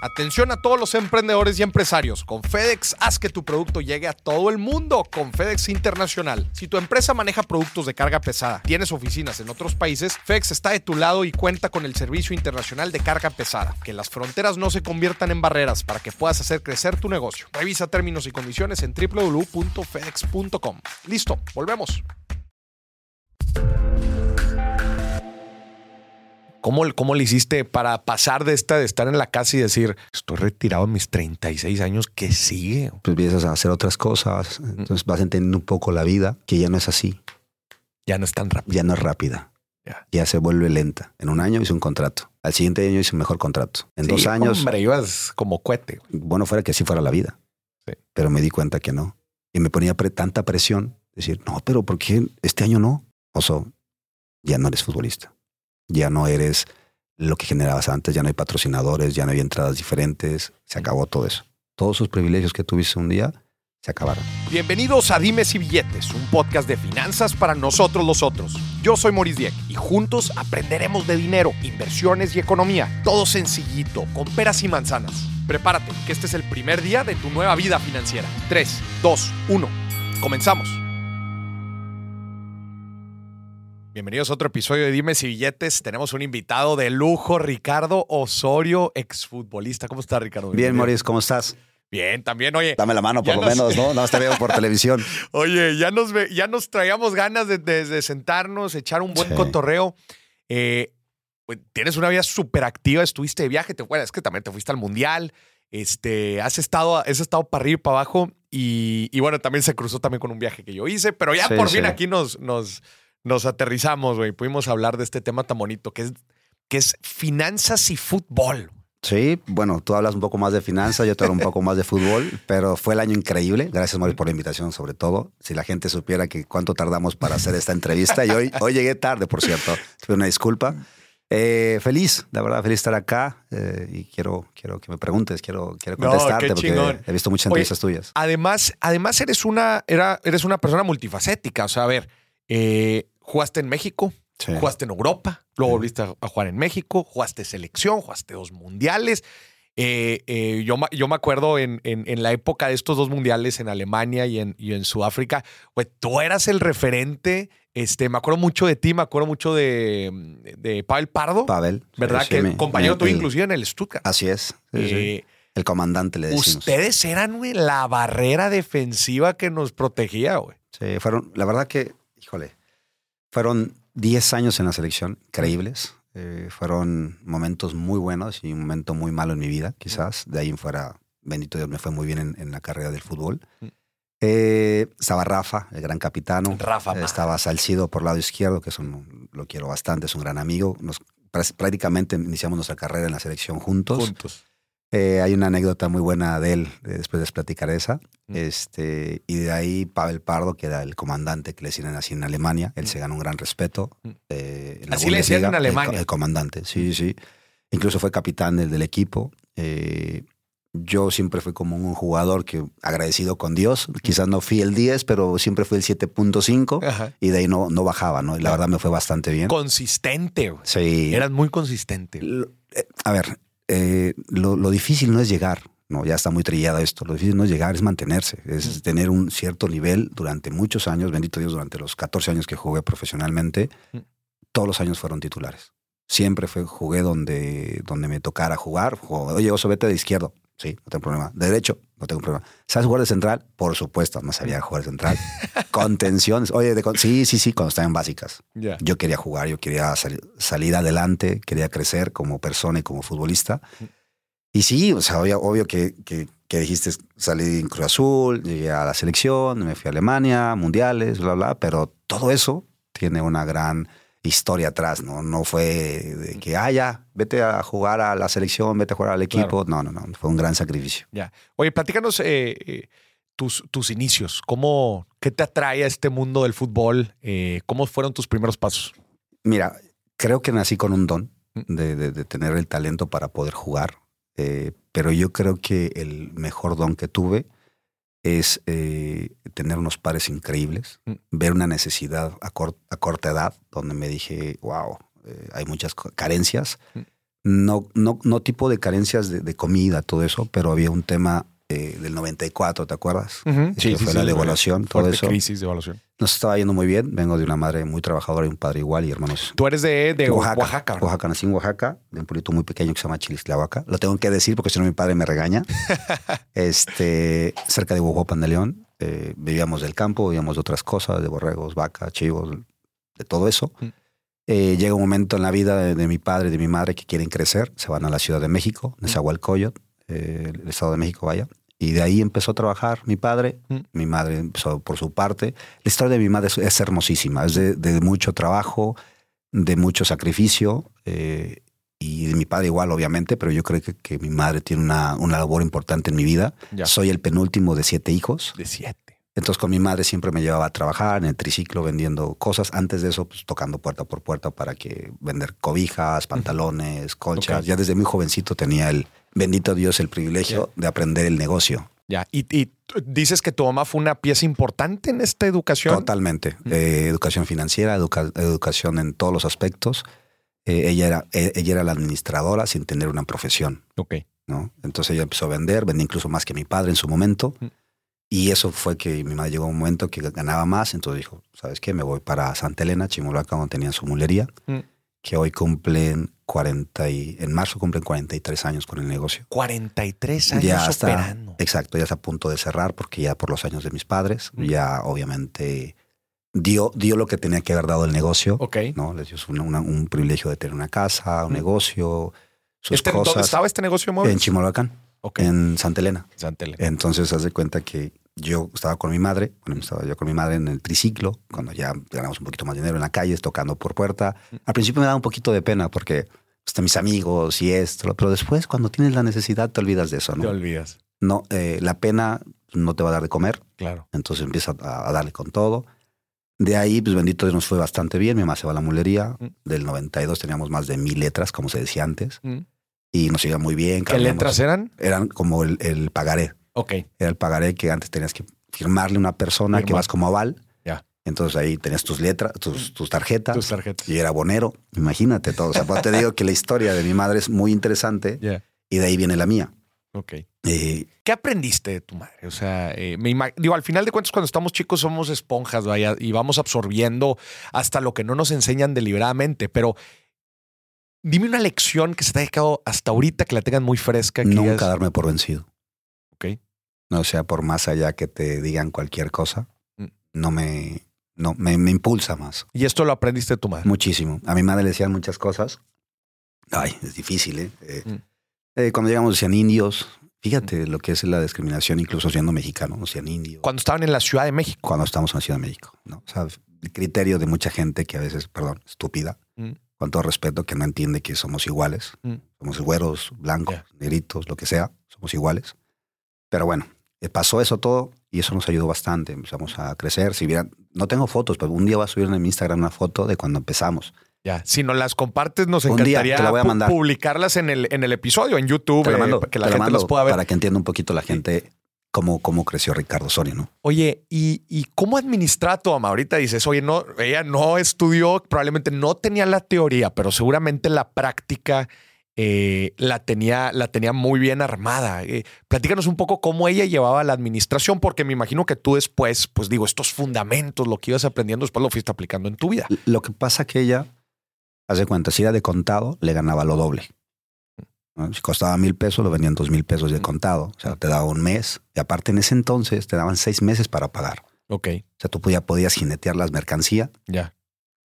Atención a todos los emprendedores y empresarios. Con FedEx, haz que tu producto llegue a todo el mundo con FedEx Internacional. Si tu empresa maneja productos de carga pesada, tienes oficinas en otros países, FedEx está de tu lado y cuenta con el Servicio Internacional de Carga Pesada. Que las fronteras no se conviertan en barreras para que puedas hacer crecer tu negocio. Revisa términos y condiciones en www.fedex.com. Listo, volvemos. ¿Cómo, ¿Cómo le hiciste para pasar de esta de estar en la casa y decir, estoy retirado en mis 36 años, ¿qué sigue? Pues empiezas a hacer otras cosas, entonces vas entendiendo un poco la vida, que ya no es así, Ya no es tan rápido. ya no es rápida, Ya. ya se vuelve lenta. En un año hice un contrato, al siguiente año hice un mejor contrato. En dos años, Hombre, ibas como cohete. bueno, fuera que así fuera la vida, Sí. pero me di cuenta que no. Y me ponía pre- tanta presión, decir, no, pero ¿por qué este año no? Oso, ya no eres futbolista, ya no eres lo que generabas antes, ya no hay patrocinadores, ya no hay entradas diferentes, se acabó todo eso. Todos esos privilegios que tuviste un día se acabaron. Bienvenidos a Dimes y Billetes, un podcast de finanzas para nosotros los otros. Yo soy Maurice Dieck y juntos aprenderemos de dinero, inversiones y economía. Todo sencillito, con peras y manzanas. Prepárate, que este es el primer día de tu nueva vida financiera. 3, 2, 1. Comenzamos. Bienvenidos a otro episodio de Dimes y Billetes. Tenemos un invitado de lujo, Ricardo Osorio, exfutbolista. ¿Cómo está, Ricardo? Bien. Maurice, ¿cómo estás? Bien, también. Oye, Dame la mano, por lo nos- menos, ¿no? No te veo por televisión. Oye, ya nos, ya nos traíamos ganas de, de- de sentarnos, echar un buen Sí. cotorreo. Eh, pues, tienes una vida súper activa, estuviste de viaje, te, bueno, es que también te fuiste al mundial, este, has estado, has estado para arriba y para abajo y, y bueno, también se cruzó también con un viaje que yo hice, pero ya Sí, por sí. fin aquí nos, nos, nos aterrizamos, güey, pudimos hablar de este tema tan bonito que es, que es finanzas y fútbol. Sí, bueno, tú hablas un poco más de finanzas, yo te hablo un poco más de fútbol, pero fue el año increíble. Gracias, Maurice, por la invitación, sobre todo. Si la gente supiera que cuánto tardamos para hacer esta entrevista, y hoy, hoy llegué tarde, por cierto. Pido una disculpa. Eh, feliz, la verdad, feliz estar acá eh, y quiero, quiero que me preguntes, quiero, quiero contestarte porque he visto muchas Oye, entrevistas tuyas. Además, además eres una, era, eres una persona multifacética. O sea, a ver, eh, jugaste en México, Sí. jugaste en Europa, luego Sí. volviste a, a jugar en México, jugaste selección, jugaste dos mundiales. Eh, eh, yo, yo me acuerdo en, en- en la época de estos dos mundiales en Alemania y en, y en Sudáfrica, pues tú eras el referente. Este, me acuerdo mucho de ti, me acuerdo mucho de, de Pavel Pardo, Pavel. ¿verdad? sí, que compañero tuyo inclusive en el Stuttgart. Así es. El comandante le decimos. Ustedes eran, güey, la barrera defensiva que nos protegía, güey. Sí, fueron, la verdad que, híjole, fueron 10 años en la selección, increíbles. Eh, fueron momentos muy buenos y un momento muy malo en mi vida, quizás. De ahí en fuera, bendito Dios, me fue muy bien en, en la carrera del fútbol. Eh, estaba Rafa, el gran capitano. Rafa, Eh, estaba Salcido por lado izquierdo, que es un, lo quiero bastante, es un gran amigo. Nos, prá- prácticamente iniciamos nuestra carrera en la selección juntos. juntos. Eh, hay una anécdota muy buena de él, eh, después les platicaré esa. Mm. Este, y de ahí Pavel Pardo, que era el comandante que le decían así en Alemania, él se ganó un gran respeto. Mm. eh, en Así le decían en el Alemania. El, comandante, sí, sí. Incluso fue capitán del, del equipo. Eh, yo siempre fui como un jugador que agradecido con Dios. Quizás no fui el 10, pero siempre fui el 7.5 Ajá. y de ahí no, no bajaba, ¿no? Y la verdad me fue bastante bien. Consistente. Sí. Eras muy consistente. Eh, a ver, eh, lo, lo difícil no es llegar, no, ya está muy trillado esto. Lo difícil no es llegar, es mantenerse, es tener un cierto nivel durante muchos años. Bendito Dios, durante los 14 años que jugué profesionalmente, todos los años fueron titulares. Siempre fue, jugué donde, donde me tocara jugar. Oye, Oso, vete de izquierdo. Sí, no tengo problema. De derecho, no tengo problema. ¿Sabes jugar de central? Por supuesto, no sabía jugar de central. Contenciones. Oye, de con- sí, sí, sí, cuando estaba en básicas. Yo quería jugar, yo quería sal- salir adelante, quería crecer como persona y como futbolista. Y sí, o sea, obvio, obvio que, que, que dijiste, salí en Cruz Azul, llegué a la selección, me fui a Alemania, mundiales, bla, bla, pero todo eso tiene una gran historia atrás, ¿no? No fue de que, ah, ya, vete a jugar a la selección, vete a jugar al equipo. No, no, no, fue un gran sacrificio. Ya. Oye, platícanos eh, eh, tus, tus inicios. ¿Cómo, ¿Qué te atrae a este mundo del fútbol? Eh, ¿Cómo fueron tus primeros pasos? Mira, creo que nací con un don Mm. de, de- de tener el talento para poder jugar, eh, pero yo creo que el mejor don que tuve es eh, tener unos pares increíbles, Mm. ver una necesidad a, cor- a corta edad, donde me dije, wow, eh, hay muchas carencias. Mm. No, no, no tipo de carencias de, de comida, todo eso, pero había un tema eh, del 94, ¿te acuerdas? Que fue la devaluación, todo eso. crisis de evaluación. Nos estaba yendo muy bien. Vengo de una madre muy trabajadora y un padre igual y hermanos. Tú eres de, de Oaxaca. Oaxaca. Oaxaca, nací en Oaxaca, de un pueblito muy pequeño que se llama Chilislahuaca. Lo tengo que decir porque si no mi padre me regaña. este, cerca de Huajuapan de León. Eh, vivíamos del campo, vivíamos de otras cosas, de borregos, vacas, chivos, de todo eso. Mm. Eh, llega un momento en la vida de, de mi padre y de mi madre que quieren crecer. Se van a la Ciudad de México, Mm. Nezahualcóyotl, eh, el Estado de México, vaya. Y de ahí empezó a trabajar mi padre. Mm. Mi madre empezó por su parte. La historia de mi madre es, es hermosísima. Es de, de mucho trabajo, de mucho sacrificio. eh, y de mi padre igual, obviamente, pero yo creo que, que mi madre tiene una, una labor importante en mi vida. Ya. Soy el penúltimo de siete hijos. De siete. Entonces con mi madre siempre me llevaba a trabajar en el triciclo vendiendo cosas. Antes de eso, pues tocando puerta por puerta para que vender cobijas, pantalones, colchas. Ya desde muy jovencito tenía el, bendito Dios, el privilegio de aprender el negocio. Ya. Y, dices que tu mamá fue una pieza importante en esta educación. Totalmente. Eh, educación financiera, educa- educación en todos los aspectos. Eh, ella, era, eh, ella era la administradora sin tener una profesión. Ok. ¿no? Entonces ella empezó a vender, vendía incluso más que mi padre en su momento. Mm. Y eso fue que mi madre llegó a un momento que ganaba más, entonces dijo, ¿sabes qué? Me voy para Santa Elena, Chimulaca, donde tenían su mulería, Mm. Que hoy cumplen 40 y, en marzo cumplen 43 años con el negocio. 43 años ya está, operando. exacto, ya está a punto de cerrar porque ya por los años de mis padres, Mm. ya obviamente dio, dio lo que tenía que haber dado el negocio, Ok. ¿no? Les dio una- una- un privilegio de tener una casa, un Mm. negocio, sus Este, ¿Dónde estaba este negocio muebles? En Chimalhuacán, Ok. en Santa Elena. Santa Elena. Entonces, haz de cuenta que yo estaba con mi madre, bueno, estaba yo con mi madre en el triciclo, cuando ya ganamos un poquito más dinero en la calle, tocando por puerta. Al principio me daba un poquito de pena porque están mis amigos y esto, pero después cuando tienes la necesidad te olvidas de eso, Te ¿no? olvidas. no eh, la pena no te va a dar de comer, Claro. entonces empieza a, a darle con todo. De ahí, pues bendito Dios, nos fue bastante bien. Mi mamá se va a la mulería. Mm. Del 92 teníamos más de mil letras, como se decía antes, Mm. y nos iba muy bien. ¿Qué letras eran? Eran como el, el pagaré. Ok. Era el pagaré que antes tenías que firmarle a una persona que vas como aval. Ya. Entonces ahí tenías tus letras, tus, tus tarjetas. Tus tarjetas. y era bonero. Imagínate todo. O sea, pues te digo que la historia de mi madre es muy interesante y de ahí viene la mía. Ok. Eh, ¿Qué aprendiste de tu madre? O sea, eh, me digo, al final de cuentas, cuando estamos chicos somos esponjas, vaya, y vamos absorbiendo hasta lo que no nos enseñan deliberadamente. Pero dime una lección que se te haya quedado hasta ahorita, que la tengan muy fresca. Que nunca darme por vencido. No sea por más allá que te digan cualquier cosa, Mm. no me, no, me, me impulsa más. Y esto lo aprendiste de tu madre. Muchísimo. A mi madre le decían muchas cosas. Ay, es difícil, ¿eh? Eh, Mm. eh, cuando llegamos decían indios. Fíjate lo que es la discriminación, incluso siendo mexicano, decían indios. Cuando estaban en la Ciudad de México. Cuando estamos en la Ciudad de México, ¿no? O sea, el criterio de mucha gente que a veces, perdón, estúpida, Mm. con todo respeto, que no entiende que somos iguales. Mm. Somos güeros, blancos, negritos, lo que sea, somos iguales. Pero bueno, pasó eso todo y eso nos ayudó bastante. Empezamos a crecer. Si vieran, no tengo fotos, pero un día voy a subir en mi Instagram una foto de cuando empezamos. Ya. Si nos las compartes, nos Un día encantaría te la voy a mandar. publicarlas en el, en el episodio, en YouTube, Te la eh, mando, para que la te la gente mando las pueda ver. para que entienda un poquito la gente cómo, cómo creció Ricardo Soria, ¿no? Oye, ¿y, y cómo administra a tu mamá? Ahorita dices, oye, no, ella no estudió, probablemente no tenía la teoría, pero seguramente la práctica eh, la, tenía, la tenía muy bien armada. Eh, platícanos un poco cómo ella llevaba la administración, porque me imagino que tú después, pues digo, estos fundamentos, lo que ibas aprendiendo, después lo fuiste aplicando en tu vida. Lo que pasa que ella, haz de cuenta, si era de contado, le ganaba lo doble. ¿no? Si costaba mil pesos, lo vendían dos mil pesos de contado. O sea, te daba un mes. Y aparte, en ese entonces, te daban seis meses para pagar. Ok, O sea, tú ya podías jinetear las mercancías. ya.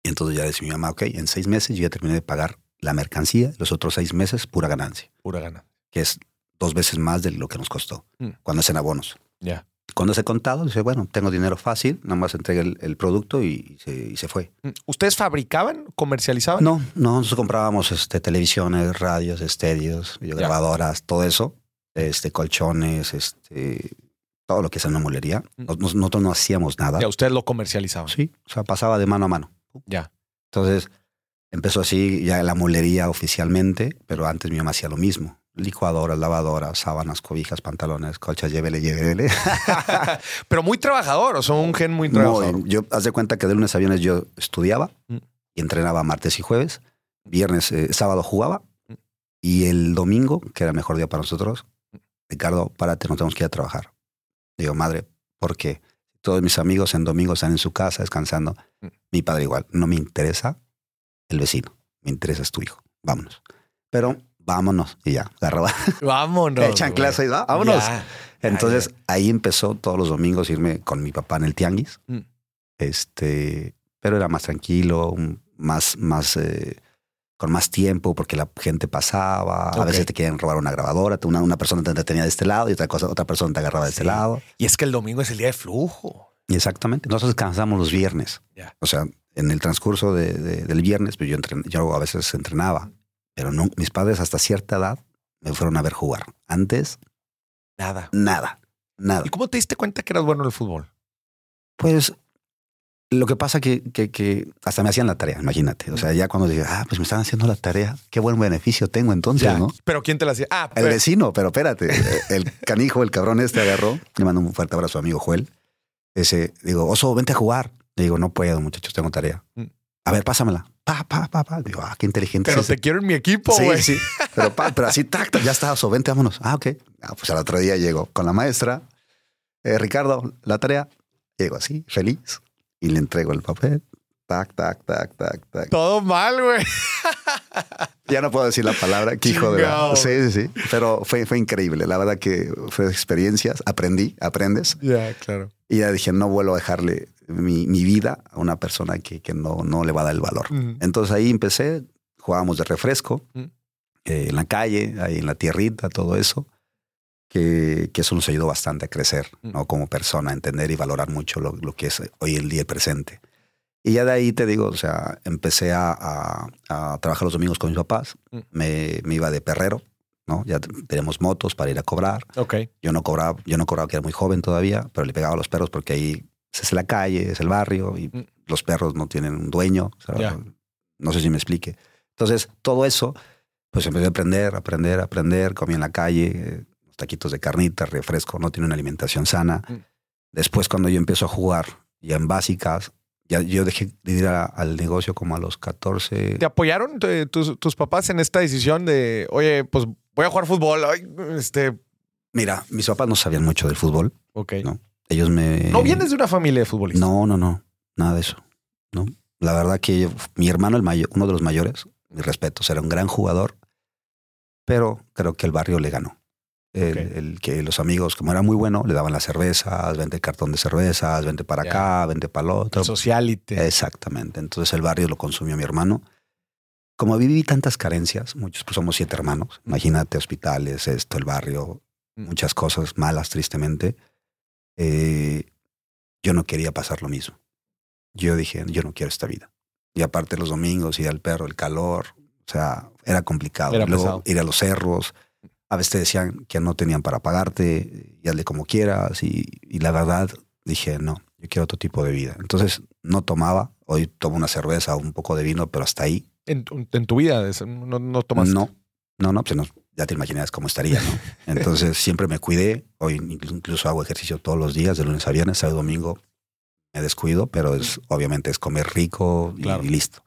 Y entonces ya decía mi mamá, ok, en seis meses yo ya terminé de pagar la mercancía. Los otros seis meses, pura ganancia. Pura gana. Que es dos veces más de lo que nos costó. Mm. Cuando es en abonos. Ya. Cuando es de contado, dice, bueno, tengo dinero fácil. Nada más entregué el, el producto y se, y se fue. Mm, ¿Ustedes fabricaban, comercializaban? No, no, nosotros comprábamos este, televisiones, radios, estérios, videograbadoras, todo eso, este, colchones, este, todo lo que es una mulería. Mm. Nos- nosotros no hacíamos nada. Ya, ustedes lo comercializaban. Sí, o sea, pasaba de mano a mano. Ya. Entonces, empezó así ya la mulería oficialmente, pero antes mi mamá hacía lo mismo. Licuadoras, lavadoras, sábanas, cobijas, pantalones, colchas, llévele, llévele. Pero muy trabajador, o sea, un gen muy trabajador. Muy- yo, haz de cuenta que de lunes a viernes yo estudiaba Mm. y entrenaba martes y jueves. Viernes, eh, sábado jugaba Mm. Y el domingo, que era el mejor día para nosotros, Ricardo, párate, nos tenemos que ir a trabajar. Digo, madre, ¿por qué? Todos mis amigos en domingo están en su casa descansando. Mm. Mi padre igual, no me interesa el vecino, me interesa es tu hijo. Vámonos. Pero vámonos. Y ya, agarraba. Vámonos. Echan clase y va, vámonos. Ya. Entonces ahí empezó todos los domingos irme con mi papá en el tianguis. Mm. Este, pero era más tranquilo, más, más, eh, con más tiempo porque la gente pasaba. A veces te querían robar una grabadora, una, una persona te detenía de este lado y otra cosa, otra persona te agarraba de este Sí. lado. Y es que el domingo es el día de flujo. Exactamente. Nosotros descansamos los viernes. O sea, en el transcurso de- de- del viernes, pues yo, entren- yo a veces entrenaba, pero no, mis padres hasta cierta edad me fueron a ver jugar. Antes, Nada. nada, nada. ¿Y cómo te diste cuenta que eras bueno en el fútbol? Pues lo que pasa que, que, que hasta me hacían la tarea, imagínate. O sea, ya cuando dije, ah, pues me están haciendo la tarea, qué buen beneficio tengo entonces, Ya. ¿no? Pero ¿quién te la hacía? Ah, El pues, vecino, pero espérate, el canijo, el cabrón este agarró, le mando un fuerte abrazo a su amigo Joel. Ese, digo, oso, vente a jugar. Le digo, no puedo, muchachos, tengo tarea. Mm. A ver, pásamela. Pa, pa, pa, pa. Digo, ah, qué inteligente pero es te ese. quiero en mi equipo, Sí, sí. Pero, pa, pero así, tac, ya está, vente, vámonos. Ah, ok. Ah, pues al otro día llego con la maestra. Eh, Ricardo, la tarea. Llego así, feliz. Y le entrego el papel. Tac, tac, tac, tac, tac. Todo mal, güey. Ya no puedo decir la palabra, qué hijo de la... Sí, sí, sí. Pero fue, fue increíble. La verdad que fue experiencias. Aprendí, aprendes. Ya, claro. Y ya dije, no vuelvo a dejarle mi, mi vida a una persona que, que no, no le va a dar el valor. Entonces ahí empecé, jugábamos de refresco, Mm. eh, en la calle, ahí en la tierrita, todo eso, que, que eso nos ayudó bastante a crecer. ¿no? Como persona, a entender y valorar mucho lo, lo que es hoy el día el presente. Y ya de ahí te digo, o sea, empecé a, a- a trabajar los domingos con mis papás, Mm. me, me iba de perrero, ¿no? Ya teníamos motos para ir a cobrar. Ok. Yo no cobraba, yo no cobraba que era muy joven todavía, pero le pegaba a los perros porque ahí es la calle, es el barrio y Mm. los perros no tienen un dueño. o sea. No sé si me explique. Entonces, todo eso, pues empecé a aprender, aprender, aprender. Comí en la calle, taquitos de carnita, refresco, no tiene una alimentación sana. Mm. Después, cuando yo empiezo a jugar, ya en básicas, ya yo dejé de ir a- al negocio como a los 14. ¿Te apoyaron tus, tus papás en esta decisión de, oye, pues voy a jugar fútbol? Ay, este. Mira, mis papás no sabían mucho del fútbol. Ok. No. Ellos me. ¿No vienes de una familia de futbolistas? No, no, no, nada de eso. No, la verdad que yo- mi hermano, el mayor, uno de los mayores, mis respetos, era un gran jugador, pero creo que el barrio le ganó. El, que los amigos, como era muy bueno, le daban las cervezas, vente cartón de cervezas, vente para Ya. acá, vente para el otro. El sociality. Exactamente. Entonces el barrio lo consumió mi hermano. Como viví tantas carencias, muchos, pues somos siete hermanos. Imagínate hospitales, esto, el barrio, Mm. muchas cosas malas, tristemente. Eh, yo no quería pasar lo mismo. Yo dije, yo no quiero esta vida. Y aparte los domingos, ir al perro, el calor, o sea, era complicado. Era Luego ir a los cerros. A veces te decían que no tenían para pagarte, y hazle como quieras. Y, y la verdad, dije, no, yo quiero otro tipo de vida. Entonces no tomaba. Hoy tomo una cerveza, un poco de vino, pero hasta ahí En, tu- en tu vida no, no tomas. no, no, no, pues no, ya te imaginas cómo estaría, ¿no? Entonces siempre me cuidé. Hoy inclu- incluso hago ejercicio todos los días, de lunes a viernes, sábado y domingo me descuido, pero es obviamente es comer rico y, Claro. y listo.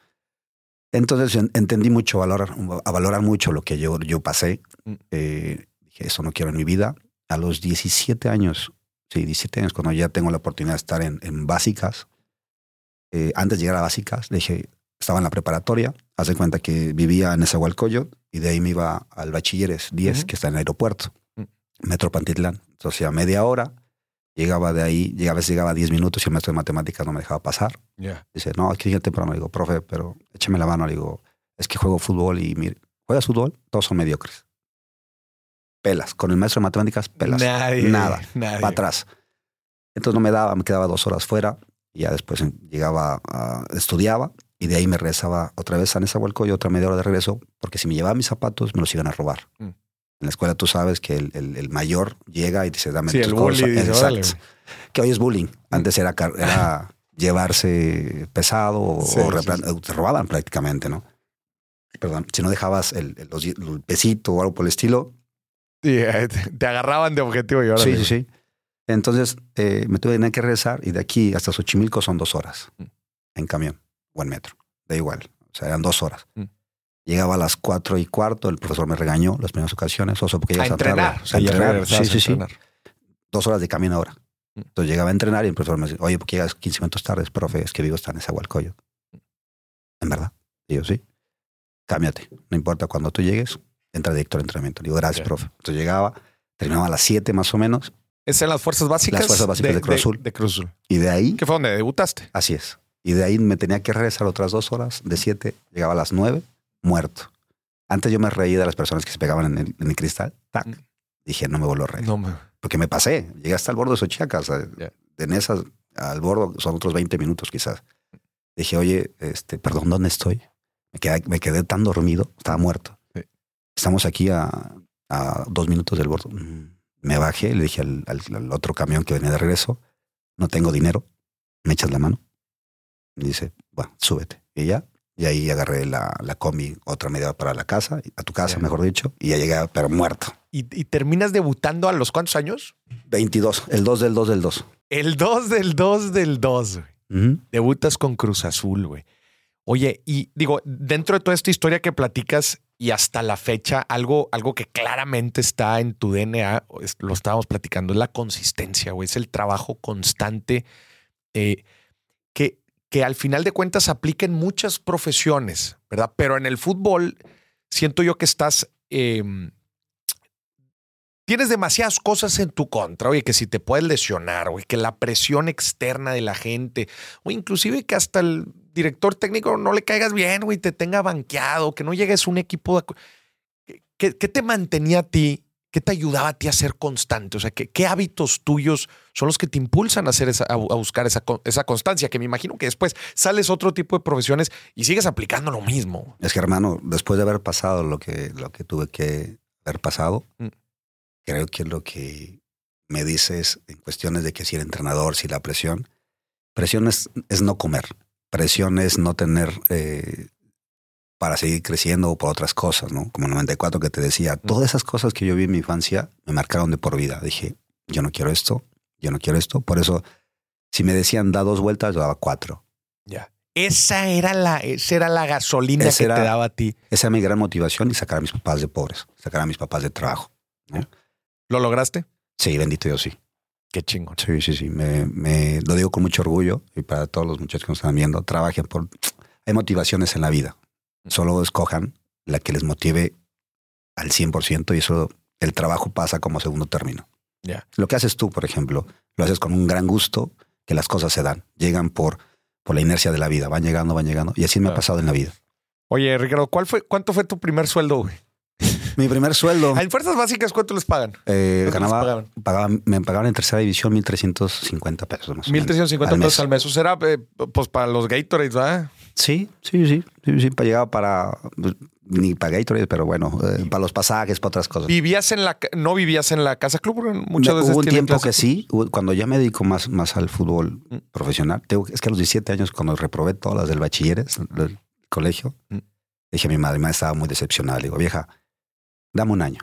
Entonces en- entendí mucho, valorar, a valorar mucho lo que yo, yo pasé. Mm. Eh, dije, eso no quiero en mi vida. A los 17 años, sí, 17 años, cuando ya tengo la oportunidad de estar en, en básicas, eh, antes de llegar a básicas, dije, estaba en la preparatoria, haz de cuenta que vivía en Esahualcoyot y de ahí me iba al bachilleres 10, Ujú. que está en el aeropuerto, Mm. Metro Pantitlán. Entonces, a media hora, llegaba de ahí, llegaba, a veces llegaba 10 minutos y el maestro de matemáticas no me dejaba pasar. Dice, no, aquí ya temprano. Le digo, profe, pero échame la mano. Le digo, es que juego fútbol y mire, ¿juegas fútbol? Todos son mediocres. Pelas. Con el maestro de matemáticas, pelas. Nadie. Nada. Nadie. Para atrás. Entonces no me daba, me quedaba dos horas fuera y ya después llegaba, a, estudiaba y de ahí me regresaba otra vez a Nezahualcóyotl y otra media hora de regreso porque si me llevaba mis zapatos me los iban a robar. Mm. En la escuela tú sabes que el, el- el mayor llega y dice, dame Sí, tus el cosas. dice, Exacto. Que hoy es bullying. Antes era, llevarse pesado o, Sí, o sí, replan- te robaban prácticamente, ¿no? Perdón, si no dejabas el, el- pesito o algo por el estilo, eh, te, agarraban de objetivo y ahora. Sí, sí, sí. Entonces eh, me tuve que regresar y de aquí hasta Xochimilco son dos horas Mm. en camión o en metro. Da igual. O sea, eran dos horas. Mm. Llegaba a las cuatro y cuarto, el profesor me regañó las primeras ocasiones, o sea, porque A llegas entrenar. tarde. O sea, a entrenar. Sí, sí, sí. Dos horas de camino ahora. Mm. Entonces llegaba a entrenar y el profesor me decía, oye, ¿por qué llegas 15 minutos tarde? Profe, es que vivo está en Nezahualcóyotl. ¿En verdad? Y yo, sí. Cámbiate. No importa cuando tú llegues, entra directo al entrenamiento. Le digo, gracias, Ya. profe. Entonces llegaba, terminaba a las 7 más o menos, ¿Es en las fuerzas básicas? Las fuerzas básicas de Cruz Azul. De Cruz Azul. y de ahí, ¿Qué fue donde debutaste? así es. Y de ahí me tenía que regresar otras dos horas, de 7, llegaba a las 9, muerto. Antes yo me reí de las personas que se pegaban en el, en el cristal. Tac. Mm. Dije, no me vuelvo a reír. No, me- Porque me pasé. Llegué hasta el borde de Xochicalco. o sea, Ya. En esas, al borde son otros 20 minutos quizás. Dije, oye, este, perdón, ¿dónde estoy? Me quedé, me quedé tan dormido, estaba muerto. Sí. Estamos aquí a, a dos minutos del borde. Mm. Me bajé, le dije al, al- al otro camión que venía de regreso, no tengo dinero, ¿me echas la mano? Y dice, bueno, súbete. Y ya, y ahí agarré la, la combi, otra media para la casa, a tu casa, mejor dicho, y ya llegué, pero muerto. ¿Y, y terminas debutando a los cuántos años? 22, el 2 del 2 del 2. El 2 del 2 del 2, güey. Ujú. Debutas con Cruz Azul, güey. Oye, y digo, dentro de toda esta historia que platicas y hasta la fecha, algo, algo que claramente está en tu DNA, lo estábamos platicando, es la consistencia, güey. Es el trabajo constante eh, que, que al final de cuentas aplica en muchas profesiones, ¿verdad? Pero en el fútbol siento yo que estás... em, Tienes demasiadas cosas en tu contra, oye, que si te puedes lesionar, güey, que la presión externa de la gente, o inclusive que hasta el director técnico no le caigas bien, güey, te tenga banqueado, que no llegues a un equipo. de- ¿Qué, qué te mantenía a ti? ¿Qué te ayudaba a ti a ser constante? O sea, ¿qué, qué hábitos tuyos son los que te impulsan a, hacer esa, a, buscar esa, esa constancia? Que me imagino que después sales a otro tipo de profesiones y sigues aplicando lo mismo. Es que, hermano, después de haber pasado lo que, lo que tuve que haber pasado, Mm. creo que lo que me dices en cuestiones de que si el entrenador, si la presión, presión es, es no comer, presión es no tener eh, para seguir creciendo o por otras cosas, ¿no? Como 94 que te decía, todas esas cosas que yo vi en mi infancia me marcaron de por vida. Dije, yo no quiero esto, yo no quiero esto. Por eso, si me decían da dos vueltas, yo daba cuatro. Ya. Esa era la, esa era la gasolina que era- te daba a ti. Esa era mi gran motivación y sacar a mis papás de pobres, sacar a mis papás de trabajo. ¿Lo lograste? Sí, bendito Dios, sí. Qué chingón. Sí, sí, sí. Me, me- lo digo con mucho orgullo y para todos los muchachos que nos están viendo, trabajen por... Hay motivaciones en la vida. Solo escojan la que les motive al 100% y eso, el trabajo pasa como segundo término. Ya. Lo que haces tú, por ejemplo, lo haces con un gran gusto, que las cosas se dan. Llegan por, por la inercia de la vida. Van llegando, van llegando. Y así me ha pasado en la vida. Oye, Ricardo, ¿cuál fue, ¿cuánto fue tu primer sueldo, güey? Mi primer sueldo, En fuerzas básicas, ¿cuánto les pagan? eh, ¿Cuánto les ganaba, pagaban? pagaban- me pagaban en tercera división 1.350 pesos más o menos. 1350 al pesos al mes. Eso será eh, pues para los Gatorades, ¿verdad? Sí, sí, sí. sí, sí, para llegaba para. pues, Ni para Gatorade, pero bueno, eh, para los pasajes, para otras cosas. ¿Vivías en la no vivías en la casa club? Muchas veces hubo un tiempo que sí, cuando ya me dedico más, más al fútbol Mm. profesional. Tengo- es que a los 17 años, cuando reprobé todas las del bachilleres, del colegio, Mm. dije a mi madre, mi madre estaba muy decepcionada. Le digo, vieja, dame un año.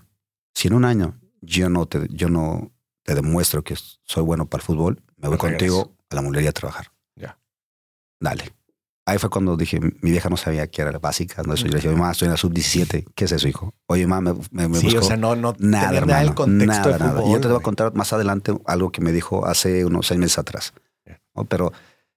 Si en un año yo no te, yo no te demuestro que soy bueno para el fútbol, me voy regreso. contigo a la mulería a trabajar. Ya. Dale. Ahí fue cuando dije, mi vieja no sabía qué era la básica. No, eso. Yo le dije, mamá, estoy en la sub-17. ¿Qué es eso, hijo? Oye, mamá, me, me, Sí, buscó. o sea, no, no Nada, tener hermano. el contexto nada, de nada. fútbol. Y yo te voy a contar más adelante algo que me dijo hace unos seis meses atrás. ¿no? Pero,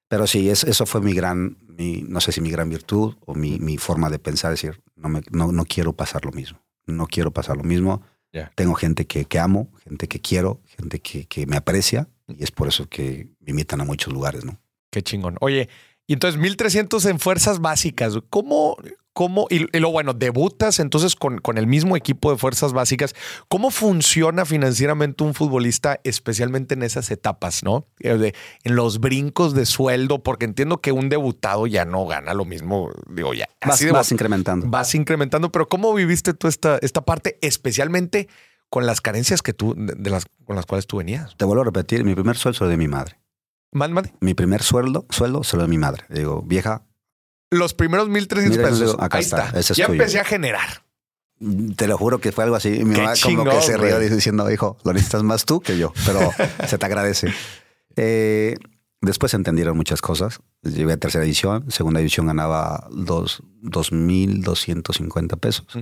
pero sí, es- eso fue mi gran, mi, no sé si mi gran virtud o mi, mi forma de pensar, decir, no, me, no, no quiero pasar lo mismo. No quiero pasar lo mismo. Ya. Tengo gente que, que amo, gente que quiero, gente que, que me aprecia y es por eso que me invitan a muchos lugares, ¿no? Qué chingón. Oye, y entonces 1300 en fuerzas básicas. ¿Cómo, cómo, y, y lo bueno, debutas entonces con, con el mismo equipo de fuerzas básicas? ¿Cómo funciona financieramente un futbolista, especialmente en esas etapas, no? Eh, de- en los brincos de sueldo, porque entiendo que un debutado ya no gana lo mismo. Digo, ya. Vas, así de- vas incrementando. vas incrementando, pero ¿cómo viviste tú esta, esta parte, especialmente con las carencias que tú, de, de las, con las cuales tú venías? Te vuelvo a repetir, mi primer sueldo de mi madre. Man, man, Mi primer sueldo, sueldo se lo de mi madre. Le digo, vieja, los primeros 1300 Mira, pesos. acá Ahí está, está. ese es ya tuyo. empecé a generar. Te lo juro que fue algo así. Mi Qué mamá como que se rió güey. diciendo, hijo, lo necesitas más tú que yo, pero se te agradece. Eh, Después entendieron muchas cosas. Llegué a tercera división. Segunda división ganaba dos, 2.250 pesos. Mm.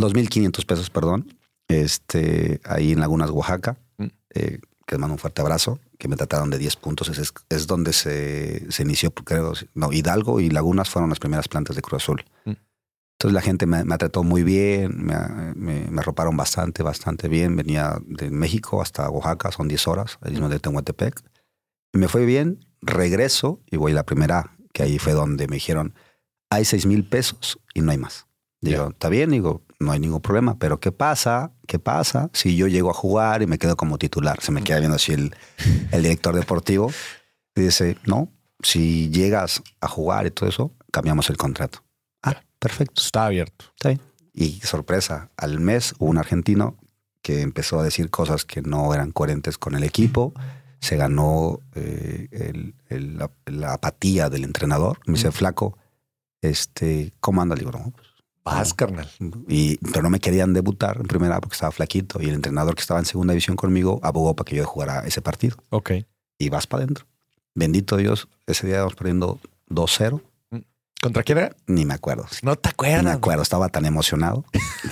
2.500 pesos, perdón. Este, ahí en Lagunas, Oaxaca. Mm. Eh, que les mando un fuerte abrazo. Que me trataron de 10 puntos. Es, es donde se, se inició, creo. No, Hidalgo y Lagunas fueron las primeras plantas de Cruz Azul. Mm. Entonces la gente me, me trató muy bien, me, me, me arroparon bastante, bastante bien. Venía de México hasta Oaxaca, son 10 horas, ahí mismo de Tehuantepec. Y me fue bien, regreso y voy a la primera, que ahí fue donde me dijeron, hay 6 mil pesos y no hay más. Digo, está bien, digo, no hay ningún problema, pero ¿qué pasa? ¿Qué pasa si yo llego a jugar y me quedo como titular? Se me queda viendo así el, el director deportivo y dice, no, si llegas a jugar y todo eso, cambiamos el contrato. Ah, perfecto. Está abierto. Está bien. Y sorpresa, al mes hubo un argentino que empezó a decir cosas que no eran coherentes con el equipo. Se ganó eh, el- el- la, la apatía del entrenador. Me dice, flaco, este, ¿cómo anda? Le digo, no, Vas, carnal. y, pero no me querían debutar en primera porque estaba flaquito. Y el entrenador que estaba en segunda división conmigo abogó para que yo jugara ese partido. Ok. Y vas para adentro. Bendito Dios, ese día íbamos perdiendo 2-0. ¿Contra quién era? Ni me acuerdo. No te acuerdas. Ni me acuerdo, estaba tan emocionado.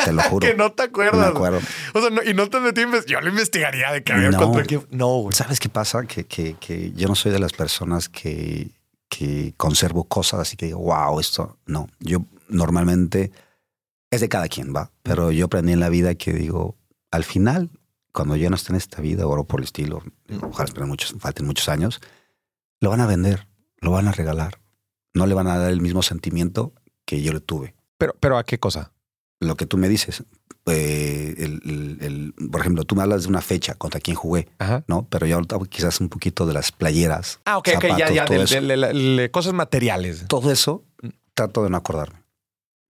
Te lo juro. Que no te No acuerdas. me acuerdo. O sea, no- y no te metí Yo lo investigaría de que había No. contra quién. No, güey. ¿Sabes qué pasa? Que, que, que yo no soy de las personas que, que conservo cosas así que digo, wow, esto. No, yo normalmente es de cada quien, va. Pero yo aprendí en la vida que digo, al final, cuando ya no esté en esta vida, oro por el estilo, ojalá esperen muchos, falten muchos años, lo van a vender, lo van a regalar. No le van a dar el mismo sentimiento que yo le tuve. Pero, pero ¿a qué cosa? Lo que tú me dices, eh, el- el- el- por ejemplo, tú me hablas de una fecha contra quién jugué. Ajá. ¿no? Pero yo quizás un poquito de las playeras. Ah, ok, ok, ya, zapatos, ya. todo de- eso. de- de- de- de cosas materiales. Todo eso Mm. trato de no acordarme.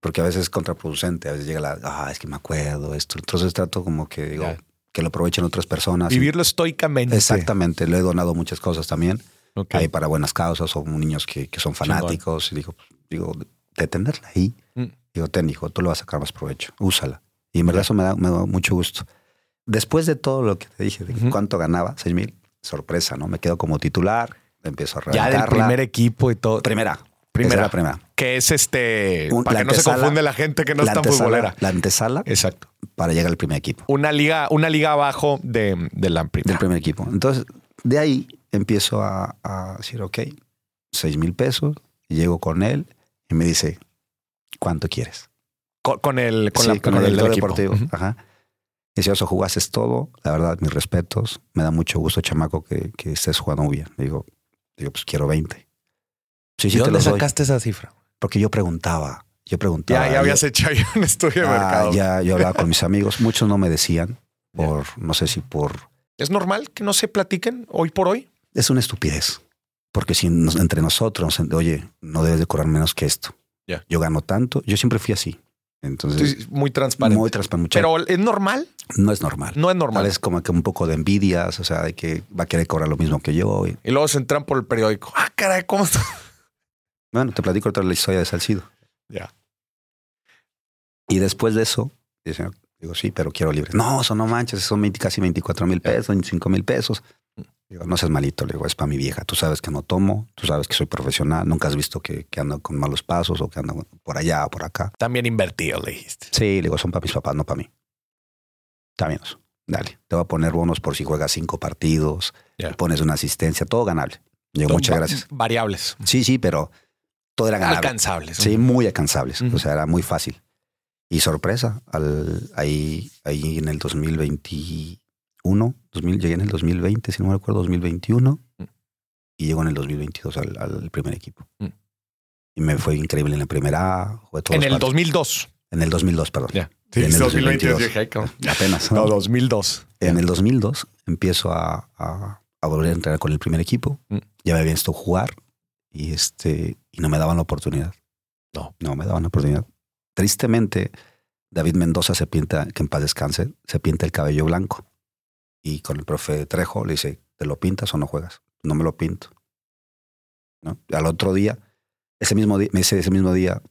Porque a veces es contraproducente, a veces llega la, ah, es que me acuerdo esto. Entonces trato como que digo, que lo aprovechen otras personas. Vivirlo estoicamente. Exactamente, le he donado muchas cosas también. Ok. Hay para buenas causas o niños que, que son fanáticos. Y digo, digo, de tenerla ahí. Mm. Digo, ten, hijo, tú le vas a sacar más provecho. Úsala. Y en verdad eso me da, me da mucho gusto. Después de todo lo que te dije, de cuánto ganaba, seis mil, sorpresa, ¿no? Me quedo como titular, empiezo a Ya del reventarla. primer equipo y todo. Primera. Primera. Esa era la primera. Que es este. Un- para que no se confunde la gente que no es tan futbolera. La antesala Exacto. para llegar al primer equipo. Una liga, una liga abajo de, de la primera. Del primer equipo. Entonces, de ahí empiezo a, a decir, ok, seis mil pesos. Llego con él y me dice, ¿cuánto quieres? Con, con el, con Sí, la, con con el el deportivo. Ujú. Ajá. Y si eso jugaste todo, la verdad, mis respetos. Me da mucho gusto, chamaco, que, que estés jugando muy bien. Digo, digo, pues quiero 20. Sí, ¿Y sí, te dónde sacaste esa cifra? Porque yo preguntaba, yo preguntaba. Ya, ya habías hecho ahí un estudio de Ah, mercado. ya, yo hablaba con mis amigos. Muchos no me decían, por, no sé si por... ¿Es normal que no se platiquen hoy por hoy? Es una estupidez. Porque si nos- entre nosotros, oye, no debes de cobrar menos que esto. Ya. Yo gano tanto. Yo siempre fui así. Entonces, Sí, muy transparente. muy transparente. Pero es normal. no es normal. No es normal. vez como que un poco de envidias, o sea, de que va a querer cobrar lo mismo que yo. Y, Y luego se entran por el periódico. Ah, caray, ¿cómo está? Bueno, te platico otra la historia de Salcido. Ya. Y después de eso, dice, digo, sí, pero quiero libre. No, eso no manches, son 20 casi 24 mil pesos, 25 mil pesos. Digo, no seas malito, le digo, es para mi vieja. Tú sabes que no tomo, tú sabes que soy profesional, nunca has visto que, que ando con malos pasos o que ando por allá o por acá. También invertido, le dijiste. Sí, le digo, son para mis papás, no para mí. Bien, eso. dale. Te voy a poner bonos por si juegas cinco partidos, Ya. pones una asistencia, todo ganable. Digo, Son muchas va- gracias. Variables. Sí, sí, pero todo era ganable. Alcanzables. Sí, muy alcanzables. Ujú. O sea, era muy fácil. Y sorpresa, al, ahí, ahí en el 2021, 2000, llegué en el 2020, si no me recuerdo, 2021, Mm. y llego en el 2022 al, al primer equipo. Mm. Y me fue increíble en la primera jugué todos En el partidos. 2002. En el 2002, perdón. Ya. Y en el 2022. dije, ay, cabrón. Apenas. No, ¿no? 2002. En el 2002 empiezo a, a- a volver a entrenar con el primer equipo. Mm. Ya me había visto jugar y, este, y no me daban la oportunidad. No. No me daban la oportunidad. Tristemente, David Mendoza se pinta, que en paz descanse, se pinta el cabello blanco. Y con el profe Trejo le dice, ¿te lo pintas o no juegas? No me lo pinto. ¿No? Al otro día, ese mismo día, me dice ese mismo día,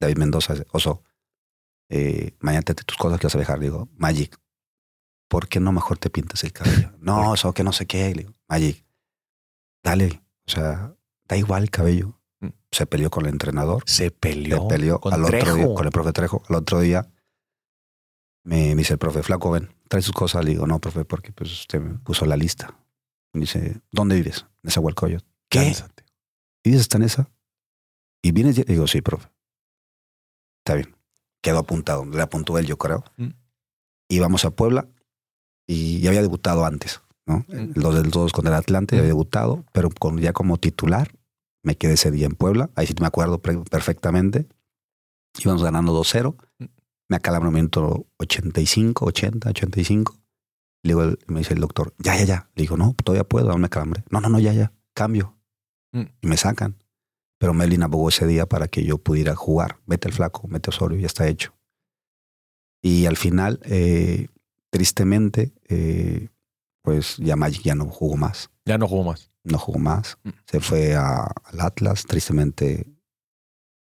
David Mendoza, dice, Oso, eh, mañana te tus cosas que vas a dejar. Digo, Magic, ¿por qué no mejor te pintas el cabello? No, eso que no sé qué. Le digo, Magic, dale, o sea, da igual el cabello. Se peleó con el entrenador, Se peleó. se peleó con al otro Trejo. día, con el profe Trejo. Al otro día me, me dice el profe, flaco, ven, trae sus cosas. Le digo, no, profe, porque pues usted me puso la lista. Me dice, ¿dónde vives? En esa Hualcoyot. ¿Qué? Cánsate. ¿Vives en esa? ¿Y vienes? ya?" Le digo, sí, profe. Está bien. Quedó apuntado. Le apuntó él, yo creo. Mm. Íbamos a Puebla y ya había debutado antes, ¿no? Mm. 2 del 2 con el Atlante, Mm. había debutado, pero con, ya como titular me quedé ese día en Puebla. Ahí sí me acuerdo perfectamente. Íbamos ganando 2-0. Mm. Me acalambro en el minuto 85, 80, 85. Le digo, me dice el doctor, ya, ya, ya. Le digo, no, todavía puedo, aún me calambre. No, no, no, ya, ya. Cambio. Mm. Y me sacan. Pero Melvin abogó ese día para que yo pudiera jugar. Vete el flaco, mete Osorio, ya está hecho. Y al final, eh, tristemente, eh, pues ya Magic ya no jugó más. Ya no jugó más. No jugó más. Mm. Se fue a- al Atlas. Tristemente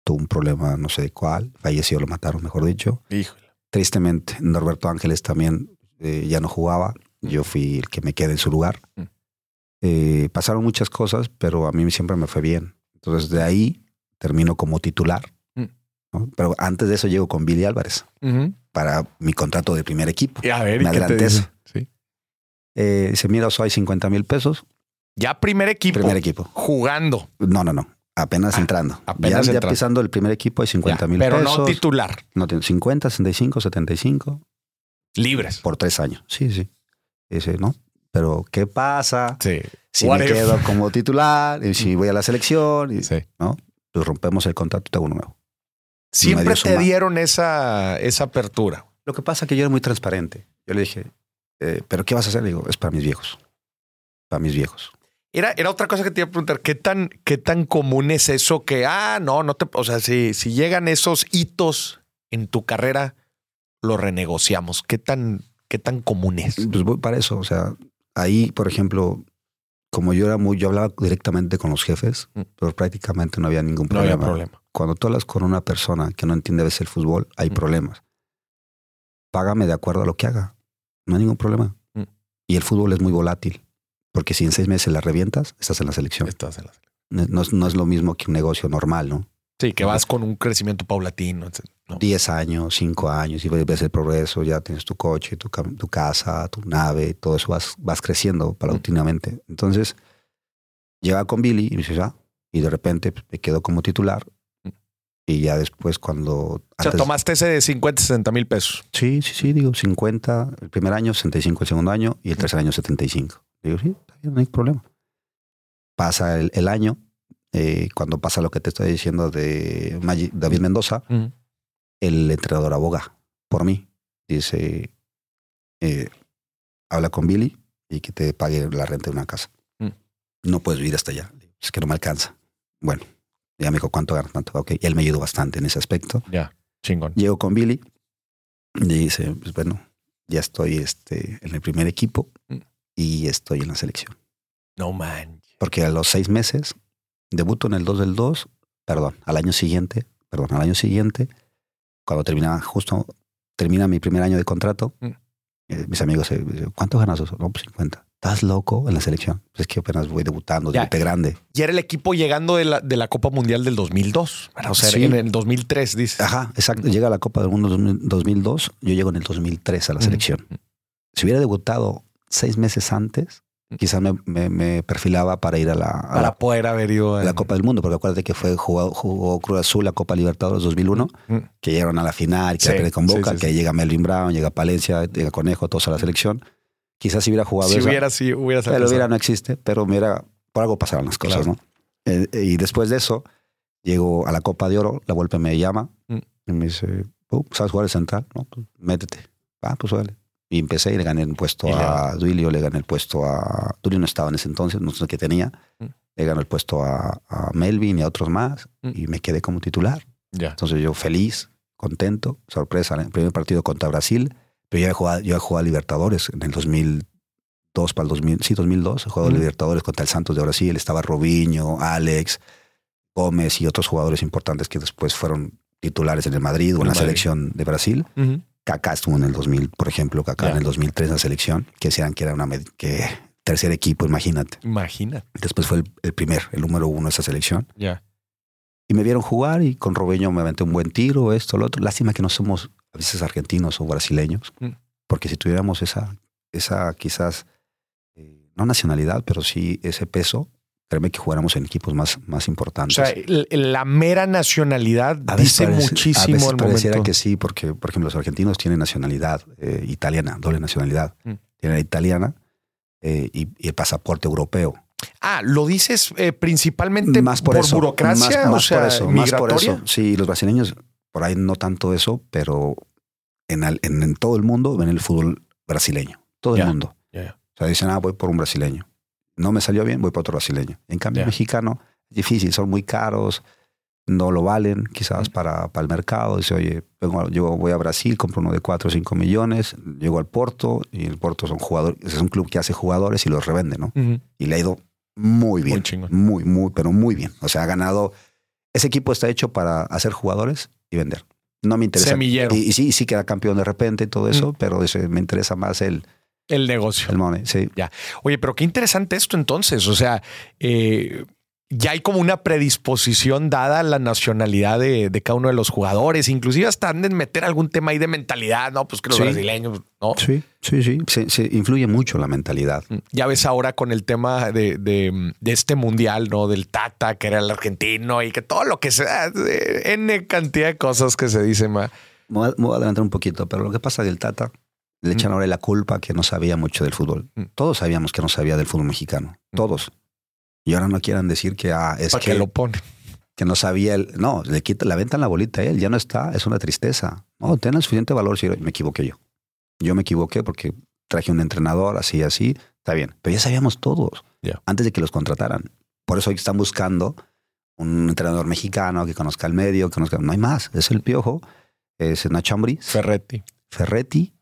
tuvo un problema, no sé de cuál. Falleció, lo mataron, mejor dicho. Híjole. Tristemente, Norberto Ángeles también eh, ya no jugaba. Yo fui el que me quedé en su lugar. Mm. Eh, pasaron muchas cosas, pero a mí siempre me fue bien. Entonces, de ahí termino como titular. Mm. ¿no? Pero antes de eso llego con Billy Álvarez para mi contrato de primer equipo. Y a ver, ¿y Me adelanté eso. Sí. Eh, dice, mira, soy 50 mil pesos. Ya primer equipo. Primer equipo. Jugando. No, no, no. Apenas Ah, entrando. apenas ya, ya entrando. pisando el primer equipo hay 50 Ya, mil pero pesos. no titular. No, tiene 50, 65, 75 Libres. por tres años. Sí, sí. Dice, ¿no? Pero, ¿qué pasa? Sí. Si What me if? quedo como titular y si voy a la selección, y, Sí. pues rompemos el contrato y te hago uno nuevo. Siempre dio te dieron esa, esa apertura. Lo que pasa es que yo era muy transparente. Yo le dije, eh, ¿pero qué vas a hacer? Le digo, es para mis viejos. Para mis viejos. Era, era otra cosa que te iba a preguntar. ¿Qué tan, qué tan común es eso que, ah, no, no te. O sea, si, si llegan esos hitos en tu carrera, lo renegociamos. ¿Qué tan, qué tan común es? Pues voy para eso. O sea, ahí, por ejemplo, como yo era muy, yo hablaba directamente con los jefes, Mm. pero prácticamente no había ningún No problema. había problema. Cuando tú hablas con una persona que no entiende a veces el fútbol, hay Mm. problemas. Págame de acuerdo a lo que haga. No hay ningún problema. Mm. Y el fútbol es muy volátil. Porque si en seis meses la revientas, estás en la selección. Estás en la- No es, no es lo mismo que un negocio normal, ¿no? Sí, que vas con un crecimiento paulatino. No. 10 años, 5 años, y ves el progreso, ya tienes tu coche, tu, tu casa, tu nave, todo eso vas, vas creciendo paulatinamente. Entonces, llega con Billy y me dice, ah, y de repente pues, me quedo como titular. Mm. Y ya después cuando... O sea, antes- tomaste ese de 50, 60 mil pesos. Sí, sí, sí, digo 50 el primer año, 65 el segundo año y el tercer año 75. Digo, sí, no hay problema. Pasa el, el año, eh, cuando pasa lo que te estoy diciendo de Maggi- David Mendoza, el entrenador aboga por mí. Dice, eh, habla con Billy y que te pague la renta de una casa. Mm. No puedes vivir hasta allá. Es que no me alcanza. Bueno, ya me dijo, ¿cuánto ganas? Tanto. Ok, él me ayudó bastante en ese aspecto. Ya, chingón. Llego con Billy y dice, pues bueno, ya estoy este, en el primer equipo Mm. Y estoy en la selección. No man. Porque a los seis meses debuto en el 2 del 2, perdón, al año siguiente, perdón, al año siguiente, cuando terminaba justo, termina mi primer año de contrato, Mm. eh, mis amigos, eh, dicen, ¿cuánto ganas? No, pues 50. ¿Estás loco en la selección? Pues es que apenas voy debutando, Ya. debuté grande. Y era el equipo llegando de la, de la Copa Mundial del 2002. O sea, Sí. en el 2003, dice. Ajá, exacto. Llega a la Copa del Mundo 2000 2002, yo llego en el 2003 a la selección. Si hubiera debutado seis meses antes, quizás me, me- me perfilaba para ir a la, a Para la- poder haber ido a la Copa del Mundo, porque acuérdate que fue jugado, jugó Cruz Azul la Copa Libertadores 2001, Mm. que llegaron a la final, que Sí, con Boca, sí, que sí. llega Melvin Brown, llega Palencia, llega Conejo, todos a la selección. Quizás si hubiera jugado Si esa, hubiera, si hubiera pero hubiera no existe, pero mira, por algo pasaron las cosas, Claro. ¿no? Eh, eh, y después de eso, llego a la Copa de Oro, la Vuelta me llama Mm. y me dice, "Oh, ¿sabes jugar el central? No, pues métete. Ah, pues vale. Y empecé y le gané el puesto a Duilio, le gané el puesto a... Duilio no estaba en ese entonces, no sé qué tenía. Mm. Le gané el puesto a, a Melvin y a otros más Mm. y me quedé como titular. Entonces yo feliz, contento, sorpresa, en el primer partido contra Brasil, pero yo he jugado, yo he jugado a Libertadores en el 2002 para el 2000, sí, 2002, he jugado a Mm. Libertadores contra el Santos de Brasil, estaba Robinho, Alex, Gómez y otros jugadores importantes que después fueron titulares en el Madrid o En en la Madrid. selección de Brasil. Ujú. Kaká estuvo en el 2000, por ejemplo, Kaká en el 2003 en la selección, que decían que era una que tercer equipo, imagínate. Imagínate. Después fue el, el primer, el número uno de esa selección. Ya. Y me vieron jugar y con Robeño me aventé un buen tiro, esto, lo otro. Lástima que no somos a veces argentinos o brasileños, Mm. porque si tuviéramos esa, esa quizás, eh, no nacionalidad, pero sí ese peso, créeme que jugáramos en equipos más, más O importantes. sea, el- el- la mera nacionalidad A veces dice parece- a muchísimo veces al pareciera momento. que sí, porque, por ejemplo, los argentinos tienen nacionalidad eh, italiana, doble nacionalidad. Mm. Tienen la italiana eh, y, y el pasaporte europeo. Ah, lo dices eh, principalmente más por, eso, burocracia, más, o sea, por eso, más por eso. Sí, los brasileños, por ahí no tanto eso, pero en, al- en, en todo el mundo ven el fútbol brasileño. Todo el mundo. O sea, dicen, ah, voy por un brasileño. No me salió bien, voy por otro brasileño. En cambio, Ya. mexicano, difícil, son muy caros, no lo valen quizás para, para el mercado. Dice, oye, vengo- yo voy a Brasil, compro uno de 4 o 5 millones, llego al Porto y el Porto son jugadores, es un club que hace jugadores y los revende, ¿no? Y le ha ido muy bien. Muy. Muy, muy, pero muy bien. O sea, ha ganado. Ese equipo está hecho para hacer jugadores y vender. No me interesa. Semillero. Y, y sí, sí queda campeón de repente y todo eso, pero me interesa más el, El negocio. el money. Sí. Oye, pero qué interesante esto entonces. O sea, eh, ya hay como una predisposición dada a la nacionalidad de, de cada uno de los jugadores. Inclusive hasta han de meter algún tema ahí de mentalidad, ¿no? Pues que los Sí. brasileños, ¿no? Sí, sí, sí. Se, se influye mucho la mentalidad. Ya ves ahora con el tema de, de- de este mundial, ¿no? Del Tata, que era el argentino y que todo lo que sea, N cantidad de cosas que se dicen, ma. Me voy a adelantar un poquito, pero lo que pasa del Tata, le echan ahora la culpa que no sabía mucho del fútbol. Mm. Todos sabíamos que no sabía del fútbol mexicano. Mm. Todos. Y ahora no quieran decir que ah, es ¿Para que, qué lo ponen? que no sabía él. No, le quita, le aventan la bolita a él, ya no está, es una tristeza. No, ten el suficiente valor si me equivoqué yo. Yo me equivoqué porque traje un entrenador así, así, está bien. Pero ya sabíamos todos, antes de que los contrataran. Por eso hoy están buscando un entrenador mexicano que conozca el medio, que conozca. No hay más, es el Piojo, es Nacho Ambriz, Ferretti. Ferretti,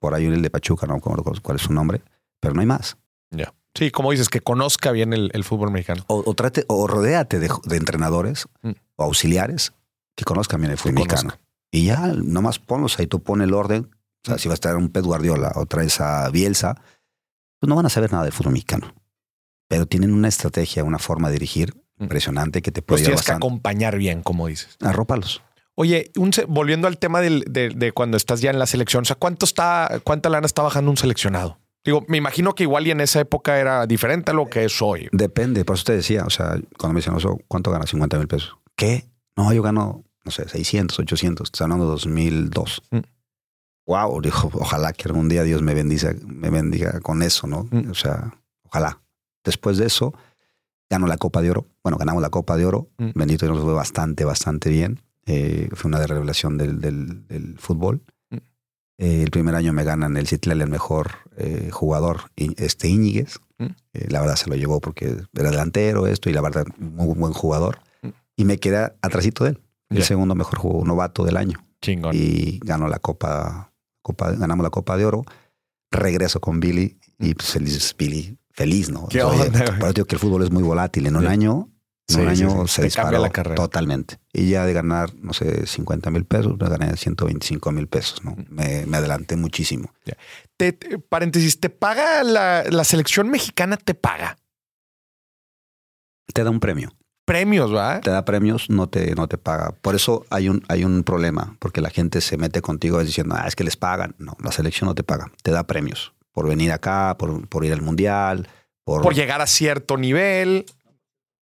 por ahí el de Pachuca, no cuál es su nombre, pero no hay más. Ya. Sí, como dices, que conozca bien el, el fútbol mexicano. O, o trate, o rodéate de, de entrenadores Mm. o auxiliares que conozcan bien el fútbol Que mexicano. Y ya, nomás ponlos ahí, tú pon el orden. O sea, Mm. si va a estar un Pep Guardiola o traes a Bielsa, pues no van a saber nada del fútbol mexicano. Pero tienen una estrategia, una forma de dirigir Mm. impresionante que te puede ayudar tienes que acompañar bien, como dices. Arrópalos. Oye, un volviendo al tema del- de, de cuando estás ya en la selección, o sea, ¿cuánto está, cuánta lana está bajando un seleccionado? Digo, me imagino que igual y en esa época era diferente a lo que es hoy. Depende, por eso te decía, o sea, cuando me dicen, "Oso, ¿cuánto ganas? 50 mil pesos. ¿Qué? No, yo gano, no sé, 600, 800. Estás hablando de 2002. Mm. Wow, dijo, ojalá que algún día Dios me bendiga, me bendiga con eso, ¿no? Mm. O sea, ojalá. Después de eso, gano la Copa de Oro. Bueno, ganamos la Copa de Oro. Mm. Bendito Dios, nos fue bastante, bastante bien. Eh, fue una de revelación del, del- del fútbol. Mm. Eh, el primer año me ganan el Citlal, el mejor eh, jugador, I- este Íñiguez. Mm. Eh, la verdad se lo llevó porque era delantero, esto, y la verdad, muy buen jugador. Mm. Y me quedé atrasito de él. El Ya. segundo mejor jugador novato del año. Chingón. Y ganó la Copa, Copa, ganamos la Copa de Oro. Regreso con Billy y pues, feliz, Billy, feliz, ¿no? ¿Qué Oye, onda, eso digo que el fútbol es muy volátil. En un Sí. año, en Sí, un año sí. se disparó la carrera. totalmente. Y ya de ganar, no sé, 50 mil pesos, me gané 125 mil pesos, ¿no? Mm. Me, me adelanté muchísimo. Te- te- paréntesis, ¿te paga la, la selección mexicana? ¿Te paga? Te da un premio. Premios, ¿va? te da premios, no te, no te paga. Por eso hay un, hay un problema, porque la gente se mete contigo diciendo, ah, es que les pagan. No, la selección no te paga, te da premios por venir acá, por, por ir al mundial, por, Por llegar a cierto nivel.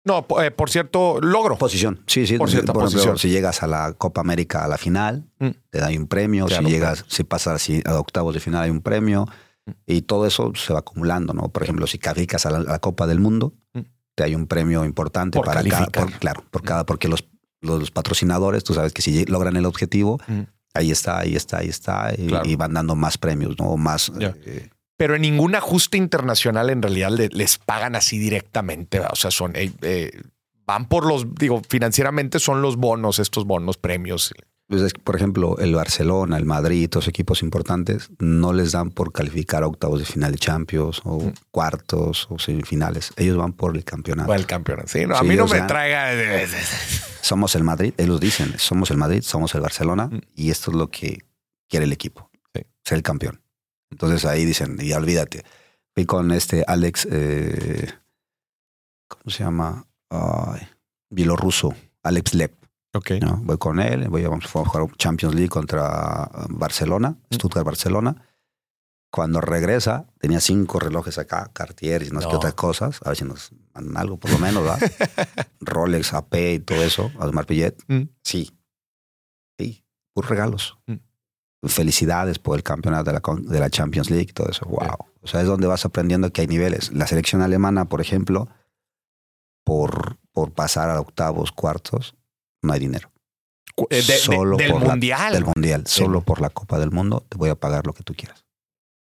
No, eh, por cierto logro. posición. Sí, sí, Por cierta ejemplo, posición. si llegas a la Copa América a la final, Mm. te da un premio. Claro, si llegas, si pasas a octavos de final, hay un premio. Mm. Y todo eso se va acumulando, ¿no? Por ejemplo, si calificas a la, Copa del Mundo, Mm. te hay un premio importante Por para cada, por- claro, por Mm. cada, porque los, los patrocinadores, tú sabes que si logran el objetivo, Mm. ahí está, ahí está, ahí está, y, Claro. y van dando más premios, ¿no? Más. Eh, Pero en ningún ajuste internacional en realidad le- les pagan así directamente. O sea, son eh, eh, van por los, digo, financieramente son los bonos, estos bonos, premios. pues es que, por ejemplo, el Barcelona, el Madrid, todos equipos importantes, no les dan por calificar a octavos de final de Champions o Mm. cuartos o semifinales. Ellos van por el campeonato. El campeonato. Sí, no, a mí no me traiga. de- Somos el Madrid, ellos dicen, somos el Madrid, somos el Barcelona Mm. y esto es lo que quiere el equipo, Sí. ser el campeón. Entonces ahí dicen, ya olvídate, Fui con este Alex, eh, ¿cómo se llama? Ay, bielorruso, Alex Lep. Ok. ¿no? Voy con él, voy a, vamos a jugar Champions League contra uh, Barcelona, Stuttgart-Barcelona. Cuando regresa, tenía cinco relojes acá, Cartier y no sé qué otras cosas. A ver si nos mandan algo, por lo menos, ¿verdad? Rolex, AP y todo eso, Audemars Piguet. Mm. Sí. Sí, puros regalos. Mm. Felicidades por el campeonato de la, de la Champions League, todo eso. Wow. Yeah. O sea, es donde vas aprendiendo que hay niveles. La selección alemana, por ejemplo, por, por pasar a octavos, cuartos, no hay dinero. Eh, de- Solo del por la- mundial. Del mundial. Solo por la Copa del Mundo te voy a pagar lo que tú quieras.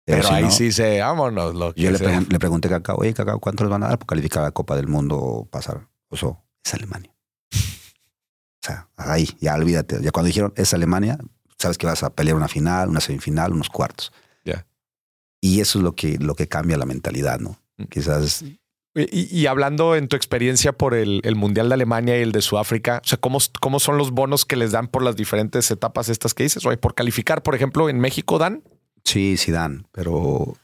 Pero si ahí no, sí se, vámonos. Lo Yo que le, sea. pregun- le pregunté a Cacao, oye, Cacao, ¿cuánto les van a dar por calificar a la Copa del Mundo o pasar? O sea, es Alemania. O sea, ahí, ya olvídate. Ya cuando dijeron es Alemania, sabes que vas a pelear una final, una semifinal, unos cuartos. Ya. Y eso es lo que, lo que cambia la mentalidad, ¿no? Mm. Quizás Y, y hablando en tu experiencia por el, el Mundial de Alemania y el de Sudáfrica, o sea, ¿cómo, ¿cómo son los bonos que les dan por las diferentes etapas estas que dices? Oye, por calificar, por ejemplo, en México dan. sí, sí dan, pero,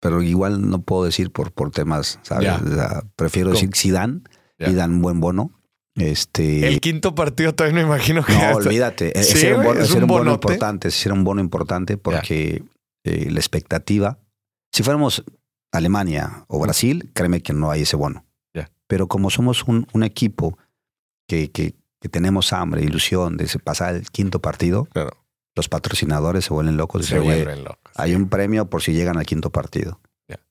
pero igual no puedo decir por, por temas, ¿sabes? Ya. O sea, prefiero ¿Cómo? decir sí dan y dan buen bono. Este, El quinto partido todavía me imagino que. No, hasta- olvídate. Sí, ese era un bono, es ese un bono importante. Ese era un bono importante porque eh, la expectativa, si fuéramos Alemania o Brasil, créeme que no hay ese bono. Pero como somos un, un equipo que, que, que tenemos hambre, ilusión de pasar el quinto partido, Claro. los patrocinadores se vuelven locos. Se dicen, "Oye, vuelven locos. hay un premio por si llegan al quinto partido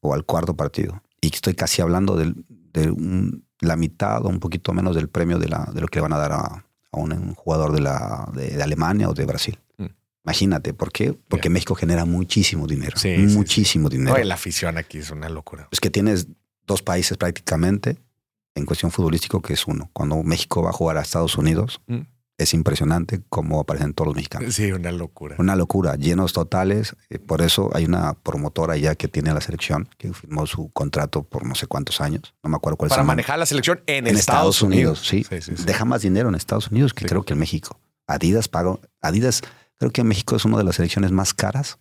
o al cuarto partido. Y estoy casi hablando del- de un- la mitad o un poquito menos del premio de, la, de lo que le van a dar a, a un, jugador de, la, de, de Alemania o de Brasil. Mm. Imagínate, ¿por qué? Porque México genera muchísimo dinero. Sí, sí, sí. muchísimo dinero. Oye, la afición aquí es una locura. Es que tienes dos países prácticamente en cuestión futbolístico que es uno. Cuando México va a jugar a Estados Unidos, Mm. Es impresionante cómo aparecen todos los mexicanos. Sí, una locura. Una locura, llenos totales. eh, Por eso hay una promotora ya que tiene la selección, que firmó su contrato por no sé cuántos años. No me acuerdo cuál es Para manejar la selección en, en Estados, Unidos. Sí. Sí, sí, sí. Deja más dinero en Estados Unidos que creo que en México. Adidas paga. Adidas, creo que México es una de las selecciones más caras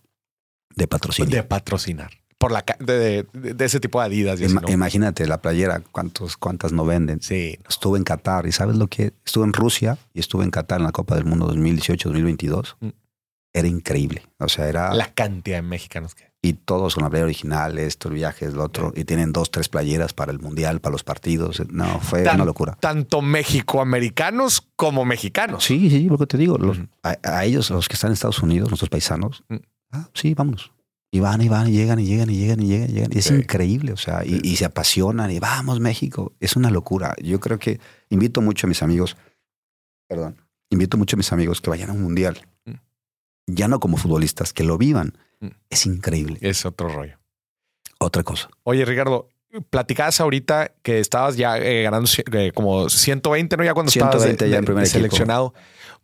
de patrocinio. De patrocinar. Por la de, de- de ese tipo de Adidas. y así, Ima- ¿no? Imagínate la playera, cuántos, cuántas no venden. Sí. Estuve en Qatar y sabes lo que estuve en Rusia y estuve en Qatar en la Copa del Mundo 2018-2022. Mm. Era increíble. O sea, era la cantidad de mexicanos que. y todos con la playera original, esto, el viaje, el otro, y tienen dos, tres playeras para el mundial, para los partidos. No, fue Tan- una locura. Tanto mexicoamericanos como mexicanos. Sí, sí, lo que te digo, los- a, a ellos, los que están en Estados Unidos, nuestros paisanos, Mm. ah, sí, vámonos. Y van y van y llegan y llegan y llegan y llegan y llegan. Y es Sí. increíble, o sea, y, se apasionan y vamos México. Es una locura. Yo creo que invito mucho a mis amigos, perdón, invito mucho a mis amigos que vayan a un mundial. Mm. Ya no como futbolistas, que lo vivan. Mm. Es increíble. Es otro rollo. Otra cosa. Oye, Ricardo, platicabas ahorita que estabas ya eh, ganando eh, como 120, ¿no? Ya cuando 120 estabas de- ya en primer de equipo. seleccionado.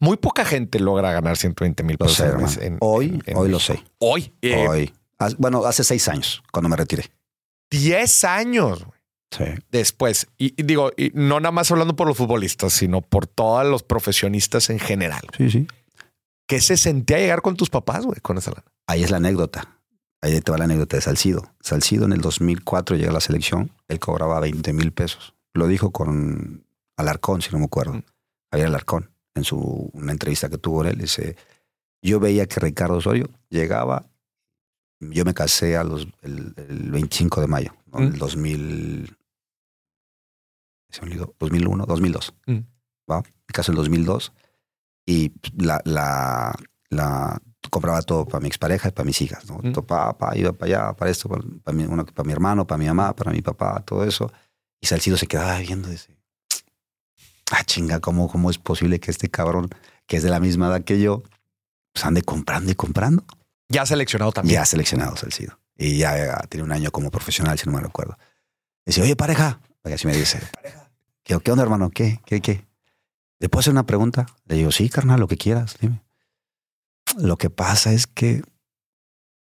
Muy poca gente logra ganar 120 mil pesos. sé, en- hoy, en- hoy lo sé. Hoy. eh, Hoy. Bueno, hace seis años, cuando me retiré. 10 años güey, Sí. después. Y, y digo, y no nada más hablando por los futbolistas, sino por todos los profesionistas en general. Sí, sí. ¿Qué se sentía llegar con tus papás, güey, con esa lana? Ahí es la anécdota. Ahí te va la anécdota de Salcido. Salcido en el 2004 llega a la selección. Él cobraba 20 mil pesos. Lo dijo con Alarcón, si no me acuerdo. Mm. Javier Alarcón, en su una entrevista que tuvo él, dice, yo veía que Ricardo Osorio llegaba, yo me casé a los, el, el 25 de mayo, ¿no? Mm. el 2000, se me olvidó, 2001, 2002. Mm. ¿va? Me casé en el 2002 y la, la, la compraba todo para mi expareja y para mis hijas, ¿no? Mm. Todo, pa, pa, iba para allá, para esto, para, para mi, uno para mi hermano, para mi mamá, para mi papá, todo eso. Y Salcido se quedaba viendo, dice, ah, chinga, ¿cómo, ¿cómo es posible que este cabrón, que es de la misma edad que yo, pues ande comprando y comprando? Ya seleccionado también. Ya seleccionado Salcido. Y ya, tiene un año como profesional, si no me recuerdo. Dice, oye, pareja. Y así me dice, pareja. ¿Qué, ¿Qué onda, hermano? ¿Qué? ¿Qué? ¿Qué? ¿Le puedo hacer una pregunta? Le digo, sí, carnal, lo que quieras, dime. Lo que pasa es que,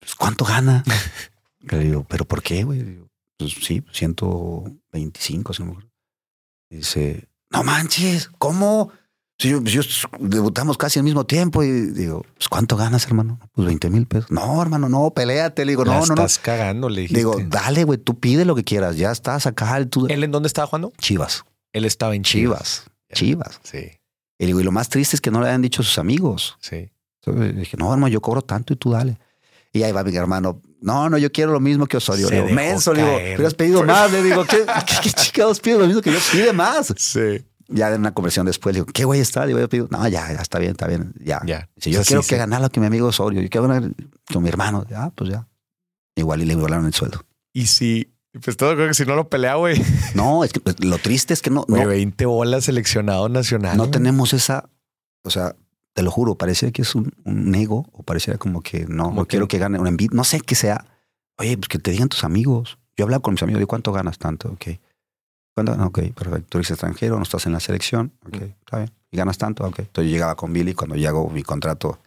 pues, ¿cuánto gana? Le digo, ¿pero por qué, güey? Pues sí, 125, si no me acuerdo. Dice, no manches, ¿cómo? Sí, yo, yo- debutamos casi al mismo tiempo y digo, pues, ¿cuánto ganas, hermano? Pues 20 mil pesos. No, hermano, no, peleate. Le digo, La no, no, no. estás cagando, le dijiste. Digo, dale, güey, tú pide lo que quieras. Ya estás acá. Tú... ¿Él en dónde estaba jugando? Chivas. Él estaba en Chivas. Chivas. Chivas. Sí, Y digo, y lo más triste es que no le habían dicho a sus amigos. sí. Entonces dije, no, hermano, yo cobro tanto y tú dale. Y ahí va mi hermano. No, no, yo quiero lo mismo que Osorio. Le digo, menso, le digo, hubieras pedido más. Le digo, ¿qué, qué, qué chingados pido lo mismo que yo? Pide más. Sí. Ya en una conversación después, le digo, ¿qué güey está? Digo, yo pido, no, ya, ya está bien, está bien, ya. Ya. Si yo Sí, quiero sí, que sí. ganar lo que mi amigo Osorio, yo quiero ganar con mi hermano, ya, pues ya. Igual y le volaron el sueldo. Y si, pues todo creo que si no lo pelea, güey. No, es que pues, lo triste es que no, Güey, no, 20 bolas seleccionado nacional. no güey. tenemos esa, o sea, te lo juro, parecía que es un, un ego o parecía como que no, no que- quiero que gane una envidia, no sé qué sea. Oye, pues que te digan tus amigos. Yo hablaba con mis amigos, ¿de cuánto ganas tanto? Ok. Ok, perfecto. Tú eres extranjero, no estás en la selección. Ok, Mm. está bien. ¿Y ganas tanto? Ok. Entonces yo llegaba con Billy cuando yo hago mi contrato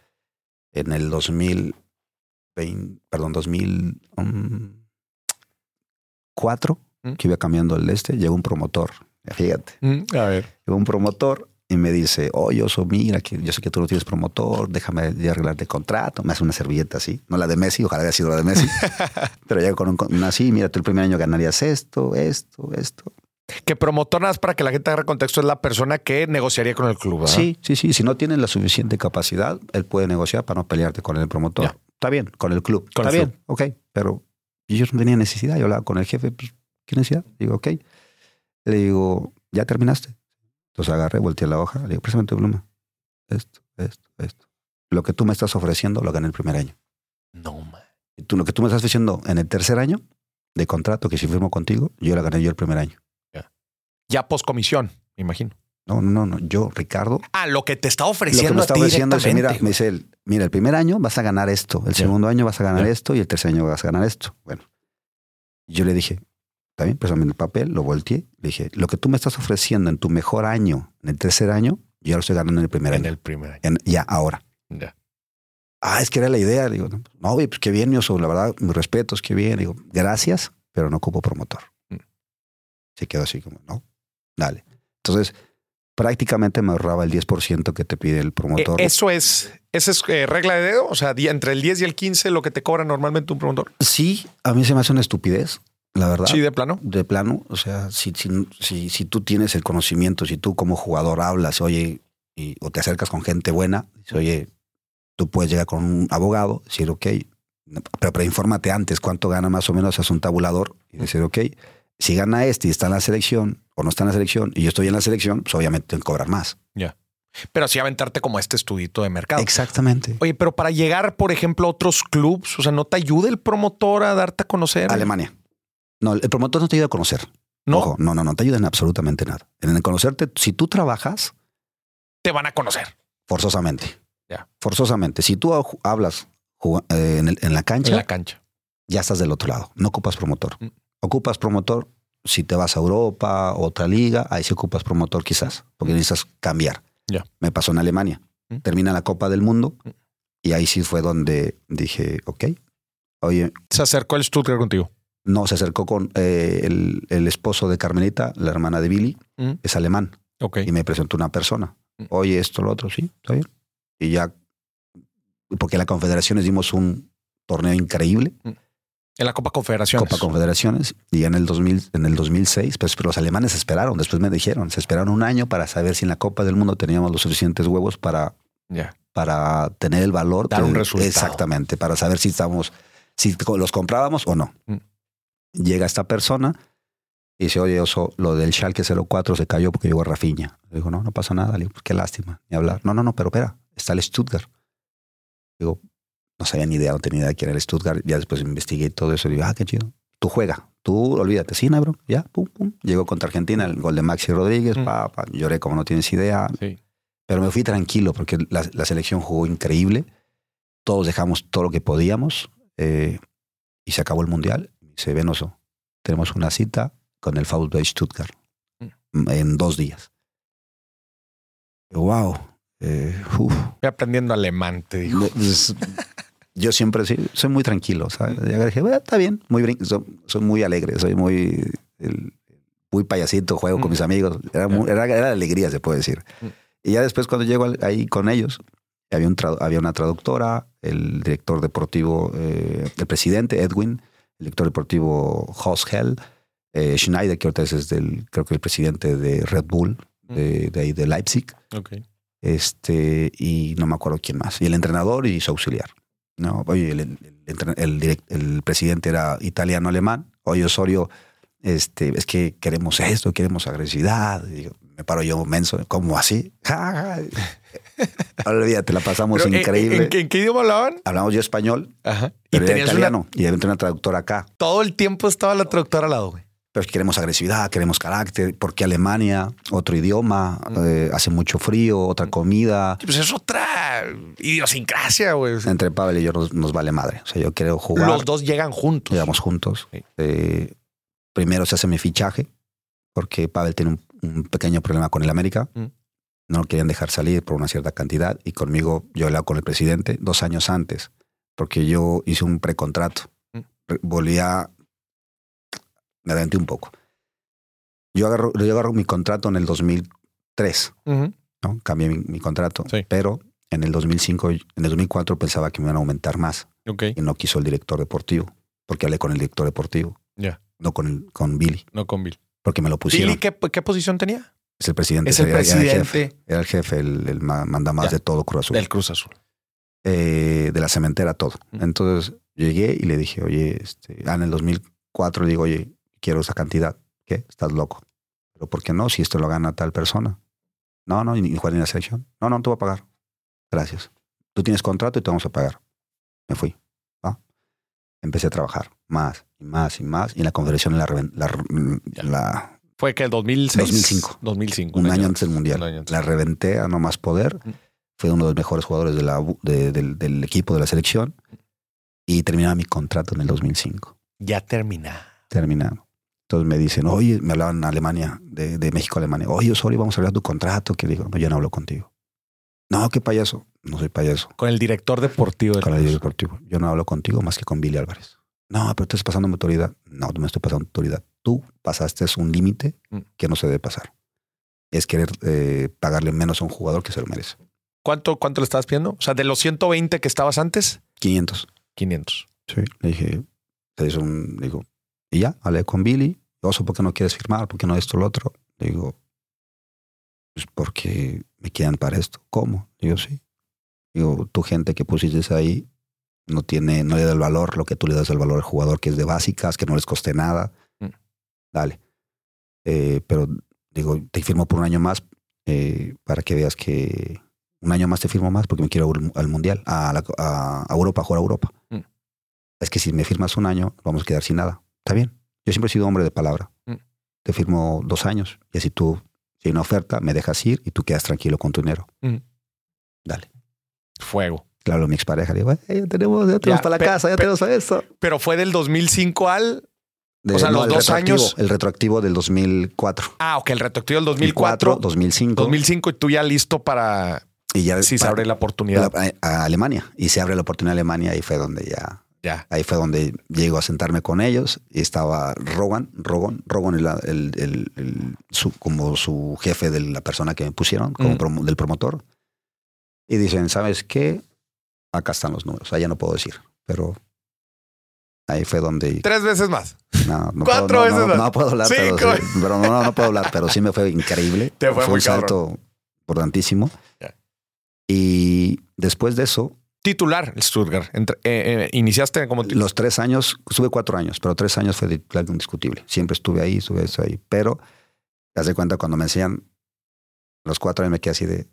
en el 2020, perdón, 2004, Mm. que iba cambiando el este, llegó un promotor. Fíjate. Mm, A ver. Llegó un promotor y me dice, oye, Oso, mira, que yo sé que tú no tienes promotor, déjame ya arreglarte contrato. Me hace una servilleta así, no la de Messi, ojalá haya sido la de Messi. Pero llega con un, una así, mira, tú el primer año ganarías esto, esto, esto. Que promotor, nada más para que la gente agarre contexto, es la persona que negociaría con el club. ¿verdad? Sí, sí, sí. Si no tienes la suficiente capacidad, él puede negociar para no pelearte con el promotor. Ya. Está bien, con el club. Con Está el bien, ok. Pero ellos no tenían necesidad. Yo hablaba con el jefe, pues, ¿qué necesidad? Digo, ok. Le digo, ¿ya terminaste? Entonces agarré, volteé la hoja, le digo, préstame tu pluma. Esto, esto, esto. Lo que tú me estás ofreciendo lo gané el primer año. No, man. Tú, lo que tú me estás ofreciendo en el tercer año de contrato que si firmo contigo, yo la gané yo el primer año. Ya poscomisión, me imagino. No, no, no, no. Yo, Ricardo, Ah, lo que te está lo ofreciendo. que me está a ti ofreciendo es, mira, me dice él, mira, el primer año vas a ganar esto, el segundo año vas a ganar esto y el tercer año vas a ganar esto. Bueno, yo le dije, está bien, préstame el papel, lo volteé, le dije, lo que tú me estás ofreciendo en tu mejor año, en el tercer año, yo ya lo estoy ganando en el primer En año. el primer año. En- ya, ahora. Ya. Ah, es que era la idea. Le digo, no, pues qué bien, yo la verdad, mis respetos, qué bien. Le digo, gracias, pero no ocupo promotor. Mm. Se quedó así como, no, dale. Entonces, prácticamente me ahorraba el 10% que te pide el promotor. Eh, Eso es, esa es eh, regla de dedo. O sea, entre el 10 y el 15, lo que te cobra normalmente un promotor. Sí, a mí se me hace una estupidez, la verdad. Sí, de plano. De plano, o sea, si, si, si, si tú tienes el conocimiento, si tú como jugador hablas, oye, y, o te acercas con gente buena, dices, oye, tú puedes llegar con un abogado, decir, ok, pero, pero infórmate antes cuánto gana más o menos, haz un tabulador y decir, ok, si gana este y está en la selección o no está en la selección y yo estoy en la selección, pues obviamente tengo que cobrar más. Pero sí aventarte como este estudito de mercado. Exactamente. Oye, pero para llegar, por ejemplo, a otros clubs, o sea, ¿no te ayuda el promotor a darte a conocer? Alemania. No, el promotor no te ayuda a conocer. No, Ojo, no, no, no te ayuda en absolutamente nada. En el conocerte, si tú trabajas, te van a conocer Forzosamente. Ya. Forzosamente. Si tú hablas eh, en, el- en la cancha, en la cancha. ya estás del otro lado. No ocupas promotor. Mm. Ocupas promotor si te vas a Europa, otra liga, ahí sí ocupas promotor quizás, porque necesitas cambiar. Ya. Me pasó en Alemania. Mm. Termina la Copa del Mundo Mm. y ahí sí fue donde dije, ok, oye, Se acercó el Stuttgart contigo. no, se acercó con eh, el, el esposo de Carmelita, la hermana de Billy, Mm. es alemán Ok. y me presentó una persona. Mm. Oye, esto, lo otro, sí, está bien. Y ya, porque la Confederaciones dimos un torneo increíble, En la Copa Confederaciones. Copa Confederaciones, y en el, 2000, en el 2006, pues pero los alemanes esperaron, después me dijeron, se esperaron un año para saber si en la Copa del Mundo teníamos los suficientes huevos para, Ya. para tener el valor. Dar un resultado. Exactamente, para saber si estábamos, si los comprábamos o no. Mm. Llega esta persona y dice, oye, Oso, lo del Schalke 04 se cayó porque llegó Rafinha. Le digo, no, no pasa nada. Le digo, pues qué lástima, ni hablar. No, no, no, pero espera, está el Stuttgart. Digo, no sabía ni idea, no tenía idea quién era el Stuttgart. Ya después investigué todo eso y digo, ah, qué chido. Tú juega, tú olvídate, sí, bro. Ya, pum, pum. Llegó contra Argentina, el gol de Maxi Rodríguez, Mm. pa, pa. lloré como no tienes idea. Sí. Pero me fui tranquilo porque la, la selección jugó increíble. Todos dejamos todo lo que podíamos eh, y se acabó el mundial. Se Venoso, tenemos una cita con el VfB Stuttgart en dos días. Wow. Eh, uf. Aprendiendo alemán, te dijo. Yo siempre sí, soy muy tranquilo. ¿sabes? Ya dije, "Bueno, está bien, muy brin- soy, soy muy alegre, soy muy, el- muy payasito, juego con mis amigos. Era, muy- era, era alegría, se puede decir. Mm. Y ya después cuando llego ahí con ellos, había, un había una traductora, el director deportivo, eh, el presidente Edwin, el director deportivo Horst Hell, eh, Schneider, que ahorita es del, creo que el presidente de Red Bull, de, de ahí de Leipzig, este, y no me acuerdo quién más, y el entrenador y su auxiliar. No, oye, el, el, el direct- el presidente era italiano-alemán, oye Osorio, este, es que queremos esto, queremos agresividad. Digo, me paro yo menso, ¿cómo así? Ja, ja. Olvídate, la pasamos Pero, ¿en- increíble. ¿en, qué- en qué idioma hablaban? Hablamos yo español, Ajá. Y pero era una- italiano, y había una traductora acá. todo el tiempo estaba la traductora al lado, güey. Pero queremos agresividad, queremos carácter, porque Alemania, otro idioma, eh, hace mucho frío, otra comida. Pues es otra idiosincrasia, güey. Entre Pavel y yo nos, nos vale madre. O sea, yo quiero jugar. Los dos llegan juntos. Llegamos juntos. Sí. Eh, primero se hace mi fichaje, porque Pavel tiene un, un pequeño problema con el América. Mm. No lo querían dejar salir por una cierta cantidad. Y conmigo, yo hablaba con el presidente dos años antes, porque yo hice un precontrato. Mm. Volví a. Me adelanté un poco. Yo agarro, yo agarro mi contrato en el 2003, Ujú. ¿no? Cambié mi, mi contrato, Sí. pero en el 2005, en el 2004 pensaba que me iban a aumentar más Ok. y no quiso el director deportivo, porque hablé con el director deportivo, Ya. no con, el- con Billy, No con Bill. porque me lo pusieron. ¿Billy qué, qué posición tenía? Es el presidente. Es el era- era jefe, presidente Era el jefe, el, el ma- manda más de todo Cruz Azul. del Cruz Azul. Eh, de la cementera, todo. Mm. Entonces llegué y le dije, oye, este, ah, en el 2004 le digo, oye, quiero esa cantidad. ¿Qué? Estás loco. Pero ¿por qué no? Si esto lo gana tal persona. No, no, ni jugar en la selección. No, no, te voy a pagar. Gracias. Tú tienes contrato y te vamos a pagar. Me fui. ¿va? Empecé a trabajar más y más y más. Y en la confederación la, la, la- Fue que el 2006. 2005. 2005. un, año antes del mundial. Un antes. La reventé a no más poder. Mm. Fue uno de los mejores jugadores de la, de- del, del equipo de la selección. Y terminaba mi contrato en el 2005. Ya termina. Terminado. Entonces me dicen, oye, me hablaban en Alemania, de, de México a Alemania. Oye, Osorio, vamos a hablar de tu contrato. Que digo, no, yo no hablo contigo. No, qué payaso. No soy payaso. Con el director deportivo del Con el Cruz. deportivo. Yo no hablo contigo más que con Billy Álvarez. No, pero tú estás pasando mi autoridad. No, no me estoy pasando autoridad. Tú pasaste un límite Mm. que no se debe pasar. Es querer eh, pagarle menos a un jugador que se lo merece. ¿Cuánto, ¿Cuánto le estabas pidiendo? O sea, de los 120 que estabas antes, 500. 500. Sí. Le dije, se hizo un, digo, y ya, hablé con Billy. Oso, ¿por qué no quieres firmar? ¿Por qué no esto, lo otro? Le digo, pues porque me quedan para esto. ¿Cómo? Digo, sí. Digo, tu gente que pusiste ahí no tiene, no le da el valor, lo que tú le das el valor al jugador, que es de básicas, que no les coste nada. Mm. Dale. Eh, pero digo, te firmo por un año más eh, para que veas que un año más te firmo más porque me quiero al mundial, a, la- a, a Europa, a jugar a Europa. Mm. Es que si me firmas un año, vamos a quedar sin nada. Está bien. Yo siempre he sido hombre de palabra. Mm. Te firmo dos años y así tú, si hay una oferta, me dejas ir y tú quedas tranquilo con tu dinero. Mm. Dale. Fuego. Claro, mi expareja le digo, "Eh, ya tenemos, ya tenemos Ya, para la casa, ya tenemos para esto. Pero fue del 2005 al. De- O sea, los el dos años. El retroactivo del 2004. Ah, ok, el retroactivo del 2004. 2005. 2005 y tú ya listo para y ya si se pa- abre la oportunidad. a, a Alemania. Y se abre la oportunidad a Alemania y fue donde ya, Ya. ahí fue donde llego a sentarme con ellos y estaba Rogan, Rogan, Rogan el, el- el- el- su- como su jefe de la persona que me pusieron, como Mm. del promotor. Y dicen, ¿sabes qué? Acá están los números, allá no puedo decir, pero ahí fue donde... Tres veces más. No, no Cuatro puedo, no, veces no, más. no puedo hablar, pero, sí, pero no, no, puedo hablar, pero sí me fue increíble. Te fue muy un salto importantísimo. Y después de eso, Titular, el Stuttgart. Entre- eh, eh, iniciaste como titular. los tres años, estuve cuatro años, pero tres años fue titular indiscutible. Siempre estuve ahí, estuve ahí. Pero, te das cuenta, cuando me enseñan los cuatro años me quedé así de...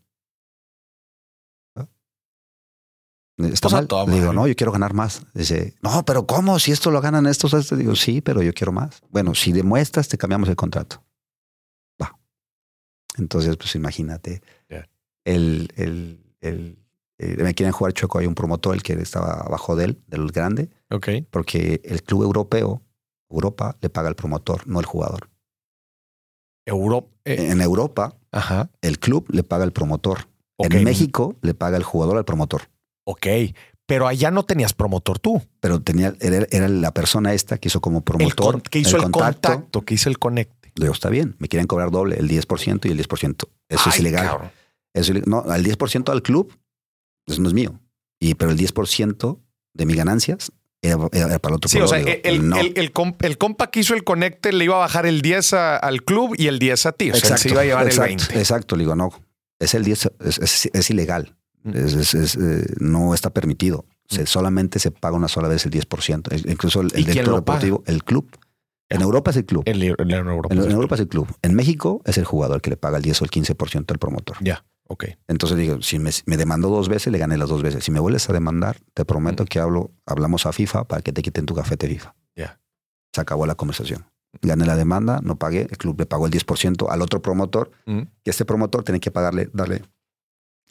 ¿Está Pues mal? digo, no, yo quiero ganar más. Dice, no, pero ¿cómo? Si esto lo ganan estos, estos. Digo, sí, pero yo quiero más. Bueno, si demuestras, te cambiamos el contrato. Va. Entonces, pues imagínate. El, el, eh, me quieren jugar chueco. Hay un promotor, el que estaba abajo de él, del grande, Ok. porque el club europeo, Europa, le paga al promotor, no el jugador. Europa. eh, En Europa, ajá. el club le paga al promotor. Ok. En México, le paga el jugador al promotor. Ok. Pero allá no tenías promotor tú. Pero tenía, era, era la persona esta que hizo como El promotor. con- que hizo el, contacto, que hizo el conecte. Digo, está bien, me quieren cobrar doble, el 10% y el 10%. Eso es ilegal. cabrón. Eso, no, al 10% al club, eso no es mío. Y, pero el 10% de mis ganancias era, era para el otro Sí, o sea, proveedor. el, No. el, el comp- el compa que hizo el conecte le iba a bajar el 10 a- al club y el 10 a ti. O sea, él se iba a llevar exacto, el 20. Exacto, le digo, no, es el 10, es, es- es ilegal, Mm. Es- eh, no está permitido. Se- solamente se paga una sola vez el 10%. Es- Incluso el, ¿Y el director paga? deportivo, el club. En. Europa es el club. El- el Europa. En, en Europa es el club. En México es el jugador que le paga el 10 o el 15% al promotor. Ya, ok. Entonces digo, si me, me demandó dos veces, le gané las dos veces. Si me vuelves a demandar, te prometo que hablo, hablamos a FIFA para que te quiten tu cafete FIFA. Ya. Se acabó la conversación. Gané la demanda, no pagué, el club le pagó el 10% al otro promotor, Mm. que este promotor tiene que pagarle, darle,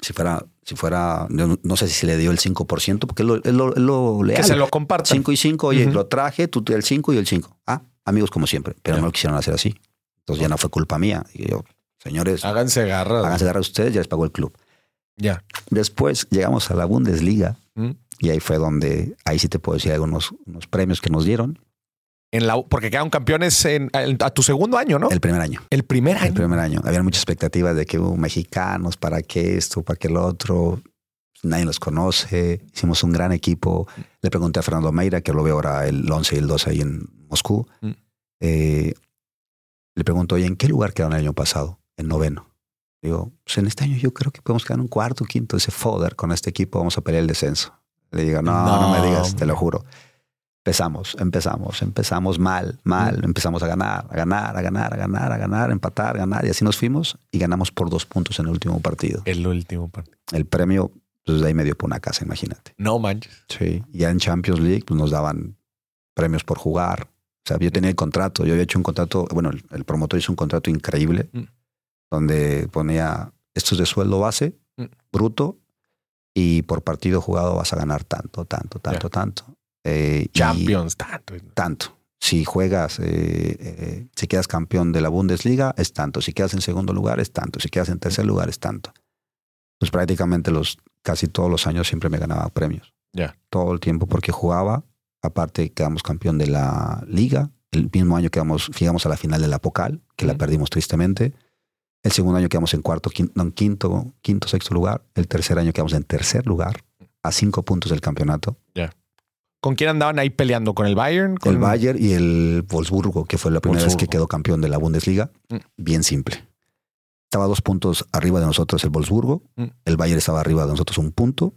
si fuera, si fuera, no, no sé si se le dio el 5%, porque él lo, él lo, él lo Que se lo compartan. 5 y 5, oye, lo traje, tú el 5 y el 5. Ah, amigos como siempre, pero no lo quisieron hacer así. Entonces ya no fue culpa mía. Y yo, señores, Háganse garras. háganse dar a ustedes, ya les pagó el club. Ya. Después llegamos a la Bundesliga Mm. y ahí fue donde, ahí sí te puedo decir algunos unos premios que nos dieron En la, porque quedaron campeones en, en- a tu segundo año, ¿no? El, el primer año. primer año. El primer año. Había muchas expectativas de que hubo mexicanos, para qué esto, para qué lo otro. Nadie los conoce. Hicimos un gran equipo. Le pregunté a Fernando Meira, que lo veo ahora el 11 y el 12 ahí en Moscú. Mm. Eh, le pregunto, oye, ¿en qué lugar quedaron el año pasado? En noveno. Digo, pues en este año yo creo que podemos quedar en un cuarto, quinto. Ese foder con este equipo vamos a pelear el descenso. Le digo, no, no, No, me digas, te lo juro. Empezamos, empezamos, empezamos mal, mal, empezamos a ganar, a ganar, a ganar, a ganar, a ganar, empatar, ganar, y así nos fuimos y ganamos por dos puntos en el último partido. El último partido. El premio, pues de ahí me dio por una casa, imagínate. No manches. Sí. Ya en Champions League pues, nos daban premios por jugar. O sea, yo tenía el contrato, yo había hecho un contrato, bueno, el, el promotor hizo un contrato increíble Mm. Donde ponía, esto es de sueldo base, Mm. bruto, y por partido jugado vas a ganar tanto, tanto, tanto, tanto. Eh, y- Champions, tanto. tanto. Si juegas, eh, eh, si quedas campeón de la Bundesliga, es tanto. Si quedas en segundo lugar, es tanto. Si quedas en tercer lugar, es tanto. Pues prácticamente los, casi todos los años siempre me ganaba premios. Ya. Todo el tiempo porque jugaba. Aparte, quedamos campeón de la liga. El mismo año quedamos, llegamos a la final de la Pocal, que la perdimos tristemente. El segundo año quedamos en cuarto, quinto, no, en quinto, quinto, sexto lugar. El tercer año quedamos en tercer lugar, a cinco puntos del campeonato. ¿Con quién andaban ahí peleando? ¿Con el Bayern? ¿Con El Bayern y el Wolfsburgo, que fue la primera vez que quedó campeón de la Bundesliga. Mm. Bien simple. Estaba dos puntos arriba de nosotros el Wolfsburgo. Mm. El Bayern estaba arriba de nosotros un punto.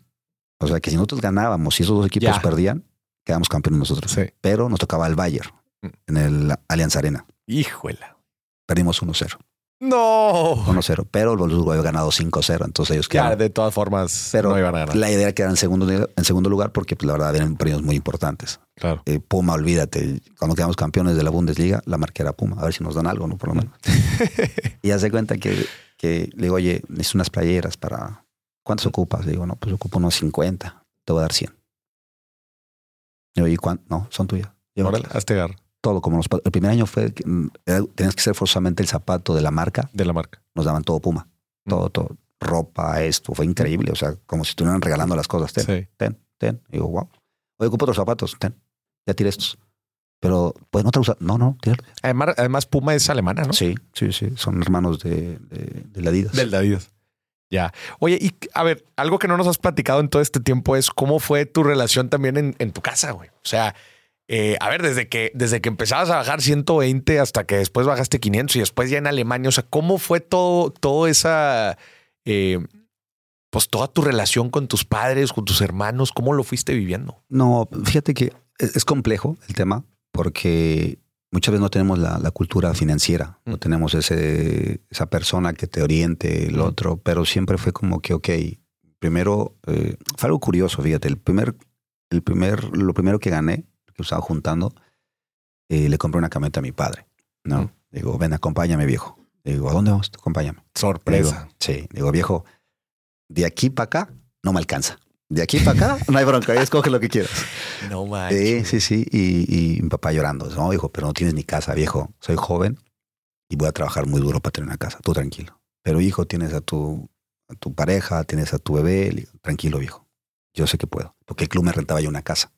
O sea que si nosotros ganábamos y esos dos equipos perdían, quedamos campeones nosotros. Sí. Pero nos tocaba el Bayern Mm. en el Allianz Arena. Híjola. Perdimos 1-0. No. 1-0. Pero el Wolfsburgo había ganado 5-0. Entonces ellos Ya, quedaron. de todas formas, Pero no iban a ganar. La idea era quedar en segundo, en segundo lugar porque pues, la verdad eran premios muy importantes. Claro. Eh, Puma, olvídate. Cuando quedamos campeones de la Bundesliga, la marca era Puma. A ver si nos dan algo, ¿no? Por lo menos. y hace cuenta que, que le digo, oye, necesito unas playeras para. ¿Cuántas ocupas? Le digo, no, pues ocupo unos 50. Te voy a dar 100. Y oye, ¿cuánto? No, son tuyas. Órale, hazte Todo como los, el primer año fue mm, tenías que ser forzosamente el zapato de la marca. de la marca. Nos daban todo Puma. Mm. Todo, todo. Ropa, esto. Fue increíble. O sea, como si estuvieran regalando las cosas. Ten, Sí. ten, ten. Y digo, wow. Oye, ocupo otros zapatos. Ten. Ya tiré estos. Pero, pues no te usar. No, no, tíralo. Además, además, Puma es alemana, ¿no? Sí, sí, sí. Son hermanos de, de, de la Adidas. Del David. Ya. Oye, y a ver, algo que no nos has platicado en todo este tiempo es cómo fue tu relación también en, en tu casa, güey. O sea, eh, a ver, desde que, desde que empezabas a bajar 120 hasta que después bajaste 500 y después ya en Alemania, o sea, ¿cómo fue todo, todo esa, eh, pues toda tu relación con tus padres, con tus hermanos? ¿Cómo lo fuiste viviendo? No, fíjate que es, complejo el tema porque muchas veces no tenemos la, la cultura financiera, no Mm. tenemos ese, esa persona que te oriente, el Mm. otro, pero siempre fue como que, ok, primero, eh, fue algo curioso, fíjate, el primer, el primer, lo primero que gané, que estaba juntando, eh, le compré una camioneta a mi padre, ¿no? Mm. Digo, ven, acompáñame, viejo. Digo, ¿a dónde vamos? Acompáñame. Sorpresa. Digo, sí, digo, viejo, de aquí para acá no me alcanza. De aquí para acá no hay bronca, escoge lo que quieras. No Sí, manches. sí, sí. Y, y mi papá llorando. No, hijo, pero no tienes ni casa, viejo. Soy joven y voy a trabajar muy duro para tener una casa. Tú tranquilo. Pero hijo, tienes a tu, a tu pareja, tienes a tu bebé. Tranquilo, viejo. Yo sé que puedo. Porque el club me rentaba ya una casa.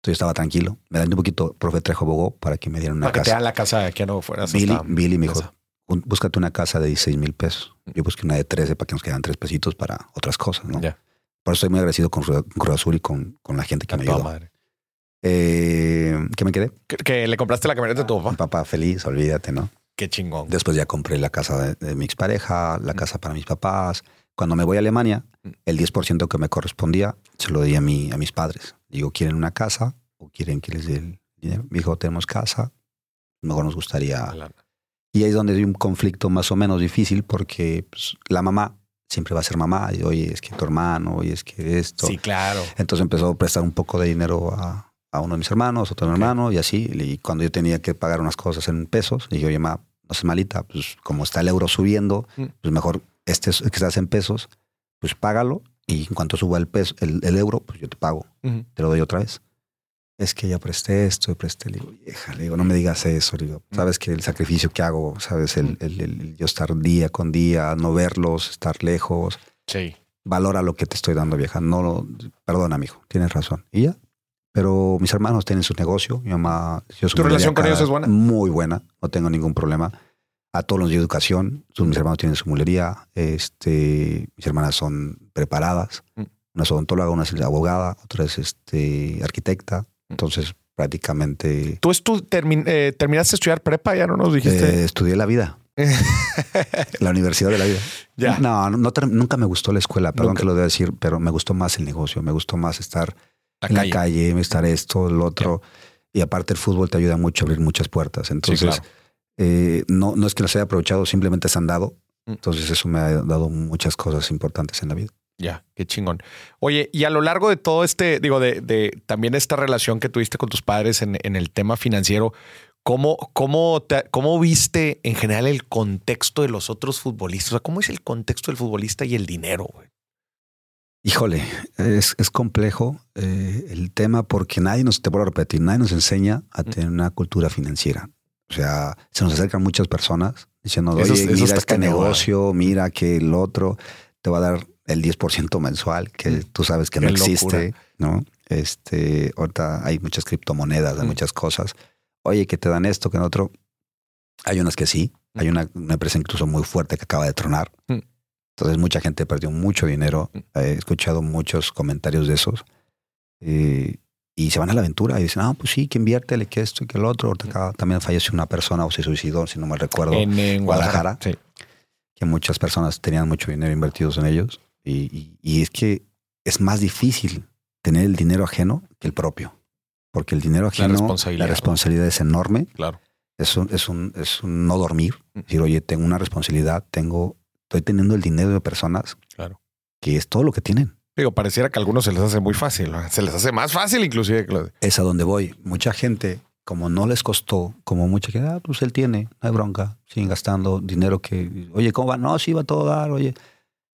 Entonces yo estaba tranquilo. Me dan un poquito, profe Trejo abogó para que me dieran una Para que te casa. dan la casa de aquí no fueras. Billy, hasta- Billy me dijo, casa. búscate una casa de 16 mil pesos. Yo busqué una de 13 para que nos quedan tres pesitos para otras cosas, ¿no? Ya. Por eso estoy muy agradecido con Cruz Azul y con, con la gente que A me ayudó. madre. Eh, ¿Qué me quedé? Que, que le compraste la camioneta a tu Mi papá. papá feliz, olvídate, ¿no? Qué chingón. Después ya compré la casa de, de mi expareja, la casa para mis papás. Cuando me voy a Alemania, Mm. el 10% que me correspondía se lo di a, mi, a mis padres. Digo, ¿quieren una casa o quieren que les dé el dinero? Me dijo, tenemos casa, mejor nos gustaría. Y ahí es donde hay un conflicto más o menos difícil porque pues, la mamá siempre va a ser mamá. Y, oye, es que tu hermano, oye, es que esto. Sí, claro. Entonces empezó a prestar un poco de dinero a, a uno de mis hermanos, otro Ok. hermano y así. Y cuando yo tenía que pagar unas cosas en pesos, dije, oye, ma, no seas malita, pues como está el euro subiendo, Mm. pues mejor este es- que estás en pesos, pues págalo y en cuanto suba el peso, el, el euro, pues yo te pago, te lo doy otra vez. Es que ya presté esto, presté, le digo, vieja, le digo, no me digas eso, le digo, sabes que el sacrificio que hago, sabes, el, el- el- yo estar día con día, no verlos, estar lejos, Sí. valora lo que te estoy dando, vieja. No, lo- perdona, amigo, tienes razón. Y ya. Pero mis hermanos tienen su negocio. Mi mamá. Yo ¿Tu relación con ellos es buena? Muy buena. No tengo ningún problema. A todos los de educación. Mis hermanos tienen su mulería. Este, mis hermanas son preparadas. Una es odontóloga, una es abogada, otra es este, arquitecta. Entonces, prácticamente ¿Tú estu- termin- eh, terminaste de estudiar prepa? Ya no nos dijiste. eh, estudié la vida. la universidad de la vida. Ya. No, no, no nunca me gustó la escuela, perdón Nunca. que lo deba decir, pero me gustó más el negocio, me gustó más estar La en calle. la calle, estar esto, el otro. Y aparte el fútbol te ayuda mucho a abrir muchas puertas. Entonces, claro. Eh, no, no es que los haya aprovechado, simplemente se han dado. Mm. Entonces eso me ha dado muchas cosas importantes en la vida. Ya, qué chingón. Oye, y a lo largo de todo este, digo, de, de también esta relación que tuviste con tus padres en, en el tema financiero, ¿cómo, cómo, te- ¿cómo viste en general el contexto de los otros futbolistas? O sea, ¿cómo es el contexto del futbolista y el dinero? güey? Híjole, es, es complejo eh, el tema porque nadie nos, te a repetir, nadie nos enseña a Mm. tener una cultura financiera. O sea, se nos acercan muchas personas diciendo, oye, mira este cañón, negocio, mira que el otro te va a dar el 10% mensual, que Mm. tú sabes que Qué no locura. existe, ¿no? Este, ahorita hay muchas criptomonedas, hay Mm. muchas cosas. Oye, que te dan esto, que en otro. Hay unas que sí. Hay una, una empresa incluso muy fuerte que acaba de tronar. Mm. Entonces mucha gente perdió mucho dinero. Mm. He escuchado muchos comentarios de esos. Eh, y se van a la aventura y dicen, ah, pues sí, que inviértele, que esto y que el otro. Acá también falleció una persona o se suicidó, si no me recuerdo, En, en Guadalajara. Sí. que muchas personas tenían mucho dinero invertidos en ellos. Y, y- y es que es más difícil tener el dinero ajeno que el propio. Porque el dinero ajeno, responsabilidad, la ¿no? responsabilidad es enorme. Claro. Es un, es un, es un no dormir. Mm. Decir, oye, tengo una responsabilidad, tengo, estoy teniendo el dinero de personas Claro. que es todo lo que tienen. Digo, pareciera que a algunos se les hace muy fácil. ¿no? Se les hace más fácil inclusive que Es a donde voy. Mucha gente, como no les costó, como mucha gente, ah, pues él tiene, no hay bronca, siguen gastando dinero que, oye, ¿cómo va? No, sí va a todo dar, oye.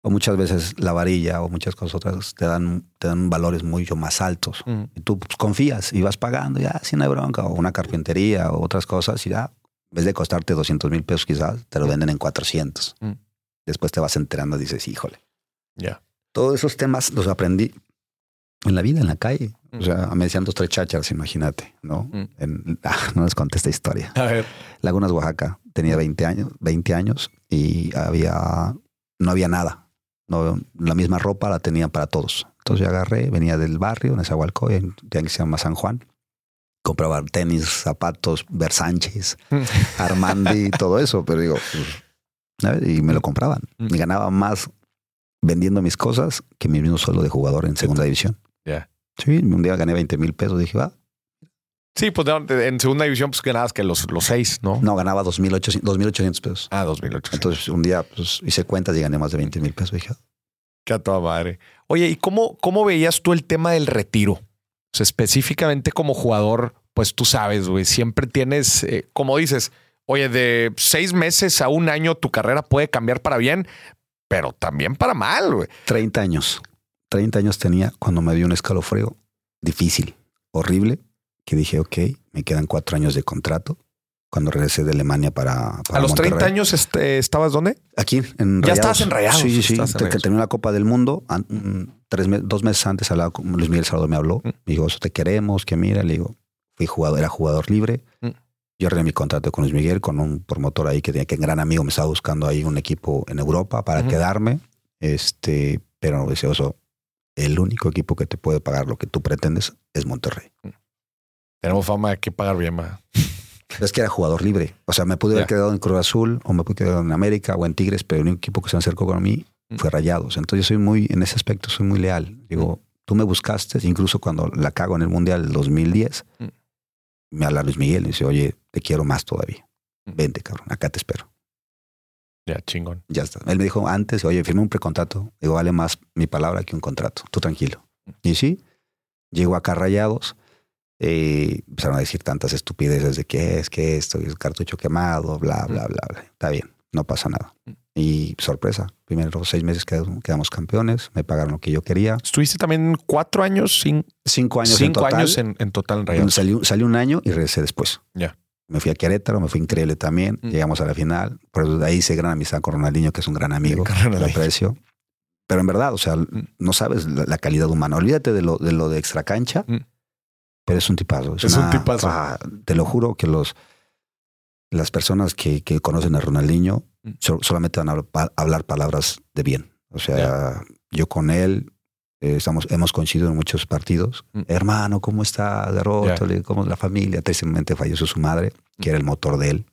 O muchas veces la varilla o muchas cosas otras te dan, te dan valores mucho más altos. Y tú pues, confías y vas pagando, ya, sí, no hay bronca. O una carpintería o otras cosas, y ya, en vez de costarte 200 mil pesos quizás, te lo venden en 400. Mm. Después te vas enterando y dices, híjole. Ya. Todos esos temas los aprendí en la vida, en la calle. Mm. O sea, me decían dos, tres chácharas, imagínate, ¿no? Mm. En- ah, no les conté esta historia. A ver. Lagunas, Oaxaca. Tenía 20 años, 20 años y había, no había nada. No, la misma ropa la tenían para todos. Entonces yo agarré, venía del barrio, en Esahualcoy, en que se llama San Juan. Compraba tenis, zapatos, Versánchez, Armandi, todo eso. Pero digo, pues, y me lo compraban. Mm. Y ganaba más vendiendo mis cosas que mi mismo sueldo de jugador en segunda división. Ya. Sí, un día gané 20 mil pesos. Dije, va, Sí, pues en segunda división, pues ganabas que los, los seis, ¿no? no, ganaba 2.800 2.800 pesos. Ah, 2008. Entonces un día pues, hice cuentas y gané más de 20 mil pesos. Dije, "Ah, Qué a toda madre. Oye, ¿y cómo, cómo veías tú el tema del retiro? O sea, específicamente como jugador, pues tú sabes, güey, siempre tienes, eh, como dices, oye, de seis meses a un año tu carrera puede cambiar para bien, pero también para mal, güey. 30 años. 30 años tenía cuando me dio un escalofrío difícil, horrible, que dije, ok, me quedan cuatro años de contrato. Cuando regresé de Alemania para, para a los 30 Monterrey. años este, estabas dónde? Aquí, en Ya estabas en Rayados, Sí, sí, sí. en Que terminó la Copa del Mundo. tres dos meses antes hablaba con Luis Miguel Salvador me habló. Mm. Me dijo, eso te queremos, que mira. Le digo, fui jugador, era jugador libre. Mm. Yo arreglé mi contrato con Luis Miguel, con un promotor ahí que tenía que un gran amigo me estaba buscando ahí un equipo en Europa para quedarme. Este, pero decía, "Oso, el único equipo que te puede pagar lo que tú pretendes es Monterrey. Tenemos fama de que pagar bien, ma. Es que era jugador libre. O sea, me pude haber quedado en Cruz Azul o me pude quedar en América o en Tigres, pero el único equipo que se acercó con mí Mm. fue Rayados. Entonces yo soy muy, en ese aspecto, soy muy leal. Digo, tú me buscaste, incluso cuando la cago en el Mundial del 2010, Mm. Me habla Luis Miguel y dice, oye, te quiero más todavía. Vente, cabrón, acá te espero. Ya, chingón. Ya está. Él me dijo antes, oye, firmé un precontrato. Digo, vale más mi palabra que un contrato. Tú tranquilo. Y sí, llego acá Rayados. Eh, empezaron a decir tantas estupideces de que es, que esto, el cartucho quemado, bla, bla, bla, bla. Está bien, no pasa nada. Y sorpresa, primeros seis meses quedamos, campeones, me pagaron lo que yo quería. Estuviste también cuatro años, sin, Cinco años en cinco total. años en, en total en Rayados. Salí, salí un año y regresé después. Ya. Me fui a Querétaro, me fue increíble también. Mm. Llegamos a la final. Por eso de ahí hice gran amistad con Ronaldinho, que es un gran amigo. Lo aprecio. Pero en verdad, o sea, Mm. no sabes la, la calidad humana. Olvídate de lo de, lo de extra cancha, Mm. pero es un tipazo. Es un tipazo. ah, te lo juro que los las personas que, que conocen a Ronaldinho. So- solamente van a hablar, pa- hablar palabras de bien. O sea, yo con él eh, estamos, hemos coincidido en muchos partidos. Mm. Hermano, ¿cómo está? Derrota, Ya. ¿cómo es la familia? Tristemente falleció su madre, que era el motor de él.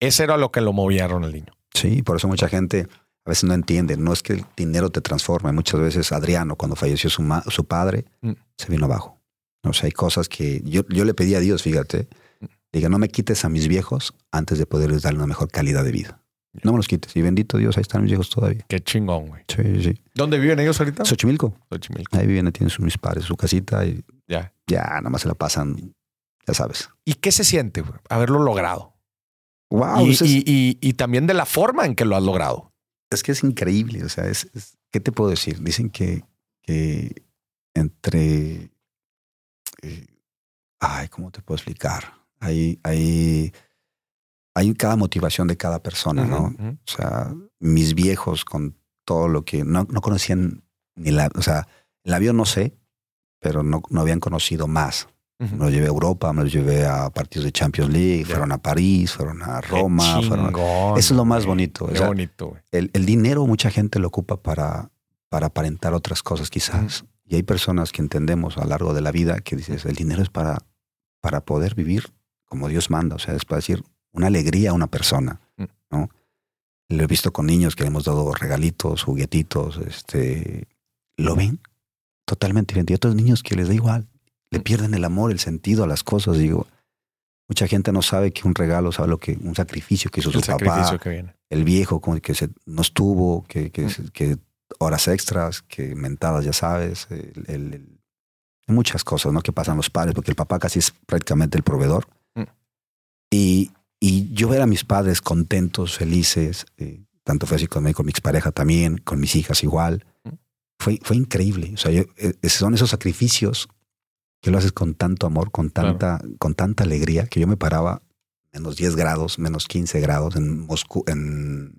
Ese era lo que lo movía Ronaldinho. Sí, por eso mucha gente a veces no entiende. No es que el dinero te transforme. Muchas veces Adriano, cuando falleció su, ma- su padre, Mm. se vino abajo. O sea, hay cosas que yo, yo le pedí a Dios, fíjate, Mm. diga, no me quites a mis viejos antes de poderles darle una mejor calidad de vida. No me los quites. Y bendito Dios, ahí están mis viejos todavía. Qué chingón, güey. Sí, sí. ¿Dónde viven ellos ahorita? Xochimilco. Xochimilco. Ahí viven, tienen sus, mis padres, su casita y Ya. ya, nada más se la pasan, ya sabes. ¿Y qué se siente, güey, haberlo logrado? Wow, y, es, y- y- y también de la forma en que lo has logrado. es que es increíble. O sea, es, es- ¿qué te puedo decir? Dicen que, que entre. eh, ay, ¿cómo te puedo explicar? Hay, hay, hay cada motivación de cada persona, ¿no? O sea, mis viejos con todo lo que no, no conocían ni la, o sea, el avión no sé, pero no, no habían conocido más. Ujú. Me los llevé a Europa, me los llevé a partidos de Champions League, fueron a París, fueron a Qué Roma, fueron a- Eso es lo más bonito. o Qué sea, bonito, el, el dinero mucha gente lo ocupa para, para aparentar otras cosas quizás. Y hay personas que entendemos a lo largo de la vida que dices, el dinero es para, para poder vivir como Dios manda. O sea, es para decir una alegría a una persona. Mm. ¿no? Lo he visto con niños que le hemos dado regalitos, juguetitos, este, lo ven totalmente diferente. Y otros niños que les da igual, le Mm. pierden el amor, el sentido a las cosas. Digo, mucha gente no sabe que un regalo, sabe lo que, un sacrificio que hizo El su papá, que viene. el viejo que se, no estuvo, que, que, Mm. que horas extras, que mentadas, ya sabes, el- el- el- muchas cosas, ¿no? Que pasan los padres, porque el papá casi es prácticamente el proveedor. Mm. Y, y yo ver a mis padres contentos, felices, eh, tanto fue así con, con mi expareja también, con mis hijas igual, fue, fue increíble. O sea, yo- eh, son esos sacrificios que lo haces con tanto amor, con Claro. tanta, con tanta alegría, que yo me paraba menos 10 grados, menos 15 grados en Moscú, en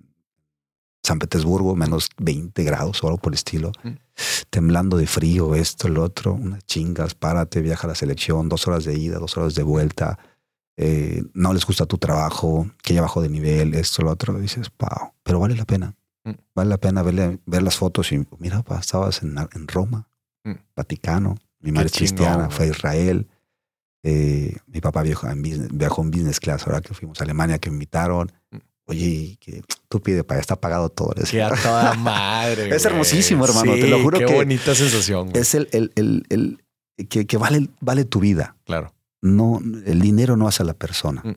San Petersburgo, menos 20 grados, o algo por el estilo, Mm. temblando de frío, esto, el otro, unas chingas, párate, viaja a la selección, dos horas de ida, dos horas de vuelta, eh, no les gusta tu trabajo, que ya bajó de nivel, esto, lo otro, dices, wow, pero vale la pena. Mm. Vale la pena verle- ver las fotos y mira, pa, estabas en, en Roma, Mm. Vaticano, mi madre es cristiana, fue a Israel, eh, mi papá viajó en, business, viajó en business class, ahora que fuimos a Alemania, que me invitaron. Mm. Oye, que tú pide para está pagado todo. Que decía. a toda madre. Es hermosísimo, hermano, Sí, te lo juro qué que bonita sensación. güey. Es el, el, el, el- que, que vale, vale tu vida. Claro. No, el dinero no hace a la persona. Mm.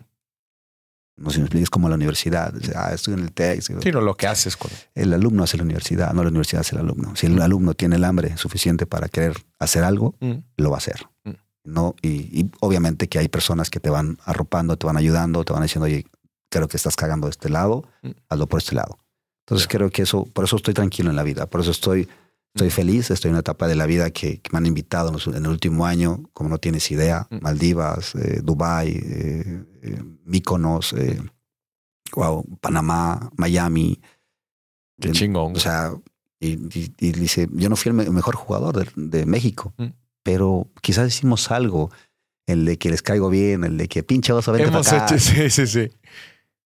No sé si me expliques como la universidad. Ah, estoy en el TEC. Sí, no, lo que haces con. El alumno hace la universidad, no la universidad hace el alumno. Si el alumno tiene el hambre suficiente para querer hacer algo, Mm. lo va a hacer. Mm. No, y, y obviamente que hay personas que te van arropando, te van ayudando, te van diciendo, oye, creo que estás cagando de este lado, Mm. hazlo por este lado. Entonces creo que eso, por eso estoy tranquilo en la vida, por eso estoy, Mm. Estoy feliz, estoy en una etapa de la vida que, que me han invitado en, el último año, como no tienes idea, Mm. Maldivas, eh, Dubái, eh, eh, Míconos, eh, wow, Panamá, Miami. Qué chingón. o sea, y, y- y dice, yo no fui el me- mejor jugador de, de México, Mm. pero quizás hicimos algo el de que les caigo bien, el de que pinche para acá. hecho, sí, sí, sí.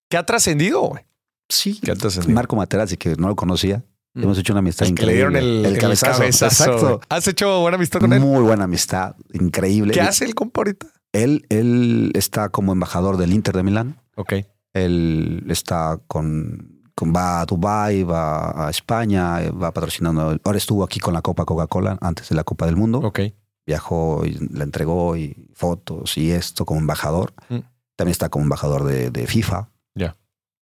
¿Qué ha trascendido, güey? Sí. ¿Qué ha trascendido? Marco Materazzi, que no lo conocía. Mm. Hemos hecho una amistad El que le increíble. dieron el, el cabezazo. Exacto. ¿Has hecho buena amistad con él? Muy buena amistad, increíble. ¿Qué hace el compa ahorita? Él, él está como embajador del Inter de Milán. Ok. Él está con, con- va a Dubai, va a España, va patrocinando. Ahora estuvo aquí con la Copa Coca-Cola antes de la Copa del Mundo. Ok. Viajó y la entregó y fotos y esto como embajador. Mm. También está como embajador de, de FIFA.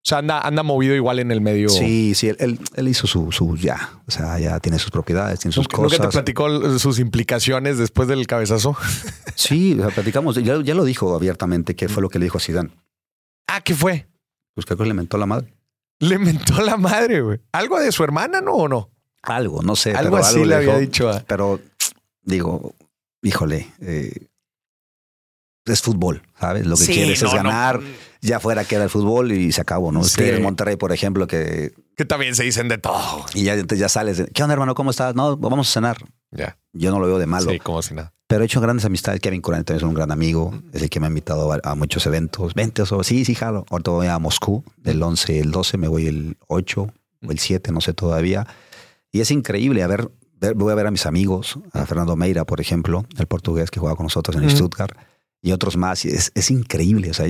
O sea, anda, anda movido igual en el medio. Sí, sí, él, él, él hizo su, su ya, o sea, ya tiene sus propiedades, tiene sus ¿Nunca, nunca te cosas. platicó sus implicaciones después del cabezazo? Sí, o sea, platicamos, ya, ya lo dijo abiertamente, que fue lo que le dijo a Zidane. Ah, ¿qué fue? Pues creo que le mentó la madre. Le mentó la madre, güey. ¿Algo de su hermana, no o no? Algo, no sé. Algo pero así le le había dijo. dicho a. Pero digo, híjole, eh, es fútbol, ¿sabes? Lo que Sí, quieres no, es no. Ya fuera queda el fútbol y se acabó, ¿no? Sí. Tigres Monterrey, por ejemplo, que Que también se dicen de todo. y ya, entonces ya sales. de, ¿Qué onda, hermano? ¿Cómo estás? No, vamos a cenar. Ya. Yo no lo veo de malo. Sí, como si nada. Pero he hecho grandes amistades. Kevin Curran también es un gran amigo. Es el que me ha invitado a, a muchos eventos. Vente, oso. Sí, sí, jalo. Ahorita voy a Moscú del 11, el 12, me voy el 8 o el 7, no sé todavía. Y es increíble. A ver, voy a ver a mis amigos, a Fernando Meira, por ejemplo, el portugués que juega con nosotros en el. Stuttgart, y otros más. Es, es increíble. O sea,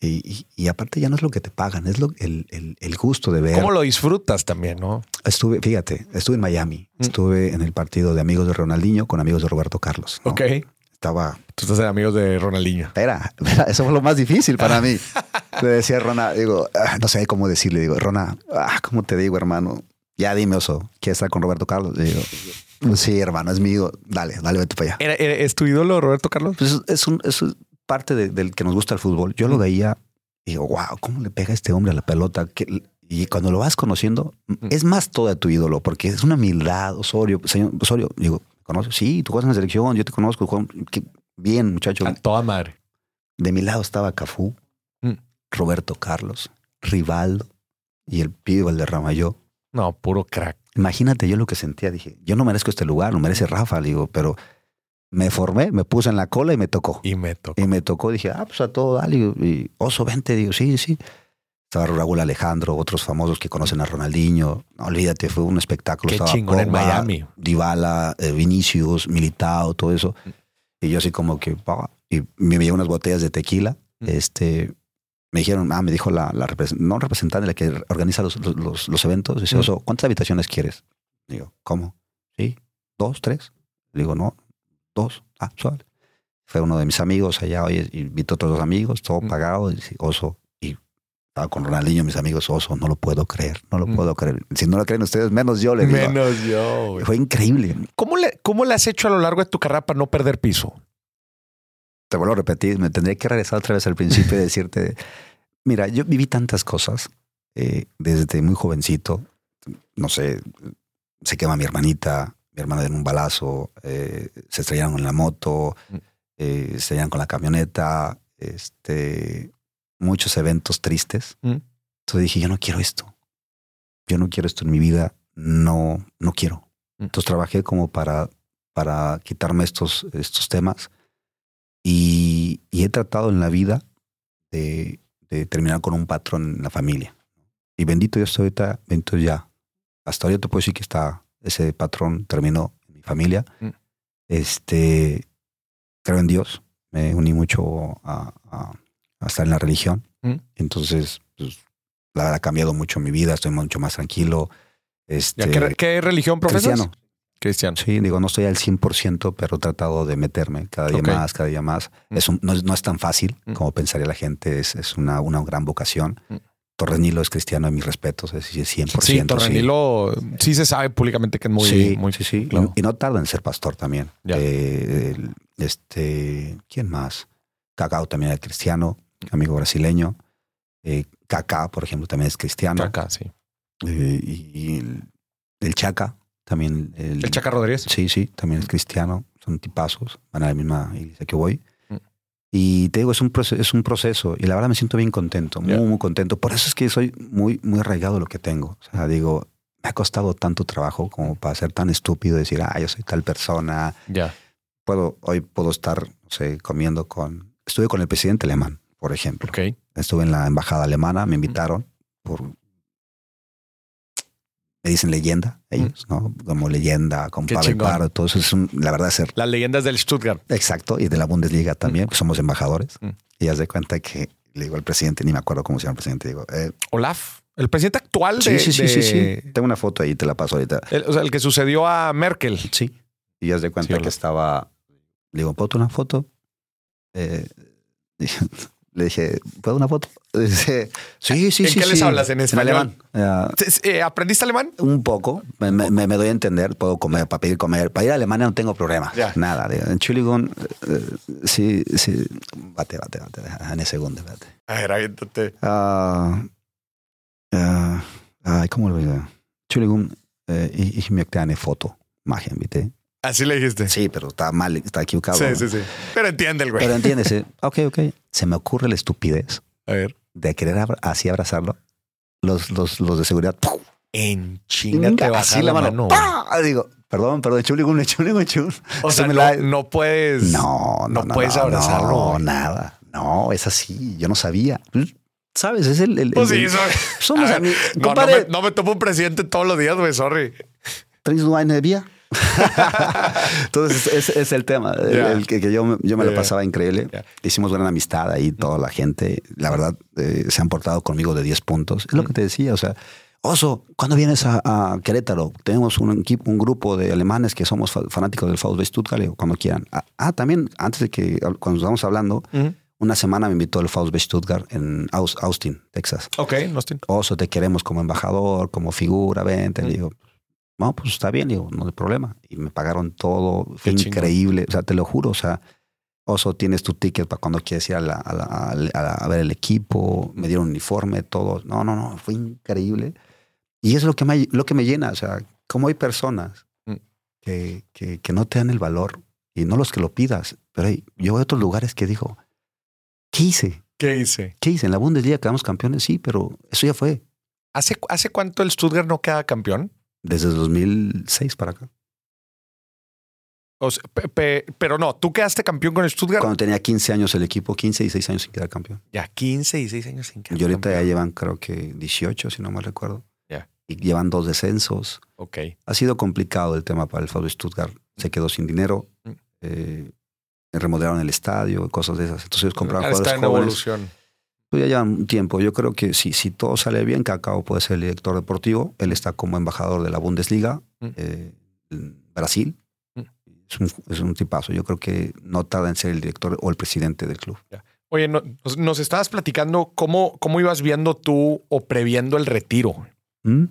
y, y- y aparte ya no es lo que te pagan, es lo, el, el- el gusto de ver. ¿Cómo lo disfrutas también, no? Estuve, fíjate, estuve en Miami. Mm. Estuve en el partido de amigos de Ronaldinho con amigos de Roberto Carlos. ¿no? Ok. Estaba Tú estás en amigos de Ronaldinho. Espera, eso fue lo más difícil para mí. Le decía a Rona, digo, ah, no sé cómo decirle, digo, Rona, ah, ¿cómo te digo, hermano? Ya dime, oso, ¿quieres estar con Roberto Carlos? Le digo, sí, hermano, es mío, dale, dale, vete para allá. ¿Era- era- ¿Es tu ídolo, Roberto Carlos? Pues es, es un- es parte de- del que nos gusta el fútbol. Yo lo veía y digo, wow, ¿cómo le pega este hombre a la pelota? Y cuando lo vas conociendo, es más todo de tu ídolo, porque es una humildad, Osorio, señor Osorio, digo, ¿conoces? Sí, tú juegas en la selección, yo te conozco, Juan, qué bien, muchacho. A toda madre. De mi lado estaba Cafú, Mm. Roberto Carlos, Rivaldo y el pibe Valderrama yo. No, puro crack. Imagínate yo lo que sentía. Dije, yo no merezco este lugar, lo merece Rafa, le digo, pero me formé, me puse en la cola y me tocó. Y me tocó. Y me tocó, dije, ah, pues a todo, dale. Y oso, vente, digo, sí, sí. Estaba Raúl Alejandro, otros famosos que conocen a Ronaldinho. No, olvídate, fue un espectáculo. Qué Estaba chingón en Miami. Dybala, eh, Vinicius, Militao, todo eso. Y yo así como que, y me llevé unas botellas de tequila. Mm. Este, me dijeron, ah, me dijo la, la no representante, la que organiza los, los, los- los eventos. Dice, Mm. Oso, ¿cuántas habitaciones quieres? Digo, ¿cómo? ¿Sí? ¿Dos? ¿Tres? Digo, no, dos. Ah, suave. Fue uno de mis amigos allá, oye, invitó a otros dos amigos, todo Mm. pagado. Y Oso, y estaba con Ronaldinho, mis amigos, Oso, no lo puedo creer, no lo Mm. puedo creer. Si no lo creen ustedes, menos yo le digo. Menos yo, güey. Fue increíble. ¿Cómo le, ¿Cómo le has hecho a lo largo de tu carrera para no perder piso? te vuelvo a repetir, me tendría que regresar otra vez al principio y decirte, mira, yo viví tantas cosas eh, desde muy jovencito, no sé, se quema mi hermanita, mi hermana en un balazo, eh, se estrellaron en la moto, Mm. eh, se estrellaron con la camioneta, este, muchos eventos tristes. Mm. Entonces dije, yo no quiero esto, yo no quiero esto en mi vida, no, no quiero. Mm. Entonces trabajé como para, para quitarme estos, estos temas y, y he tratado en la vida de, de terminar con un patrón en la familia. Y bendito Dios, ahorita, bendito ya. Hasta ahorita te puedo decir que está, ese patrón terminó en mi familia. Mm. Este, creo en Dios. Me uní mucho a, a- a estar en la religión. Mm. Entonces, pues, la verdad ha cambiado mucho mi vida. Estoy mucho más tranquilo. Este, ¿Ya ¿Qué, qué religión profesas? cristiano. Cristiano. Sí, digo, no estoy al 100%, pero he tratado de meterme cada día más, cada día más. Mm. Es un- no, es, no es tan fácil como pensaría la gente, es, es una, una gran vocación. Mm. Torres Nilo es cristiano en mis respetos, es decir, 100%. Sí, Torrenilo sí. se sabe públicamente que es muy, sí, muy sí, sí. Y- claro. Y, no tarda en ser pastor también. Eh, el- este, ¿quién más? Cacao también es cristiano, amigo brasileño. Eh, por ejemplo, también es cristiano. Acá, sí. Eh, y, y el, el Chaca también. El Chaca Rodríguez. Sí, sí, también es cristiano, son tipazos, van a la misma iglesia que voy. Y te digo, es un, proceso, es un proceso y la verdad me siento bien contento, muy, muy contento. Por eso es que soy muy, muy arraigado a lo que tengo. O sea, digo, me ha costado tanto trabajo como para ser tan estúpido, decir, ah, yo soy tal persona. Ya. Puedo, hoy puedo estar no sé, comiendo con... Estuve con el presidente alemán, por ejemplo. Ok. Estuve en la embajada alemana, me invitaron por... Me dicen leyenda, ellos, ¿no? Como leyenda, con Qué Pavel chingón. Pardo, todo eso es un- la verdad ser Las leyendas del Stuttgart. exacto, y de la Bundesliga también, que somos embajadores. Mm. Y haz de cuenta que le digo al presidente, ni me acuerdo cómo se llama el presidente, digo, eh, Olaf, el presidente actual sí, de. sí, sí, de- sí, sí, tengo una foto ahí, te la paso ahorita. el- o sea, el que sucedió a Merkel. Sí. Y haz de cuenta Sí, que estaba, le digo, ¿puedo una foto? Eh, le dije, ¿puedo una foto? Dice, sí, sí, ¿En sí. qué les sí". hablas? ¿En español? alemán. Eh, ¿Aprendiste alemán? un poco, me, me- me- doy a entender, puedo comer, para pedir comer. Para ir a Alemania no tengo problema, Ya. nada. En Entschuldigung, eh, sí, sí, bate, bate, bate, en segundo, bate. A ver, aviéntate. Ah, ay, ¿cómo lo digo? Entschuldigung, eh, ich, ich möchte eine Foto machen, bitte. Así le dijiste. Sí, pero está mal, está equivocado. sí, ¿no? sí, sí. Pero entiende el güey. Pero entiendes, eh, ok, ok. Se me ocurre la estupidez a ver. de querer abra- así abrazarlo. Los, los, los de seguridad. ¡pum! En chinga te así la mano. Digo, perdón, perdón, chuligun, chuligun, chul. O sea, no, la- no puedes. No, no, no no, puedes abrazarlo, No, güey. nada. No, es así. Yo no sabía. ¿Sabes? Es el. el- Pues el- sí, el- somos amigos. No, me, no me tomo un presidente todos los días, güey, sorry. ¿traes wine de vía? Entonces, ese es el tema. el- que, que yo, me- yo me lo pasaba increíble. Hicimos gran amistad ahí, toda la gente. La verdad, eh, se han portado conmigo de 10 puntos. Es lo que te decía. O sea, Oso, ¿cuándo vienes a, a Querétaro? Tenemos un equipo, un grupo de alemanes que somos fa- fanáticos del VfB Stuttgart. Cuando quieran. Ah, ah, también, antes de que, cuando estábamos hablando, una semana me invitó el VfB Stuttgart en Aus- Austin, Texas. Ok, estoy. Oso, te queremos como embajador, como figura, vente. Le digo, no, pues está bien, digo, no hay problema. Y me pagaron todo, fue Qué chingón. increíble, o sea, te lo juro, o sea, Oso, tienes tu ticket para cuando quieres ir a, la- a la- a la- a ver el equipo, me dieron uniforme, todo. No, no, no, fue increíble. Y es lo que me, lo que me llena, o sea, cómo hay personas Mm. que, que, que no te dan el valor, y no los que lo pidas, pero hay- yo voy a otros lugares que digo, ¿qué hice? ¿Qué hice? ¿Qué hice? En la Bundesliga quedamos campeones, sí, pero eso ya fue. ¿Hace, ¿Hace cuánto el Stuttgart no queda campeón? Desde el 2006 para acá. O sea, pe- pe- pero no, tú quedaste campeón con Stuttgart. Cuando tenía 15 años el equipo, 15 y 6 años sin quedar campeón. Ya 15 y 6 años sin quedar Y ahorita ya campeón. llevan creo que 18, si no me recuerdo. Ya. Y llevan dos descensos. Ok. Ha sido complicado el tema para el Fabio Stuttgart. Se quedó sin dinero. Mm. eh, remodelaron el estadio, cosas de esas. Entonces ellos está jugadores en jóvenes. evolución. Pues ya llevan un tiempo. Yo creo que si, si todo sale bien, Cacao puede ser el director deportivo. Él está como embajador de la Bundesliga Mm. eh, en Brasil. Mm. Es, un, es un tipazo. Yo creo que no tarda en ser el director o el presidente del club. Oye, no- nos, estabas platicando cómo, cómo ibas viendo tú o previendo el retiro. ¿Mm?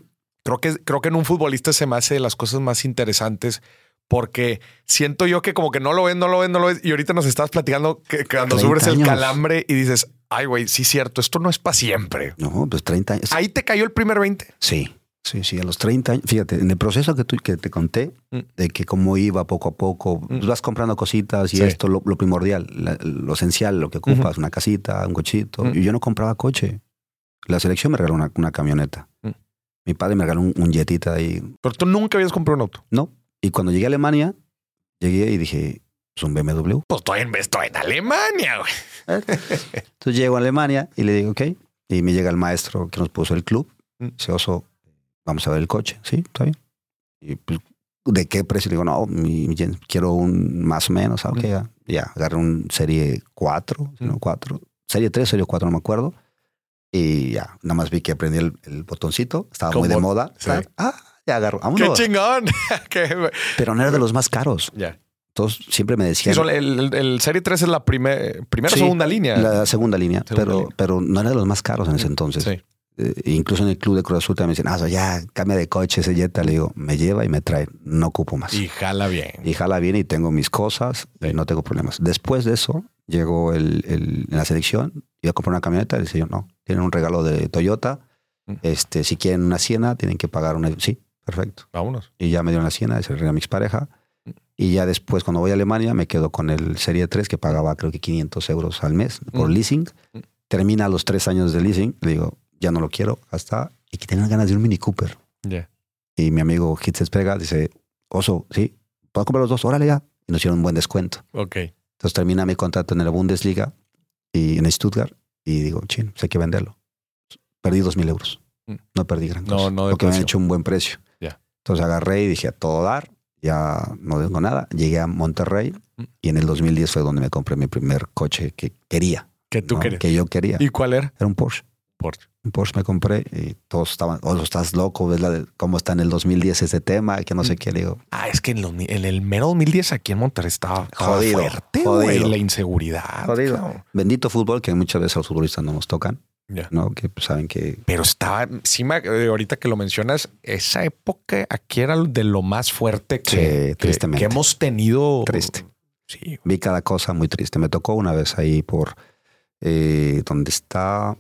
Creo que, creo que en un futbolista se me hace de las cosas más interesantes porque siento yo que como que no lo ves, no lo ves, no lo ves. Y ahorita nos estabas platicando que, cuando 30 subes el calambre y dices, ay, güey, sí, cierto, esto no es para siempre. No, pues 30 años. Ahí te cayó el primer 20. Sí, sí, sí, a los 30 años. Fíjate, en el proceso que, tú, que te conté, Mm. de que cómo iba poco a poco, pues vas comprando cositas y Sí. esto, lo, lo primordial, la- lo esencial, lo que ocupas, una casita, un cochito. Mm. Y yo no compraba coche. La selección me regaló una, una camioneta. Mm. Mi padre me regaló un, un jetita ahí. Pero tú nunca habías comprado un auto. No. Y cuando llegué a Alemania, llegué y dije, es un BMW. Pues estoy en, estoy en Alemania, güey. Entonces llego a Alemania y le digo, ok. Y me llega el maestro que nos puso el club. Mm. Dice, oso, vamos a ver el coche. Sí, está bien. Y pues, ¿de qué precio? Le digo, no, mi, quiero un más o menos. Ah, ok, Mm. ya. Ya, agarré un serie 4, Mm. no 4. Serie 3, serie 4, no me acuerdo. Y ya, nada más vi que aprendí el, el botoncito. Estaba muy de moda. sí. Ah, ya agarro. ¡Qué chingón! Pero no era de los más caros. ya. Entonces siempre me Sí, decían. son- el, Serie 3 es la primer, primera o Sí, segunda línea. La segunda línea, Segunda pero, línea. pero no era de los más caros en ese entonces. Sí. Eh, incluso en el club de Cruz Azul también me dicen, ah, ya, cambia de coche ese Jetta. Le digo, me lleva y me trae, no ocupo más. Y Y, jala bien. jala bien y tengo mis cosas Sí. y no tengo problemas. Después de eso, llegó el, el- en la selección, iba a comprar una camioneta, le decía yo, no, tienen un regalo de Toyota, Mm. este, si quieren una Siena, tienen que pagar una... Sí, perfecto. Vámonos. Y ya me dieron la Siena, se regalé a mi expareja. Y ya después, cuando voy a Alemania, me quedo con el Serie 3, que pagaba creo que 500 euros al mes por Mm. leasing. Mm. Termina los tres años de leasing. Le digo, ya no lo quiero, hasta. Y que tenía ganas de un Mini Cooper. Ya. Y mi amigo Hitz Pega dice, Oso, sí, ¿puedo comprar los dos? Órale ya. Y nos hicieron un buen descuento. Ok. Entonces termina mi contrato en la Bundesliga y en Stuttgart y digo, chin, pues hay que venderlo. Perdí dos mil euros. Mm. No perdí gran No, cosa. no de porque me han hecho un buen precio. Ya. Entonces agarré y dije a todo dar, ya no tengo nada. Llegué a Monterrey Mm. y en el 2010 fue donde me compré mi primer coche que quería. Que tú ¿no? querías. Que yo quería. ¿Y cuál era? Era un Porsche. Porsche. Un Porsche me compré y todos estaban, oh, estás loco, ves la de- cómo está en el 2010 ese tema, que no sé Mm. qué. Le digo, Ah, es que en, los- en el mero 2010 aquí en Monterrey estaba, estaba Jodido, fuerte, jodido. güey. La inseguridad. jodido. Bendito fútbol, que muchas veces a los futbolistas no nos tocan, ¿no? Que pues, saben que Pero estaba, me- eh, ahorita que lo mencionas, esa época aquí era de lo más fuerte que, Sí, tristemente. que hemos tenido. Triste. Sí. vi cada cosa muy triste. Me tocó una vez ahí por eh, donde está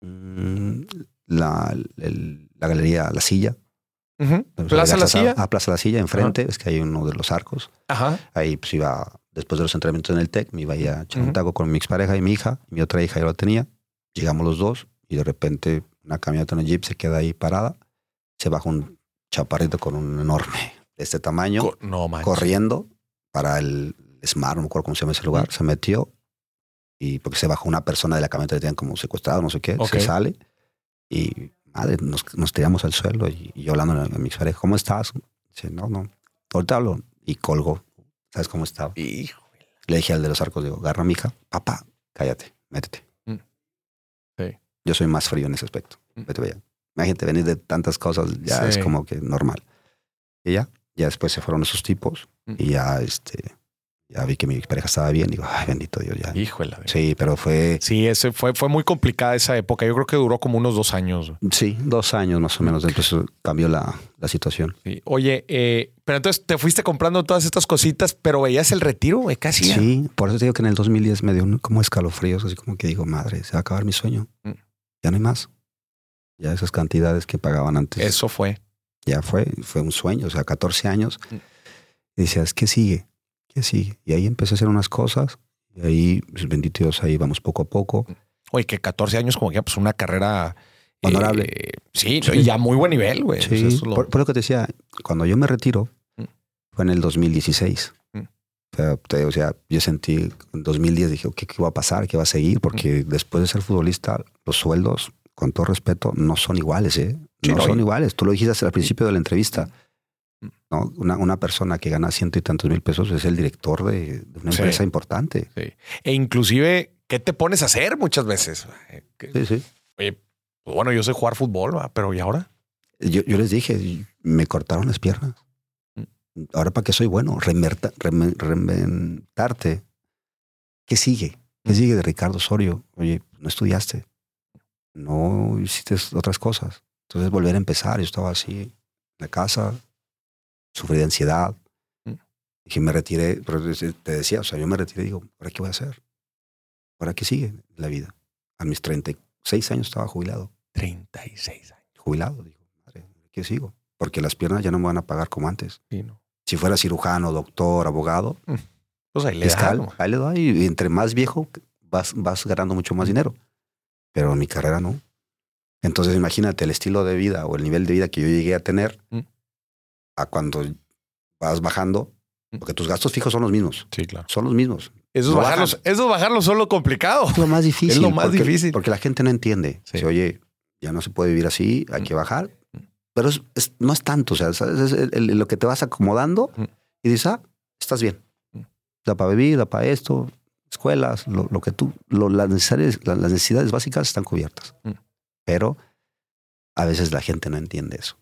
mm, la, el- la galería La Silla. Plaza ya La Silla. Ah, Plaza La Silla, enfrente, es que hay uno de los arcos. Ajá. Ahí pues iba, después de los entrenamientos en el TEC, me iba a a echar un taco con mi expareja y mi hija. Mi otra hija ya lo tenía. Llegamos los dos y de repente una camioneta en el jeep se queda ahí parada. Se baja un chaparrito con un enorme de este tamaño, Co- no manches. corriendo para el Smart, no me acuerdo cómo se llama ese lugar. Se metió y porque se bajó una persona de la camioneta que tenían como secuestrado, no sé qué. Ok. Se sale y madre, nos, nos tiramos al suelo y, y yo hablando a mi expareja, ¿cómo estás? Dice, no, no, ahorita hablo. Y colgó. ¿Sabes cómo estaba? Le dije al de los arcos, digo, agarra a mi hija, papá, cállate, métete. Yo soy más frío en ese aspecto. Mm. Imagínate venir de tantas cosas, ya Sí. es como que normal. Y ya, ya después se fueron esos tipos Mm. y ya, este, ya vi que mi pareja estaba bien. Digo, ay, bendito Dios, ya. Híjole. Sí, pero fue, Sí, ese fue, fue muy complicada esa época. Yo creo que duró como unos dos años. sí, dos años más o menos. Entonces cambió la, la situación. Sí. Oye, eh, pero entonces te fuiste comprando todas estas cositas, pero veías el retiro, güey, casi. Sí, por eso te digo que en el 2010 me dio un- como escalofríos, así como que digo, madre, se va a acabar mi sueño. Mm. Ya no hay más. Ya esas cantidades que pagaban antes. Eso fue. ya fue, fue un sueño, o sea, 14 años. Mm. Y decías, ¿qué sigue? ¿Qué sigue? Y ahí empecé a hacer unas cosas. Y ahí, pues, bendito Dios, ahí vamos poco a poco. Oye, que 14 años como que pues una carrera eh, Honorable. sí, Sí. y ya muy buen nivel, güey. Sí, O sea, eso es lo- por, por lo que te decía, cuando yo me retiro, Mm. fue en el 2016. O sea, yo sentí en 2010, dije, ¿qué, qué va a pasar? ¿Qué va a seguir? Porque después de ser futbolista, los sueldos, con todo respeto, no son iguales, ¿eh? No son iguales. Tú lo dijiste al principio de la entrevista. Mm. ¿no? Una, una persona que gana ciento y tantos mil pesos es el director de, de una Sí. empresa importante. Sí. E inclusive, ¿qué te pones a hacer muchas veces? Sí, sí. Oye, pues bueno, yo sé jugar fútbol, ¿va? pero ¿y ahora? Yo, yo les dije, me cortaron las piernas. Ahora, ¿para qué soy bueno? Reinventarte. ¿Qué sigue? ¿Qué Mm. sigue de Ricardo Osorio? Oye, no estudiaste. No hiciste otras cosas. Entonces, volver a empezar. Yo estaba así en la casa, sufrí de ansiedad. Mm. Dije, me retiré, pero te decía, o sea, yo me retiré y digo, ¿ahora qué voy a hacer? ¿Ahora qué sigue la vida? A mis 36 años estaba jubilado. 36 años. Jubilado. Digo, madre, ¿qué sigo? Porque las piernas ya no me van a pagar como antes. Sí, ¿no? Si fuera cirujano, doctor, abogado, Pues ahí le fiscal, da, ahí le. Y entre más viejo, vas, vas ganando mucho más dinero. Pero en mi carrera no. Entonces imagínate el estilo de vida o el nivel de vida que yo llegué a tener Mm. a cuando vas bajando, Mm. porque tus gastos fijos son los mismos. Sí, claro. Son los mismos. Esos, No bajarlos, bajan. esos bajarlos son lo complicado. Es lo más difícil. Es lo más porque- difícil. Porque la gente no entiende. Sí. Oye, ya no se puede vivir así, hay Mm. que bajar. Pero es- es- no es tanto. O sea, ¿sabes? es el- el- lo que te vas acomodando Mm. y dices, ah, estás bien. Mm. Da para vivir, da para esto, escuelas, lo, lo que tú, lo- las, necesidades, la- las necesidades básicas están cubiertas. Mm. Pero a veces la gente no entiende eso.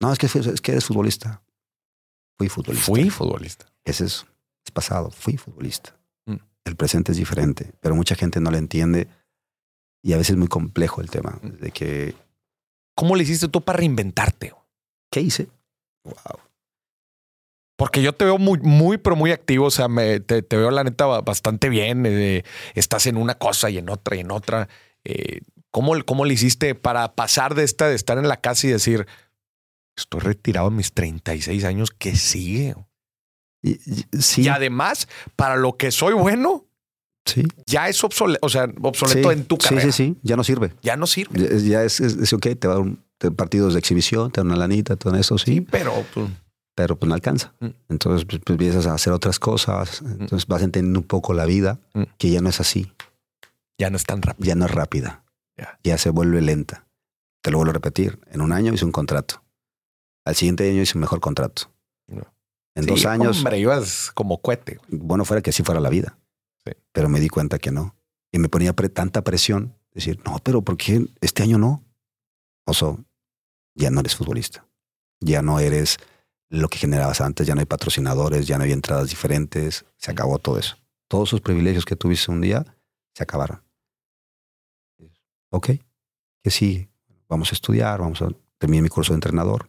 No, es que, es que eres futbolista. Fui futbolista. Fui futbolista. Ese es, es pasado, fui futbolista. Mm. El presente es diferente, pero mucha gente no lo entiende y a veces es muy complejo el tema Mm. de que, ¿Cómo le hiciste tú para reinventarte? ¿qué hice? Wow. Porque yo te veo muy, muy, pero muy activo. O sea, me, te, te veo la neta ba- bastante bien. eh, estás en una cosa y en otra y en otra. Eh, ¿cómo, ¿Cómo le hiciste para pasar de esta, de estar en la casa y decir, estoy retirado a mis 36 años, ¿qué sigue? Y- y- sí, Y además, para lo que soy bueno, sí, ya es obsoleto, o sea, obsoleto sí, en tu sí, carrera. sí, sí, ya no sirve. Ya no sirve. Ya, ya es, es, es ok, te va a dar un- partidos de exhibición, te dan una lanita, todo eso, Sí, sí. pero pues, pero pues no alcanza. Mm. Entonces pues, pues, empiezas a hacer otras cosas, entonces vas entendiendo un poco la vida, Mm. que ya no es así, Ya no es tan rápido. ya no es rápida, Ya. ya se vuelve lenta. Te lo vuelvo a repetir, en un año hice un contrato, al siguiente año hice un mejor contrato. No. En Sí, dos años, Hombre, ibas como cohete. bueno fuera que así fuera la vida, Sí. pero me di cuenta que no. Y me ponía pre- tanta presión, decir, no, pero ¿por qué este año no? Oso, ya no eres futbolista, ya no eres lo que generabas antes, ya no hay patrocinadores, ya no hay entradas diferentes, se acabó todo eso. Todos esos privilegios que tuviste un día se acabaron. Ok, ¿qué sigue? Vamos a estudiar, vamos a terminar mi curso de entrenador.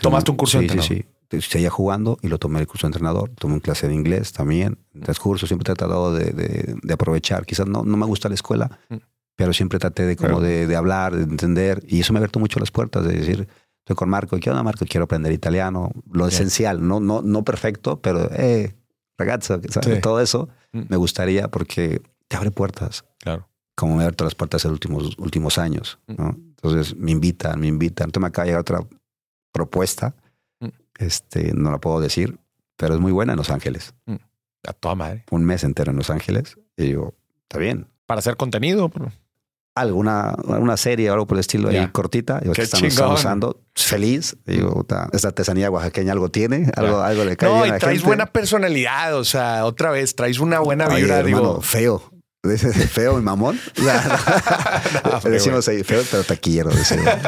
¿Tomaste un curso de Sí, Sí, sí. Seguía jugando y lo tomé el curso de entrenador. Tomé un clase de inglés también. En transcurso siempre he tratado de, de- de aprovechar. Quizás no, no me gusta la escuela, Mm. pero siempre traté de como de, de hablar, de entender. Y eso me ha abierto mucho las puertas, de decir, estoy con Marco. ¿Qué onda, Marco? Quiero aprender italiano. Lo esencial, no, no, no perfecto, pero, eh, ragazza, ¿sabes? Sí. todo eso Mm. me gustaría porque te abre puertas Claro. como me ha abierto las puertas en los últimos, últimos años. Mm. ¿no? Entonces me invitan, me invitan. Entonces me acaba de llegar otra propuesta. Mm. Este, no la puedo decir, pero es muy buena en Los Ángeles. A toda madre. Un mes entero en Los Ángeles. Y digo, está bien. Para hacer contenido. Alguna, alguna serie o algo por el estilo ahí cortita. Digo, Qué chingón. usando. Feliz. Digo, esta artesanía oaxaqueña algo tiene, algo, algo le cae No, y a la traes gente. buena personalidad. O sea, otra vez, traes una buena vibra. hermano, digo, feo. Feo y mamón. No, Decimos ahí, feo, pero taquillero.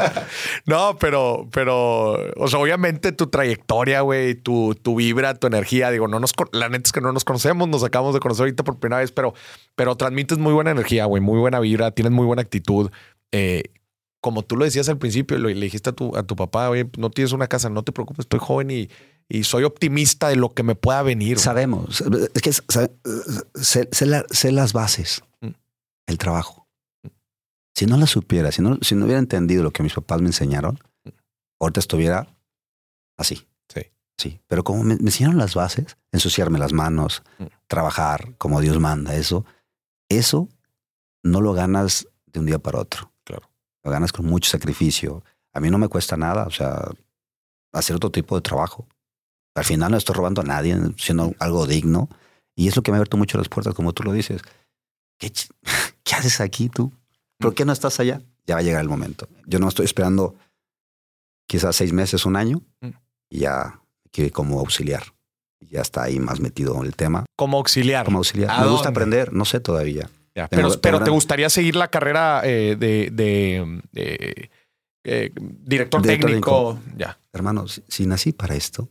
No, pero, pero, o sea, obviamente tu trayectoria, güey, tu, tu vibra, tu energía, digo, no nos, la neta es que no nos conocemos, nos acabamos de conocer ahorita por primera vez, pero, pero transmites muy buena energía, güey, muy buena vibra, tienes muy buena actitud. Eh, como tú lo decías al principio, lo- le dijiste a tu, a tu papá, oye, no tienes una casa, no te preocupes, estoy joven y, y soy optimista de lo que me pueda venir. Sabemos. Es que sé, sé la- sé las bases. Mm. El trabajo. Si no la supiera, si no, si no hubiera entendido lo que mis papás me enseñaron, ahorita estuviera así. Sí. Sí. Pero como me, me enseñaron las bases, ensuciarme las manos, Mm. trabajar como Dios manda, eso, eso no lo ganas de un día para otro. Claro. Lo ganas con mucho sacrificio. A mí no me cuesta nada, o sea, hacer otro tipo de trabajo. Al final no estoy robando a nadie, siendo algo digno. Y es lo que me ha abierto mucho las puertas, como tú lo dices. ¿Qué, haces aquí tú? ¿Por qué no estás allá? Ya va a llegar el momento. Yo no estoy esperando quizás seis meses, un año, Mm. y ya que como auxiliar. Ya está ahí más metido en el tema. Como auxiliar. Como auxiliar. ¿A Me gusta aprender, no sé todavía. Ya, pero, tengo pero una- te gustaría seguir la carrera eh, de, de, eh, eh, director, Director técnico. Ya. Hermano, si, si nací para esto.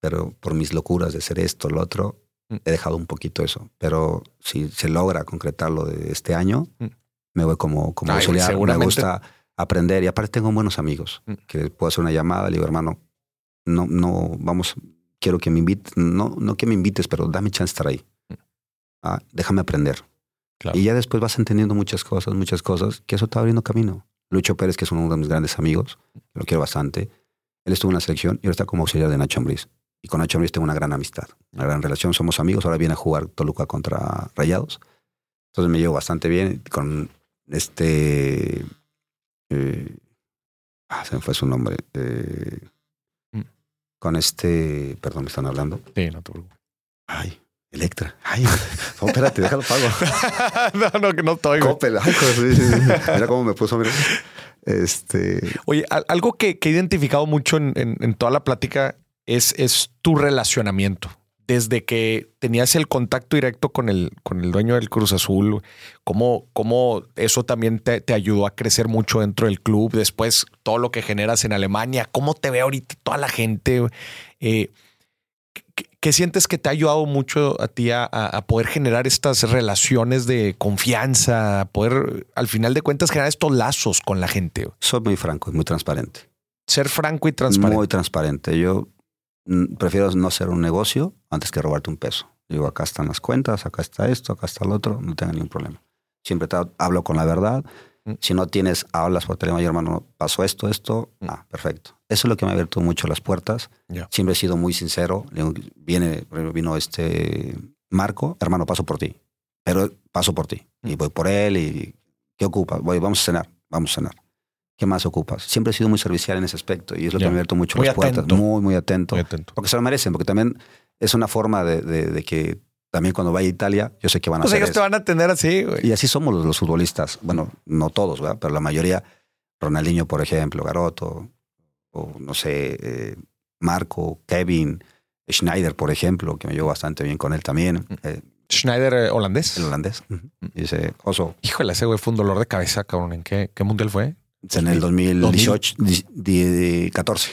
Pero por mis locuras de ser esto, lo otro, Mm. he dejado un poquito eso. Pero si se logra concretar lo de este año, Mm. me voy como, como Ay. Me gusta aprender y aparte tengo buenos amigos Mm. que puedo hacer una llamada, le digo, hermano, no, no, vamos, quiero que me invites, no, no que me invites, pero dame chance de estar ahí. Mm. Ah, déjame aprender. Claro. Y ya después vas entendiendo muchas cosas, muchas cosas, que eso te va abriendo camino. Lucho Pérez, que es uno de mis grandes amigos, lo quiero bastante. Él estuvo en la selección y ahora está como auxiliar de Nacho Ambriz. Y con Nacho Ambriz tengo una gran amistad, una gran relación. Somos amigos. Ahora viene a jugar Toluca contra Rayados. Entonces me llevo bastante bien con este. eh, ah, se me fue su nombre. eh, Mm. Con este. Perdón, me están hablando. Sí, no te preocupes. Ay, Electra. Ay, no, espérate, déjalo pago. no, no, que no estoy. güey. Coppel. Ay, sí. Mira cómo me puso, mira. Este. Oye, al- algo que, que he identificado mucho en, en- en toda la plática es, es tu relacionamiento. Desde que tenías el contacto directo con el, con el dueño del Cruz Azul, cómo, cómo eso también te, te ayudó a crecer mucho dentro del club. Después, todo lo que generas en Alemania, cómo te ve ahorita toda la gente. Eh, ¿qué, qué sientes que te ha ayudado mucho a ti a, a- poder generar estas relaciones de confianza, a poder, al final de cuentas, generar estos lazos con la gente? Soy muy franco y muy transparente. Ser franco y transparente. Muy transparente. Yo prefiero no hacer un negocio antes que robarte un peso. Digo, acá están las cuentas, acá está esto, acá está el otro, no tengo ningún problema. Siempre te hablo con la verdad. Mm. Si no tienes, hablas por teléfono, "Oye, hermano, pasó esto, esto. Mm. Ah, perfecto. Eso es lo que me ha abierto mucho las puertas. Siempre he sido muy sincero. Viene, vino este Marco, hermano, paso por ti. Pero paso por ti. Y Mm. voy por él y ¿qué ocupa? Voy, vamos a cenar, vamos a cenar. ¿Qué más ocupas? Siempre he sido muy servicial en ese aspecto y es lo Ya. que me ha abierto mucho Muy las puertas. Muy, muy atento. Muy atento. Porque se lo merecen, porque también es una forma de, de- de que también cuando vaya a Italia, yo sé que van a Pues hacer ellos te eso. van a atender así, güey. Y así somos los, los futbolistas. Bueno, no todos, ¿verdad? Pero la mayoría, Ronaldinho, por ejemplo, Garoto, o no sé, eh, Marco, Kevin, Schneider, por ejemplo, que me llevo bastante bien con él también, eh, Schneider eh, holandés. el holandés. Y dice, Oso, Híjole, ese güey fue un dolor de cabeza, cabrón. ¿En qué, qué mundial fue? En el 2018, di- di- 14.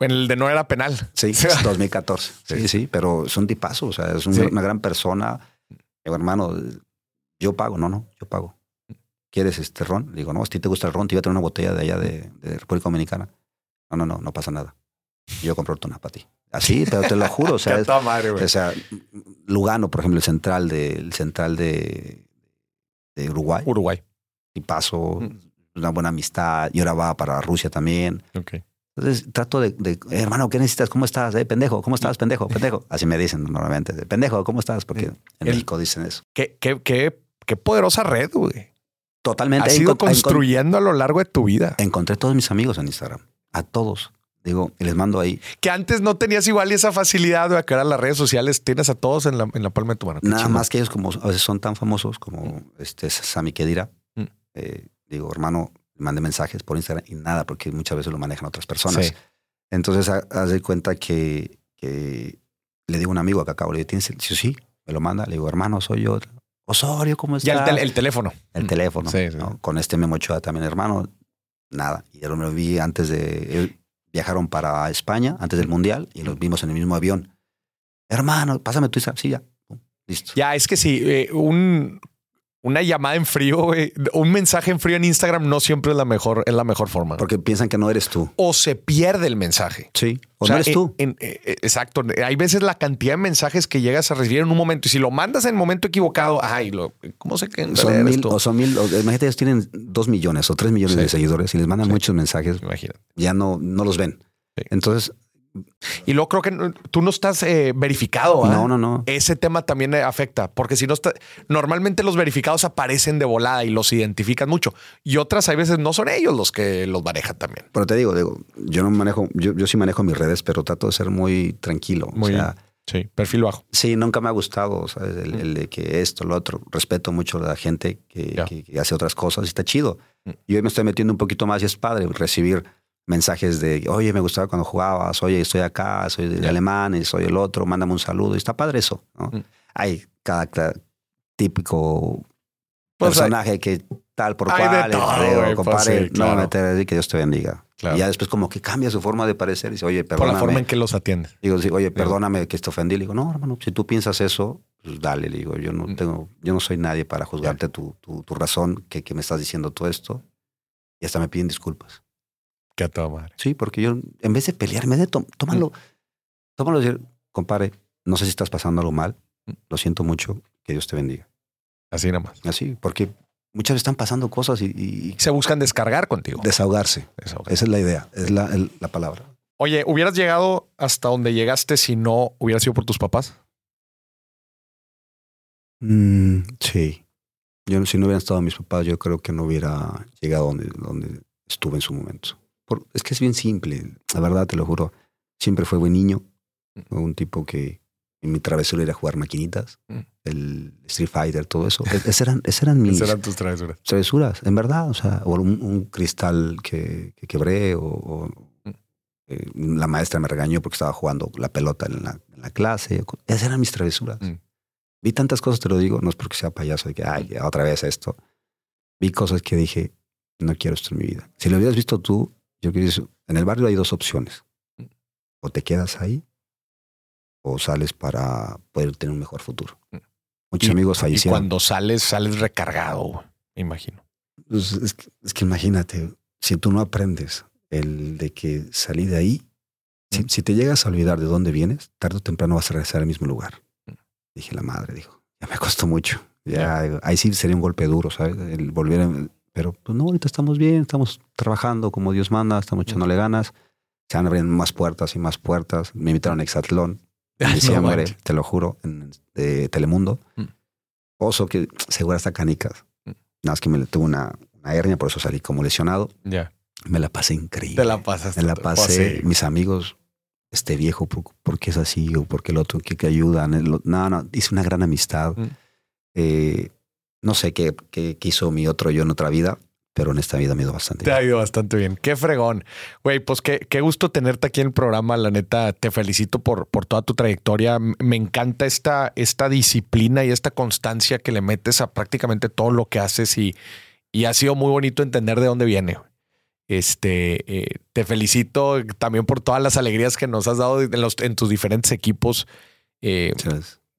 En el de no era penal. Sí, Sí. 2014. Sí, sí, pero es un tipazo, o sea, es un- Sí. una gran persona. Digo, hermano, yo pago, no, no, yo pago. ¿Quieres este ron? Digo, no, si te gusta el ron, te iba a traer una botella de allá de, de República Dominicana. No, no, no, no pasa nada. Yo compro una para ti. Así, pero te lo juro, o sea, es- madre, o sea, Lugano, por ejemplo, el central de, el central de, de Uruguay, Uruguay. y paso, Mm. Una buena amistad, y ahora va para Rusia también. Ok. Entonces trato de, de, "Eh, hermano, ¿qué necesitas? ¿Cómo estás? Eh, pendejo, ¿cómo estás? Pendejo, pendejo. Así me dicen normalmente. de, Pendejo, ¿cómo estás? Porque en El- México dicen eso. Qué, qué, qué, qué poderosa red, güey. Totalmente. Has ido construyendo a lo largo de tu vida. encontré todos mis amigos en Instagram. A todos. Digo, y les mando ahí. Que antes no tenías igual esa facilidad de que ahora las redes sociales tienes a todos en la, en la palma de tu mano. Nada más que ellos como a veces son tan famosos como este Sami Kedira. Mm. Eh, digo, hermano, le mandé mensajes por Instagram y nada, porque muchas veces lo manejan otras personas. Sí. Entonces, ha- haz de cuenta que, que le digo a un amigo acá, acabo, le digo, ¿tienes el-?" Sí, sí, me lo manda. Le digo, hermano, soy yo. Osorio, ¿cómo Ya estás? el, tel- el teléfono. El Mm. teléfono. Sí, sí. ¿no? Con este Memo Ochoa también, hermano, nada. Y yo lo vi antes de. viajaron para España antes del Mundial y los vimos en el mismo avión. Hermano, pásame tu Instagram. Sí, ya. Listo. Ya, es que sí, eh, un, una llamada en frío, güey, un mensaje en frío en Instagram no siempre es la mejor, es la mejor forma. Porque piensan que no eres tú. o se pierde el mensaje. Sí. O, O sea, no eres en- tú. en- eh, eh, exacto. Hay veces la cantidad de mensajes que llegas a recibir en un momento y si lo mandas en el momento equivocado, ay, lo, ¿cómo se que Son mil, tú? o son mil, o- imagínate, ellos tienen dos millones o tres millones Sí. de seguidores y les mandan Sí. muchos mensajes, Imagínate. ya no, no los ven. Sí. Entonces, Y luego creo que tú no estás eh, verificado. no, no, no. Ese tema también eh, afecta, porque si no está, normalmente los verificados aparecen de volada y los identifican mucho. Y otras hay veces no son ellos los que los manejan también. Pero te digo, digo, yo no manejo, yo, yo sí manejo mis redes, pero trato de ser muy tranquilo. Muy o sea, Sí, perfil bajo. Sí, nunca me ha gustado, ¿sabes? El, el de que esto, lo otro. Respeto mucho a la gente que- que hace otras cosas y está chido. Mm. Y hoy me estoy metiendo un poquito más y es padre recibir mensajes de, oye, me gustaba cuando jugabas, oye, estoy acá, soy de y soy el otro, mándame un saludo. Y está padre eso, ¿no? Mm. Hay cada, cada típico Pues hay- personaje que tal por hay cual, todo, güey, pues compadre, sí, no claro. me meter que Dios te bendiga. Claro. Y ya después como que cambia su forma de parecer y dice, oye, Por perdóname. la forma en que los atienden. Digo, sí, oye, perdóname que te ofendí. Le digo, no, hermano, si tú piensas eso, pues dale. Le digo, yo no Mm. tengo, yo no soy nadie para juzgarte tu, tu, tu razón, que, que me estás diciendo todo esto. Y hasta me piden disculpas. Que a toda madre. Sí, porque yo, en vez de pelearme, de tó- tómalo, tómalo y decir, compadre, no sé si estás pasando algo mal, Mm. lo siento mucho, que Dios te bendiga. Así nada más. Así, porque muchas veces están pasando cosas y, y Se buscan descargar contigo. desahogarse. Desahogar. Esa es la idea, es la, el- la palabra. Oye, ¿hubieras llegado hasta donde llegaste si no hubiera sido por tus papás? Mm, sí. Yo, si no hubieran estado mis papás, yo creo que no hubiera llegado donde, donde estuve en su momento. Por- es que es bien simple, la verdad, te lo juro. Siempre fue buen niño. Fue un tipo que en mi travesura era jugar maquinitas, Mm. el Street Fighter, todo eso. Es- Esas eran, esas eran mis Esas eran tus travesuras. travesuras, en verdad. O sea, o un, un cristal que, que quebré, o, o, Mm. eh, la maestra me regañó porque estaba jugando la pelota en la, en la clase. Esas eran mis travesuras. Mm. Vi tantas cosas, te lo digo, no es porque sea payaso, de que, ay, otra vez esto. Vi cosas que dije, no quiero esto en mi vida. Si lo hubieras visto tú, yo creo que en el barrio hay dos opciones. O te quedas ahí, o sales para poder tener un mejor futuro. Mm. Muchos Y- amigos Y fallecieron. cuando sales, sales recargado, me imagino. Pues, es, que, es que imagínate, si tú no aprendes el de que salí de ahí, si, Mm. si te llegas a olvidar de dónde vienes, tarde o temprano vas a regresar al mismo lugar. Mm. Dije, la madre, dijo, ya me costó mucho. Ya, ahí sí sería un golpe duro, ¿sabes? El volver a- pero pues no, ahorita estamos bien, estamos trabajando como Dios manda, estamos echándole ganas. Se van abriendo más puertas y más puertas. Me invitaron a Exatlón en no diciembre, manches. te lo juro, en, de Telemundo. Mm. Oso que seguro hasta canicas. Mm. Nada más que me tuve una, una hernia, por eso salí como lesionado. Ya. Me la pasé increíble. Te la pasaste. Me la pasé. sí. Mis amigos, este viejo, ¿por, qué es así? O por qué el otro, que, que ayudan. El o- no, no, hice una gran amistad. Mm. Eh, no sé qué, qué quiso mi otro yo en otra vida, pero en esta vida me ha ido bastante Te bien. ha ido bastante bien. Qué fregón. Güey, pues qué, qué gusto tenerte aquí en el programa. La neta, te felicito por, por toda tu trayectoria. Me encanta esta, esta disciplina y esta constancia que le metes a prácticamente todo lo que haces y, y ha sido muy bonito entender de dónde viene. Este, eh, te felicito también por todas las alegrías que nos has dado en, los, en tus diferentes equipos. Eh,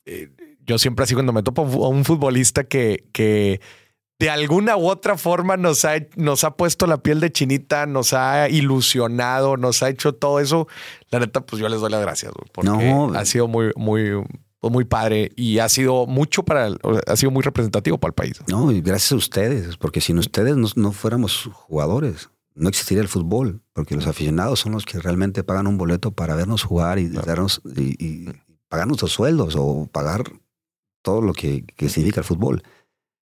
eh, yo siempre así cuando me topo a un futbolista que, que de alguna u otra forma nos ha, nos ha puesto la piel de chinita, nos ha ilusionado, nos ha hecho todo eso, la neta, pues yo les doy las gracias, porque No. ha sido muy, muy, muy padre y ha sido mucho para, ha sido muy representativo para el país. No, y gracias a ustedes, porque sin ustedes no, no fuéramos jugadores. No existiría el fútbol, porque los aficionados son los que realmente pagan un boleto para vernos jugar y darnos y, y pagar nuestros sueldos o pagar todo lo que, que significa el fútbol.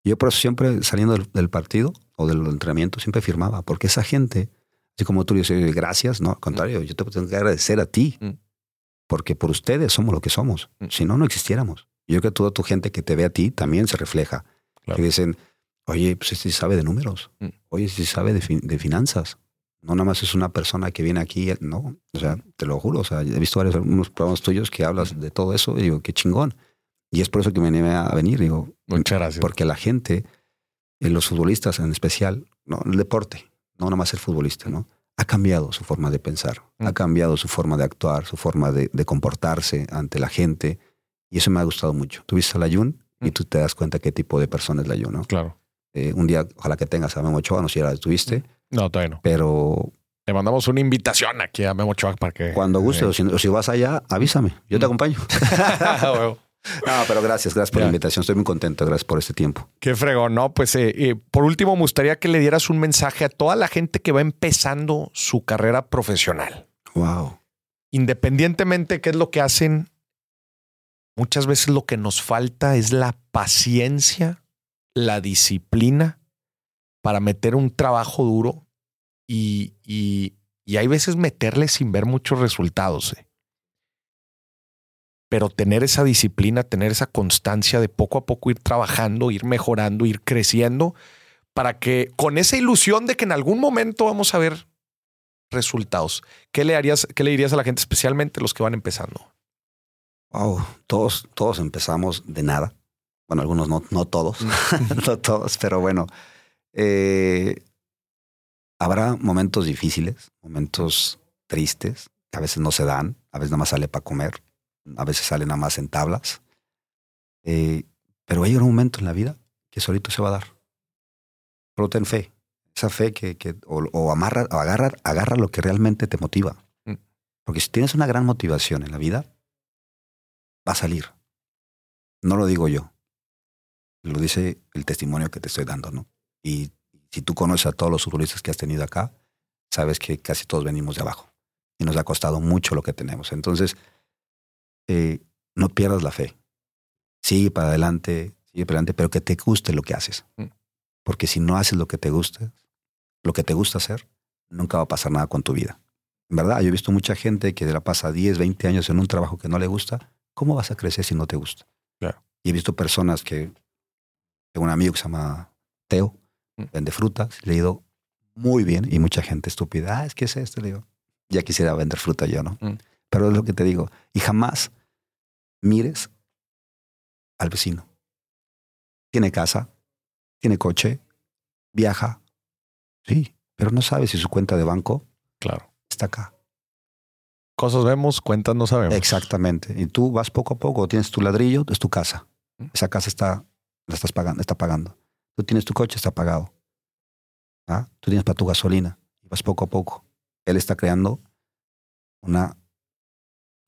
Yo por eso siempre saliendo del, del partido o del entrenamiento siempre firmaba, porque esa gente, así como tú dices, gracias, no, al contrario, yo te tengo que agradecer a ti, Mm. porque por ustedes somos lo que somos. Mm. Si no, no existiéramos. Yo creo que toda tu gente que te ve a ti también se refleja. Claro. Que dicen, oye, pues este sí sabe de números, Mm. oye, sí sabe de, fin- de finanzas. No nada más es una persona que viene aquí, no, o sea, te lo juro, o sea, he visto varios unos programas tuyos que hablas de todo eso y digo, qué chingón. Y es por eso que me animé a venir, digo, Muchas gracias. porque la gente, eh, los futbolistas en especial, no, el deporte, no nada más el futbolista, ¿no? Ha cambiado su forma de pensar, Mm. ha cambiado su forma de actuar, su forma de, de comportarse ante la gente. Y eso me ha gustado mucho. Tú viste a la Jun y Mm. tú te das cuenta qué tipo de persona es la Jun, ¿no? Claro. Eh, un día, ojalá que tengas a Memo Ochoa, no sé si ya la tuviste, No, todavía no. pero Le mandamos una invitación aquí a Memo Ochoa para que... cuando guste, o, si, o si vas allá, avísame, yo te Mm. acompaño. No, pero gracias, gracias por Ya. la invitación, estoy muy contento, gracias por este tiempo. Qué fregón, ¿no? Pues eh, eh, por último, me gustaría que le dieras un mensaje a toda la gente que va empezando su carrera profesional. Wow. Independientemente de qué es lo que hacen, muchas veces lo que nos falta es la paciencia, la disciplina para meter un trabajo duro y, y, y hay veces meterle sin ver muchos resultados. eh. Pero tener esa disciplina, tener esa constancia de poco a poco ir trabajando, ir mejorando, ir creciendo, para que con esa ilusión de que en algún momento vamos a ver resultados. ¿Qué le harías, qué le dirías a la gente, especialmente los que van empezando? Wow, todos, todos empezamos de nada. Bueno, algunos no, no todos, no todos, pero bueno. eh, habrá momentos difíciles, momentos tristes, que a veces no se dan, a veces nada más sale para comer, a veces sale nada más en tablas. Eh, pero hay un momento en la vida que solito se va a dar. Solo ten fe. Esa fe que, que o, o amarra, o agarra, agarra lo que realmente te motiva. Mm. Porque si tienes una gran motivación en la vida, va a salir. No lo digo yo. Lo dice el testimonio que te estoy dando, ¿no? Y si tú conoces a todos los futbolistas que has tenido acá, sabes que casi todos venimos de abajo. Y nos ha costado mucho lo que tenemos. Entonces, eh, no pierdas la fe. Sigue para adelante, sigue para adelante, pero que te guste lo que haces. Mm. Porque si no haces lo que te gusta, lo que te gusta hacer, nunca va a pasar nada con tu vida. En verdad, yo he visto mucha gente que la pasa 10, 20 años en un trabajo que no le gusta. ¿Cómo vas a crecer si no te gusta? Claro. Y he visto personas que, tengo un amigo que se llama Teo, Mm. vende frutas, le ha ido muy bien y mucha gente estúpida, ah, es que es esto, le digo, ya quisiera vender fruta yo, ¿no? Mm. Pero es lo que te digo, y jamás mires al vecino. Tiene casa, tiene coche, viaja, sí, pero no sabes si su cuenta de banco Claro. está acá. Cosas vemos, cuentas no sabemos. Exactamente. Y tú vas poco a poco, tienes tu ladrillo, es tu casa. Esa casa está, la estás pagando, está pagando. Tú tienes tu coche, está pagado. ¿Ah? Tú tienes para tu gasolina, vas poco a poco. Él está creando una,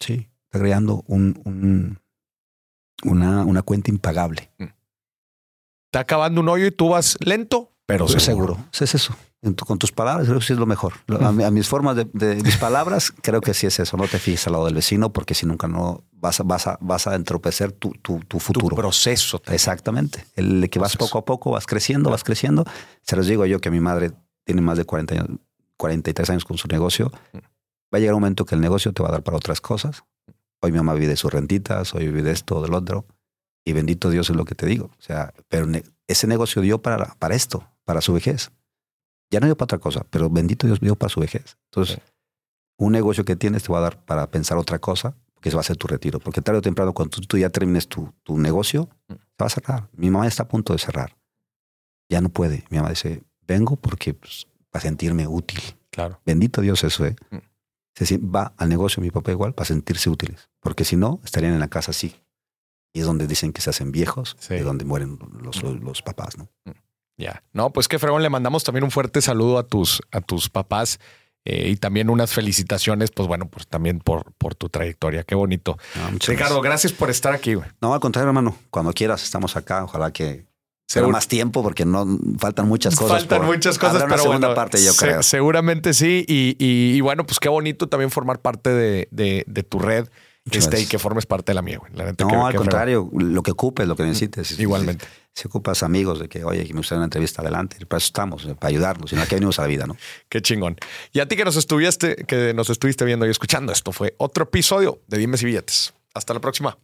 sí, está creando un, un- una, una cuenta impagable. Está acabando un hoyo y tú vas lento, pero seguro. seguro. Es eso. Tu- con tus palabras creo que sí es lo mejor. Lo- A, mi- a mis formas de, de mis palabras creo que sí es eso. No te fijes al lado del vecino porque si nunca no vas a, vas a, vas a entropecer tu, tu, tu Tu futuro. proceso. también. Exactamente. El que vas Proceso. poco a poco, vas creciendo, vas creciendo. Se los digo yo que mi madre tiene más de 40 años, 43 años con su negocio. Va a llegar un momento que el negocio te va a dar para otras cosas. Hoy mi mamá vive de sus rentitas, hoy vive de esto, del otro. Y bendito Dios es lo que te digo. O sea, pero ese negocio dio para, para esto, para su vejez. Ya no dio para otra cosa, pero bendito Dios dio para su vejez. Entonces, un negocio que tienes te va a dar para pensar otra cosa, que eso va a ser tu retiro. Porque tarde o temprano, cuando tú, ya termines tu, tu negocio, mm. se va a cerrar. Mi mamá está a punto de cerrar. Ya no puede. Mi mamá dice, vengo porque pues, para sentirme útil. Claro. Bendito Dios eso, ¿eh? Mm va al negocio mi papá igual para sentirse útiles, porque si no, estarían en la casa así. Y es donde dicen que se hacen viejos, y donde mueren los, los, papás, ¿no? Mm, ya. No, pues que fregón, le mandamos también un fuerte saludo a tus, a tus papás. Eh, y también unas felicitaciones, pues bueno, pues también por, por tu trayectoria. Qué bonito. Ricardo, gracias. por estar aquí. No, al contrario, hermano. Cuando quieras, estamos acá. Ojalá que sea más tiempo porque no faltan muchas cosas. Faltan muchas cosas, pero segunda parte, yo creo. seguramente sí. Y, bueno, pues qué bonito también formar parte de, tu red. Este, y que formes parte de la mía, no, al contrario, lo que ocupes, lo que necesites. Igualmente. Si, ocupas amigos de que, oye, que me gustaría una entrevista adelante, para eso estamos, para ayudarnos, sino que venimos a la vida, ¿no? Qué chingón. Y a ti que nos estuviste, que nos estuviste viendo y escuchando, esto fue otro episodio de Dimes y Billetes. Hasta la próxima.